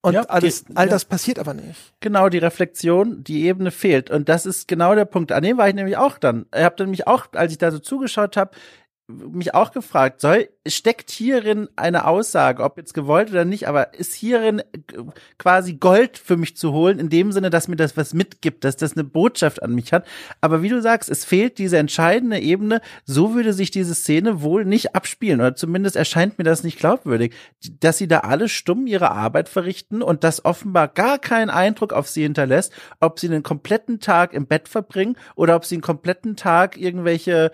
Und ja, alles, all das ja. passiert aber nicht. Genau, die Reflexion, die Ebene fehlt. Und das ist genau der Punkt. An dem war ich nämlich auch dann. Ich habe dann mich auch, als ich da so zugeschaut habe, mich auch gefragt, soll, steckt hierin eine Aussage, ob jetzt gewollt oder nicht, aber ist hierin quasi Gold für mich zu holen, in dem Sinne, dass mir das was mitgibt, dass das eine Botschaft an mich hat. Aber wie du sagst, es fehlt diese entscheidende Ebene, so würde sich diese Szene wohl nicht abspielen, oder zumindest erscheint mir das nicht glaubwürdig, dass sie da alle stumm ihre Arbeit verrichten und das offenbar gar keinen Eindruck auf sie hinterlässt, ob sie einen kompletten Tag im Bett verbringen oder ob sie einen kompletten Tag irgendwelche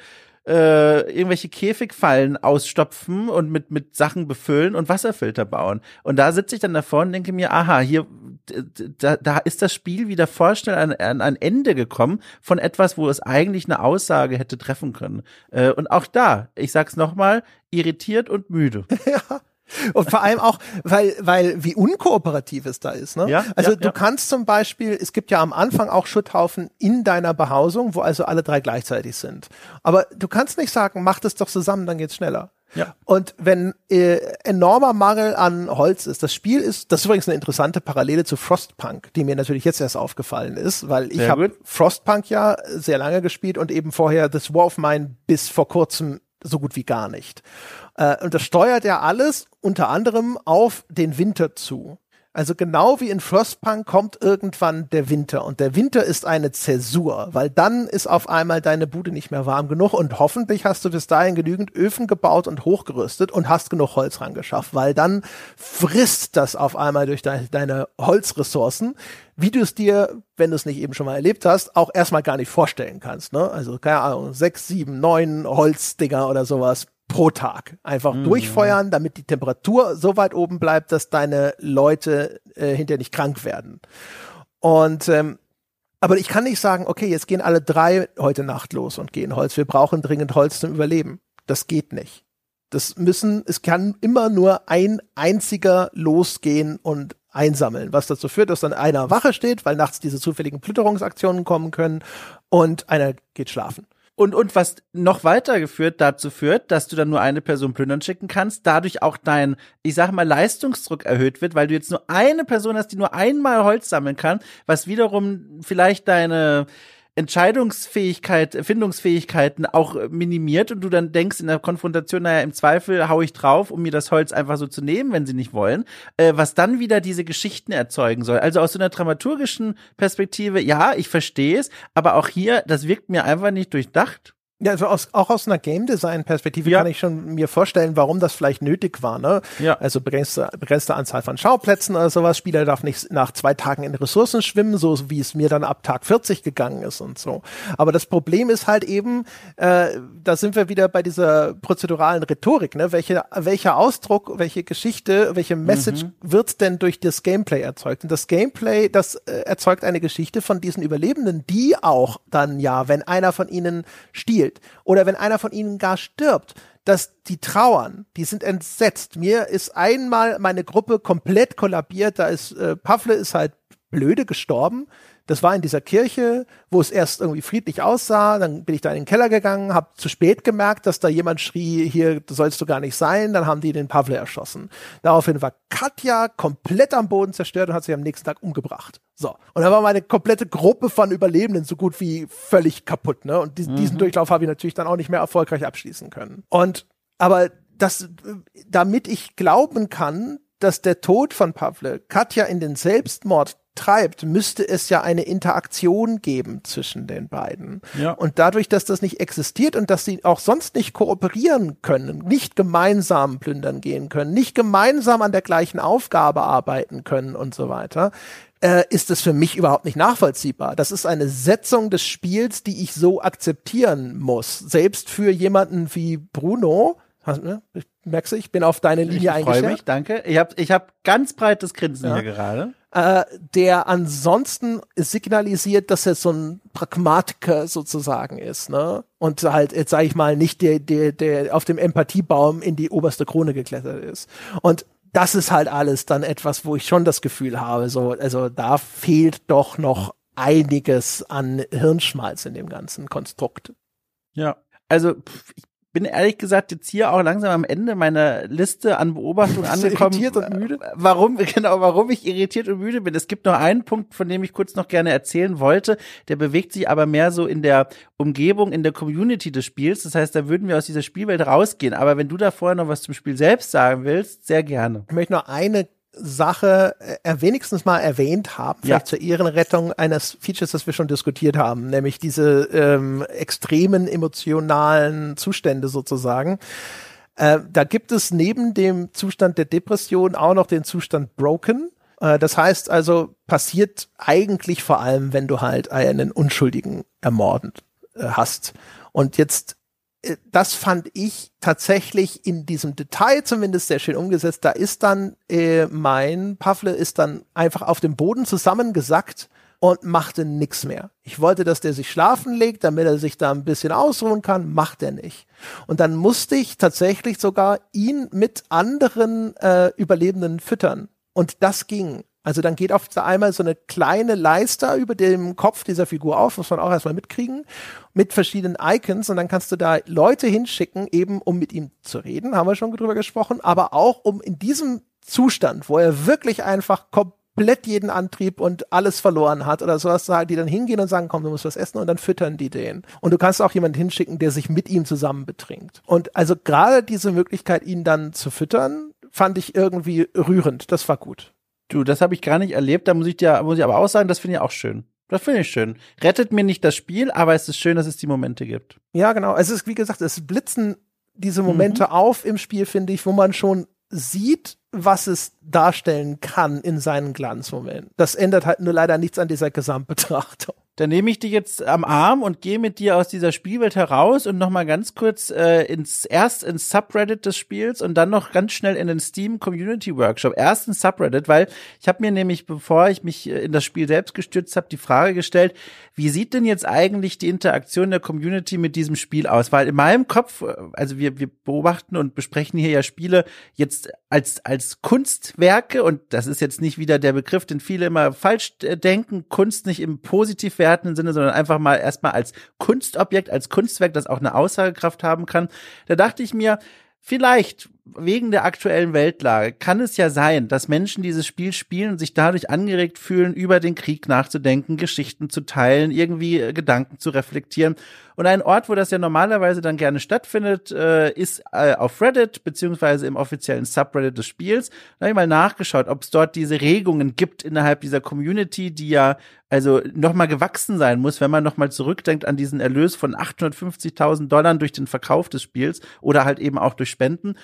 äh, irgendwelche Käfigfallen ausstopfen und mit, mit Sachen befüllen und Wasserfilter bauen. Und da sitze ich dann davor und denke mir, aha, hier, da, da ist das Spiel wieder vorstellen an, an ein Ende gekommen von etwas, wo es eigentlich eine Aussage hätte treffen können. Äh, und auch da, ich sag's nochmal, irritiert und müde. ja. Und vor allem auch, weil, weil wie unkooperativ es da ist. Ne? Ja, also ja, du ja. kannst zum Beispiel, es gibt ja am Anfang auch Schutthaufen in deiner Behausung, wo also alle drei gleichzeitig sind. Aber du kannst nicht sagen, mach das doch zusammen, dann geht's schneller. Ja. Und wenn äh, enormer Mangel an Holz ist, das Spiel ist, das ist übrigens eine interessante Parallele zu Frostpunk, die mir natürlich jetzt erst aufgefallen ist, weil ich habe. Frostpunk ja sehr lange gespielt und eben vorher das War of Mine bis vor kurzem so gut wie gar nicht. Äh, und das steuert ja alles unter anderem auf den Winter zu. Also genau wie in Frostpunk kommt irgendwann der Winter und der Winter ist eine Zäsur, weil dann ist auf einmal deine Bude nicht mehr warm genug und hoffentlich hast du bis dahin genügend Öfen gebaut und hochgerüstet und hast genug Holz rangeschafft, weil dann frisst das auf einmal durch de deine Holzressourcen, wie du es dir, wenn du es nicht eben schon mal erlebt hast, auch erstmal gar nicht vorstellen kannst. Ne? Also keine Ahnung, sechs, sieben, neun Holzdinger oder sowas pro Tag einfach durchfeuern, damit die Temperatur so weit oben bleibt, dass deine Leute äh, hinterher nicht krank werden. Und ähm, aber ich kann nicht sagen, okay, jetzt gehen alle drei heute Nacht los und gehen Holz. Wir brauchen dringend Holz zum Überleben. Das geht nicht. Das müssen, es kann immer nur ein einziger losgehen und einsammeln, was dazu führt, dass dann einer Wache steht, weil nachts diese zufälligen Plütterungsaktionen kommen können und einer geht schlafen. Und, und was noch weitergeführt dazu führt, dass du dann nur eine Person plündern schicken kannst, dadurch auch dein, ich sag mal, Leistungsdruck erhöht wird, weil du jetzt nur eine Person hast, die nur einmal Holz sammeln kann, was wiederum vielleicht deine Entscheidungsfähigkeit, Findungsfähigkeiten auch äh, minimiert und du dann denkst in der Konfrontation, naja, im Zweifel hau ich drauf, um mir das Holz einfach so zu nehmen, wenn sie nicht wollen, äh, was dann wieder diese Geschichten erzeugen soll. Also aus so einer dramaturgischen Perspektive, ja, ich verstehe es, aber auch hier, das wirkt mir einfach nicht durchdacht. Ja, also aus, auch aus einer Game Design Perspektive Ja. kann ich schon mir vorstellen, warum das vielleicht nötig war. Ne? Ja. Also begrenzte, begrenzte Anzahl von Schauplätzen oder sowas. Spieler darf nicht nach zwei Tagen in Ressourcen schwimmen, so wie es mir dann ab Tag 40 gegangen ist und so. Aber das Problem ist halt eben, äh, da sind wir wieder bei dieser prozeduralen Rhetorik. Ne? Welche, welcher Ausdruck, welche Geschichte, welche Message wird denn durch das Gameplay erzeugt? Und das Gameplay, das äh, erzeugt eine Geschichte von diesen Überlebenden, die auch dann ja, wenn einer von ihnen stiehlt oder wenn einer von ihnen gar stirbt, dass die trauern, die sind entsetzt. Mir ist einmal meine Gruppe komplett kollabiert, da ist äh, Pavle ist halt blöde gestorben. Das war in dieser Kirche, wo es erst irgendwie friedlich aussah. Dann bin ich da in den Keller gegangen, habe zu spät gemerkt, dass da jemand schrie, hier sollst du gar nicht sein. Dann haben die den Pavle erschossen. Daraufhin war Katja komplett am Boden zerstört und hat sich am nächsten Tag umgebracht. So. Und dann war meine komplette Gruppe von Überlebenden so gut wie völlig kaputt. Ne? Und diesen, diesen Durchlauf habe ich natürlich dann auch nicht mehr erfolgreich abschließen können. Und aber das, damit ich glauben kann, dass der Tod von Pavle Katja in den Selbstmord treibt, müsste es ja eine Interaktion geben zwischen den beiden. Ja. Und dadurch, dass das nicht existiert und dass sie auch sonst nicht kooperieren können, nicht gemeinsam plündern gehen können, nicht gemeinsam an der gleichen Aufgabe arbeiten können und so weiter, äh, ist es für mich überhaupt nicht nachvollziehbar. Das ist eine Setzung des Spiels, die ich so akzeptieren muss. Selbst für jemanden wie Bruno? Merkst du, ich bin auf deine Ich Linie freue eingestellt. mich, danke. Ich habe ich hab ganz breites Grinsen Ja. hier gerade. äh, der ansonsten signalisiert, dass er so ein Pragmatiker sozusagen ist, ne? Und halt, jetzt sage ich mal, nicht der, der, der auf dem Empathiebaum in die oberste Krone geklettert ist. Und das ist halt alles dann etwas, wo ich schon das Gefühl habe, so, also da fehlt doch noch einiges an Hirnschmalz in dem ganzen Konstrukt. Ja. Also, pff, ich bin ehrlich gesagt jetzt hier auch langsam am Ende meiner Liste an Beobachtungen angekommen. irritiert und müde? Warum, genau, warum ich irritiert und müde bin. Es gibt noch einen Punkt, von dem ich kurz noch gerne erzählen wollte. Der bewegt sich aber mehr so in der Umgebung, in der Community des Spiels. Das heißt, da würden wir aus dieser Spielwelt rausgehen. Aber wenn du da vorher noch was zum Spiel selbst sagen willst, sehr gerne. Ich möchte noch eine Sache äh, wenigstens mal erwähnt haben, vielleicht zur Ehrenrettung eines Features, das wir schon diskutiert haben, nämlich diese ähm, extremen emotionalen Zustände sozusagen. Äh, da gibt es neben dem Zustand der Depression auch noch den Zustand Broken. Äh, das heißt also, passiert eigentlich vor allem, wenn du halt einen Unschuldigen ermordet äh, hast. Und jetzt äh, das fand ich tatsächlich in diesem Detail zumindest sehr schön umgesetzt. Da ist dann äh, mein Pavle ist dann einfach auf dem Boden zusammengesackt und machte nix mehr. Ich wollte, dass der sich schlafen legt, damit er sich da ein bisschen ausruhen kann, macht er nicht. Und dann musste ich tatsächlich sogar ihn mit anderen äh, Überlebenden füttern. Und das ging. Also dann geht auf einmal so eine kleine Leiste über dem Kopf dieser Figur auf, muss man auch erstmal mitkriegen, mit verschiedenen Icons und dann kannst du da Leute hinschicken, eben um mit ihm zu reden, haben wir schon drüber gesprochen, aber auch um in diesem Zustand, wo er wirklich einfach komplett jeden Antrieb und alles verloren hat oder sowas, die dann hingehen und sagen, komm, du musst was essen und dann füttern die den. Und du kannst auch jemanden hinschicken, der sich mit ihm zusammen betrinkt. Und also gerade diese Möglichkeit, ihn dann zu füttern, fand ich irgendwie rührend. Das war gut. Du, das habe ich gar nicht erlebt. Da muss ich dir, muss ich aber auch sagen, das finde ich auch schön. Das finde ich schön. Rettet mir nicht das Spiel, aber es ist schön, dass es die Momente gibt. Ja, genau. Es ist, wie gesagt, es blitzen diese Momente mhm. auf im Spiel, finde ich, wo man schon sieht, was es darstellen kann in seinen Glanzmomenten. Das ändert halt nur leider nichts an dieser Gesamtbetrachtung. Dann nehme ich dich jetzt am Arm und gehe mit dir aus dieser Spielwelt heraus und nochmal ganz kurz äh, ins erst ins Subreddit des Spiels und dann noch ganz schnell in den Steam Community Workshop. Erst ins Subreddit, weil ich habe mir nämlich, bevor ich mich äh, in das Spiel selbst gestürzt habe, die Frage gestellt, wie sieht denn jetzt eigentlich die Interaktion der Community mit diesem Spiel aus? Weil in meinem Kopf, äh, also wir, wir beobachten und besprechen hier ja Spiele jetzt als, als Kunstwerke und das ist jetzt nicht wieder der Begriff, den viele immer falsch äh, denken, Kunst nicht im positiv wertenden Sinne, sondern einfach mal erstmal als Kunstobjekt, als Kunstwerk, das auch eine Aussagekraft haben kann. Da dachte ich mir, vielleicht wegen der aktuellen Weltlage kann es ja sein, dass Menschen dieses Spiel spielen und sich dadurch angeregt fühlen, über den Krieg nachzudenken, Geschichten zu teilen, irgendwie äh, Gedanken zu reflektieren. Und ein Ort, wo das ja normalerweise dann gerne stattfindet, äh, ist äh, auf Reddit beziehungsweise im offiziellen Subreddit des Spiels. Da habe ich mal nachgeschaut, ob es dort diese Regungen gibt innerhalb dieser Community, die ja also nochmal gewachsen sein muss, wenn man nochmal zurückdenkt an diesen Erlös von 850.000 Dollar durch den Verkauf des Spiels oder halt eben auch durch Spenden.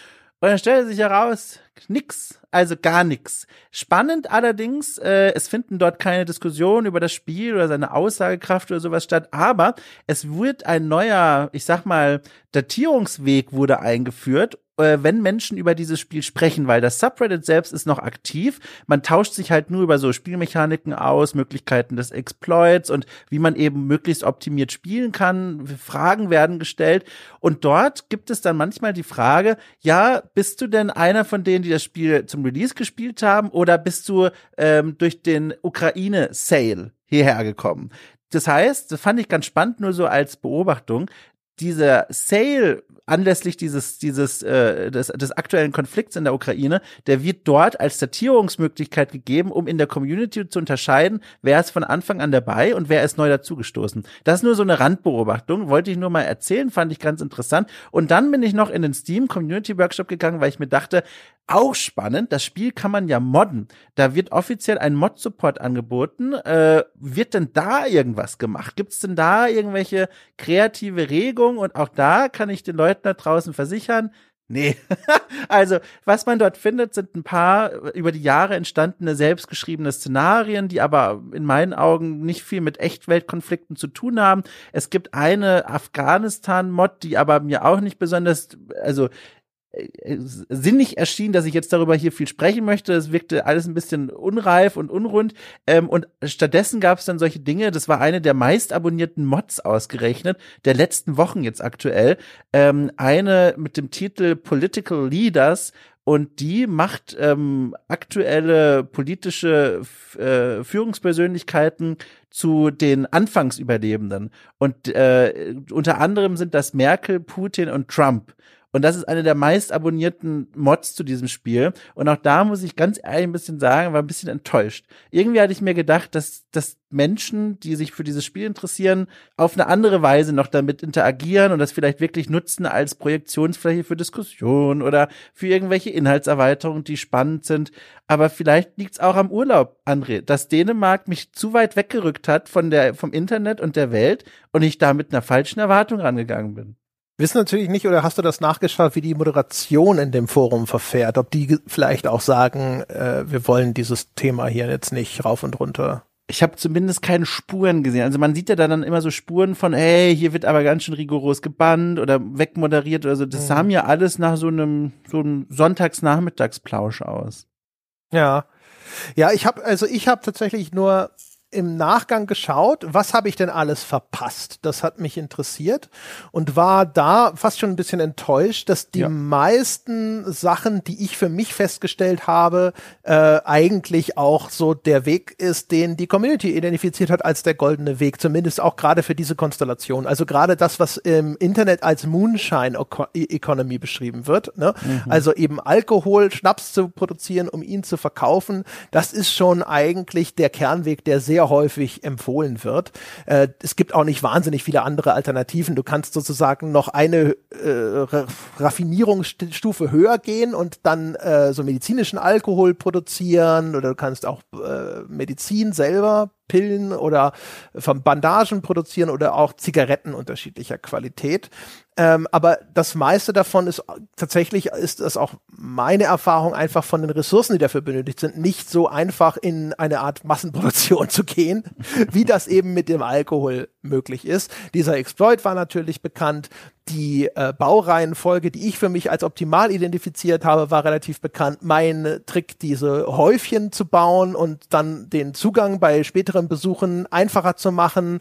Und dann stellte sich heraus, nix, also gar nix. Spannend allerdings, äh, es finden dort keine Diskussionen über das Spiel oder seine Aussagekraft oder sowas statt, aber es wird ein neuer, ich sag mal, Datierungsweg wurde eingeführt äh, wenn Menschen über dieses Spiel sprechen, weil das Subreddit selbst ist noch aktiv. Man tauscht sich halt nur über so Spielmechaniken aus, Möglichkeiten des Exploits und wie man eben möglichst optimiert spielen kann. Fragen werden gestellt. Und dort gibt es dann manchmal die Frage, ja, bist du denn einer von denen, die das Spiel zum Release gespielt haben oder bist du ähm, durch den Ukraine-Sale hierher gekommen? Das heißt, das fand ich ganz spannend, nur so als Beobachtung. Dieser Sale anlässlich dieses, dieses, äh, des, des aktuellen Konflikts in der Ukraine, der wird dort als Datierungsmöglichkeit gegeben, um in der Community zu unterscheiden, wer ist von Anfang an dabei und wer ist neu dazugestoßen. Das ist nur so eine Randbeobachtung, wollte ich nur mal erzählen, fand ich ganz interessant. Und dann bin ich noch in den Steam Community Workshop gegangen, weil ich mir dachte, auch spannend, das Spiel kann man ja modden. Da wird offiziell ein Mod-Support angeboten. Äh, wird denn da irgendwas gemacht? Gibt es denn da irgendwelche kreative Regungen? Und auch da kann ich den Leuten da draußen versichern, Nee. also, was man dort findet, sind ein paar über die Jahre entstandene selbstgeschriebene Szenarien, die aber in meinen Augen nicht viel mit Echtweltkonflikten zu tun haben. Es gibt eine Afghanistan-Mod, die aber mir auch nicht besonders, also sinnig erschien, dass ich jetzt darüber hier viel sprechen möchte. Es wirkte alles ein bisschen unreif und unrund. Ähm, und stattdessen gab es dann solche Dinge, das war eine der meist abonnierten Mods ausgerechnet, der letzten Wochen jetzt aktuell. Ähm, eine mit dem Titel Political Leaders und die macht ähm, aktuelle politische äh, Führungspersönlichkeiten zu den Anfangsüberlebenden. Und äh, unter anderem sind das Merkel, Putin und Trump. Und das ist eine der meist abonnierten Mods zu diesem Spiel. Und auch da muss ich ganz ehrlich ein bisschen sagen, war ein bisschen enttäuscht. Irgendwie hatte ich mir gedacht, dass, dass Menschen, die sich für dieses Spiel interessieren, auf eine andere Weise noch damit interagieren und das vielleicht wirklich nutzen als Projektionsfläche für Diskussionen oder für irgendwelche Inhaltserweiterungen, die spannend sind. Aber vielleicht liegt es auch am Urlaub, André, dass Dänemark mich zu weit weggerückt hat von der, vom Internet und der Welt und ich da mit einer falschen Erwartung rangegangen bin wissen natürlich nicht, oder hast du das nachgeschaut, wie die Moderation in dem Forum verfährt? Ob die vielleicht auch sagen, äh, wir wollen dieses Thema hier jetzt nicht rauf und runter. Ich habe zumindest keine Spuren gesehen. Also man sieht ja da dann immer so Spuren von, hey, hier wird aber ganz schön rigoros gebannt oder wegmoderiert oder so. Das mhm. sah mir alles nach so einem so einem Sonntagsnachmittagsplausch aus. Ja, ja, ich habe also ich habe tatsächlich nur im Nachgang geschaut, was habe ich denn alles verpasst? Das hat mich interessiert und war da fast schon ein bisschen enttäuscht, dass die ja. meisten Sachen, die ich für mich festgestellt habe, äh, eigentlich auch so der Weg ist, den die Community identifiziert hat als der goldene Weg, zumindest auch gerade für diese Konstellation. Also gerade das, was im Internet als Moonshine Economy beschrieben wird. Ne? Mhm. Also eben Alkohol, Schnaps zu produzieren, um ihn zu verkaufen, das ist schon eigentlich der Kernweg, der sehr häufig empfohlen wird. Äh, es gibt auch nicht wahnsinnig viele andere Alternativen. Du kannst sozusagen noch eine äh, Raffinierungsstufe höher gehen und dann äh, so medizinischen Alkohol produzieren oder du kannst auch äh, Medizin selber Pillen oder von Bandagen produzieren oder auch Zigaretten unterschiedlicher Qualität. Ähm, aber das meiste davon ist tatsächlich, ist das auch meine Erfahrung, einfach von den Ressourcen, die dafür benötigt sind, nicht so einfach in eine Art Massenproduktion zu gehen, wie das eben mit dem Alkohol möglich ist. Dieser Exploit war natürlich bekannt. Die äh, Baureihenfolge, die ich für mich als optimal identifiziert habe, war relativ bekannt. Mein Trick, diese Häufchen zu bauen und dann den Zugang bei späteren Besuchen einfacher zu machen,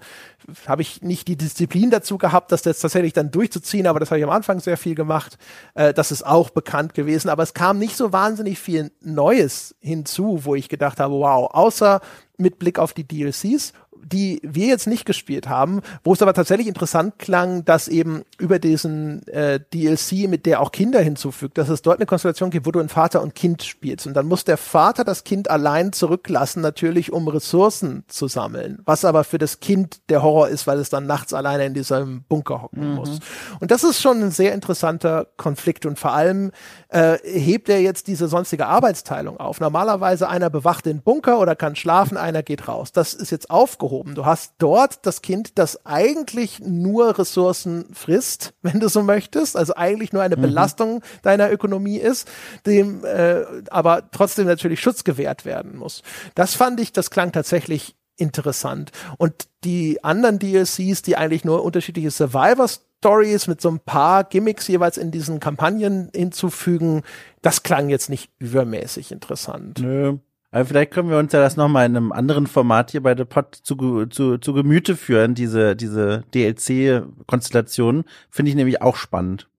habe ich nicht die Disziplin dazu gehabt, das jetzt tatsächlich dann durchzuziehen, aber das habe ich am Anfang sehr viel gemacht. Äh, das ist auch bekannt gewesen, aber es kam nicht so wahnsinnig viel Neues hinzu, wo ich gedacht habe, wow, außer mit Blick auf die DLCs die wir jetzt nicht gespielt haben, wo es aber tatsächlich interessant klang, dass eben über diesen äh, DLC, mit der auch Kinder hinzufügt, dass es dort eine Konstellation gibt, wo du ein Vater und Kind spielst. Und dann muss der Vater das Kind allein zurücklassen, natürlich um Ressourcen zu sammeln. Was aber für das Kind der Horror ist, weil es dann nachts alleine in diesem Bunker hocken mhm. muss. Und das ist schon ein sehr interessanter Konflikt. Und vor allem äh, hebt er jetzt diese sonstige Arbeitsteilung auf. Normalerweise einer bewacht den Bunker oder kann schlafen, einer geht raus. Das ist jetzt aufgehoben. Du hast dort das Kind, das eigentlich nur Ressourcen frisst, wenn du so möchtest, also eigentlich nur eine mhm. Belastung deiner Ökonomie ist, dem äh, aber trotzdem natürlich Schutz gewährt werden muss. Das fand ich, das klang tatsächlich interessant. Und die anderen DLCs, die eigentlich nur unterschiedliche Survivors Stories mit so ein paar Gimmicks jeweils in diesen Kampagnen hinzufügen, das klang jetzt nicht übermäßig interessant. Nö. Aber vielleicht können wir uns ja das nochmal in einem anderen Format hier bei der Pod zu, zu, zu Gemüte führen, diese, diese DLC-Konstellation. Finde ich nämlich auch spannend.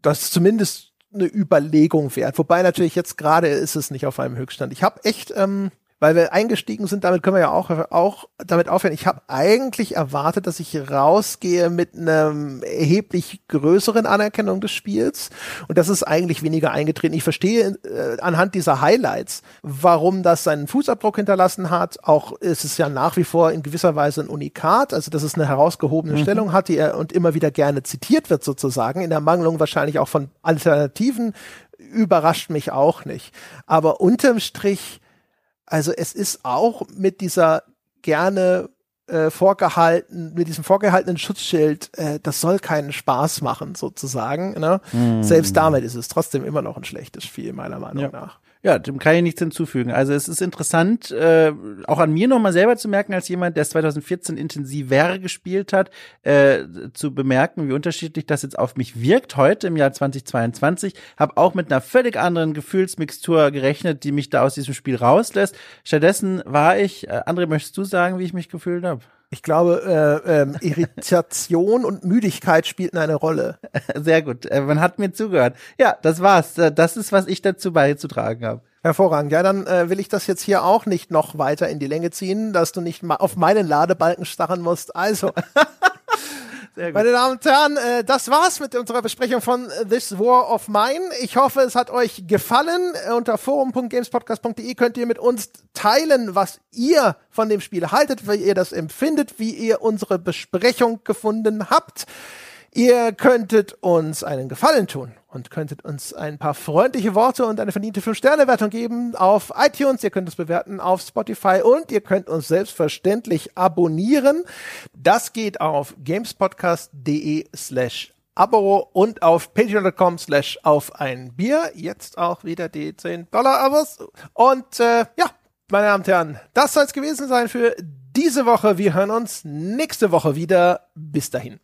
Das ist zumindest eine Überlegung wert. Wobei natürlich jetzt gerade ist es nicht auf einem Höchststand. Ich habe echt ähm, weil wir eingestiegen sind, damit können wir ja auch, auch damit aufhören. Ich habe eigentlich erwartet, dass ich rausgehe mit einem erheblich größeren Anerkennung des Spiels und das ist eigentlich weniger eingetreten. Ich verstehe äh, anhand dieser Highlights, warum das seinen Fußabdruck hinterlassen hat. Auch ist es ja nach wie vor in gewisser Weise ein Unikat, also dass es eine herausgehobene mhm. Stellung hat, die er und immer wieder gerne zitiert wird sozusagen, in der Mangelung wahrscheinlich auch von Alternativen, überrascht mich auch nicht. Aber unterm Strich also es ist auch mit dieser gerne äh, vorgehalten, mit diesem vorgehaltenen Schutzschild, äh, das soll keinen Spaß machen, sozusagen. Ne? Mm. Selbst damit ist es trotzdem immer noch ein schlechtes Spiel, meiner Meinung ja. nach. Ja, dem kann ich nichts hinzufügen. Also es ist interessant, äh, auch an mir nochmal selber zu merken, als jemand, der es 2014 intensiver gespielt hat, äh, zu bemerken, wie unterschiedlich das jetzt auf mich wirkt heute im Jahr 2022. Habe auch mit einer völlig anderen Gefühlsmixtur gerechnet, die mich da aus diesem Spiel rauslässt. Stattdessen war ich, äh, André, möchtest du sagen, wie ich mich gefühlt habe? Ich glaube, äh, ähm, Irritation und Müdigkeit spielten eine Rolle. Sehr gut. Äh, man hat mir zugehört. Ja, das war's. Äh, das ist, was ich dazu beizutragen habe. Hervorragend. Ja, dann äh, will ich das jetzt hier auch nicht noch weiter in die Länge ziehen, dass du nicht mal auf meinen Ladebalken starren musst. Also. Meine Damen und Herren, äh, das war's mit unserer Besprechung von This War of Mine. Ich hoffe, es hat euch gefallen. Unter forum.gamespodcast.de könnt ihr mit uns teilen, was ihr von dem Spiel haltet, wie ihr das empfindet, wie ihr unsere Besprechung gefunden habt. Ihr könntet uns einen Gefallen tun und könntet uns ein paar freundliche Worte und eine verdiente 5-Sterne-Wertung geben auf iTunes. Ihr könnt uns bewerten auf Spotify und ihr könnt uns selbstverständlich abonnieren. Das geht auf gamespodcast.de slash Abo und auf patreon.com slash auf ein Bier. Jetzt auch wieder die 10 Dollar Abos. Und äh, ja, meine Damen und Herren, das soll es gewesen sein für diese Woche. Wir hören uns nächste Woche wieder. Bis dahin.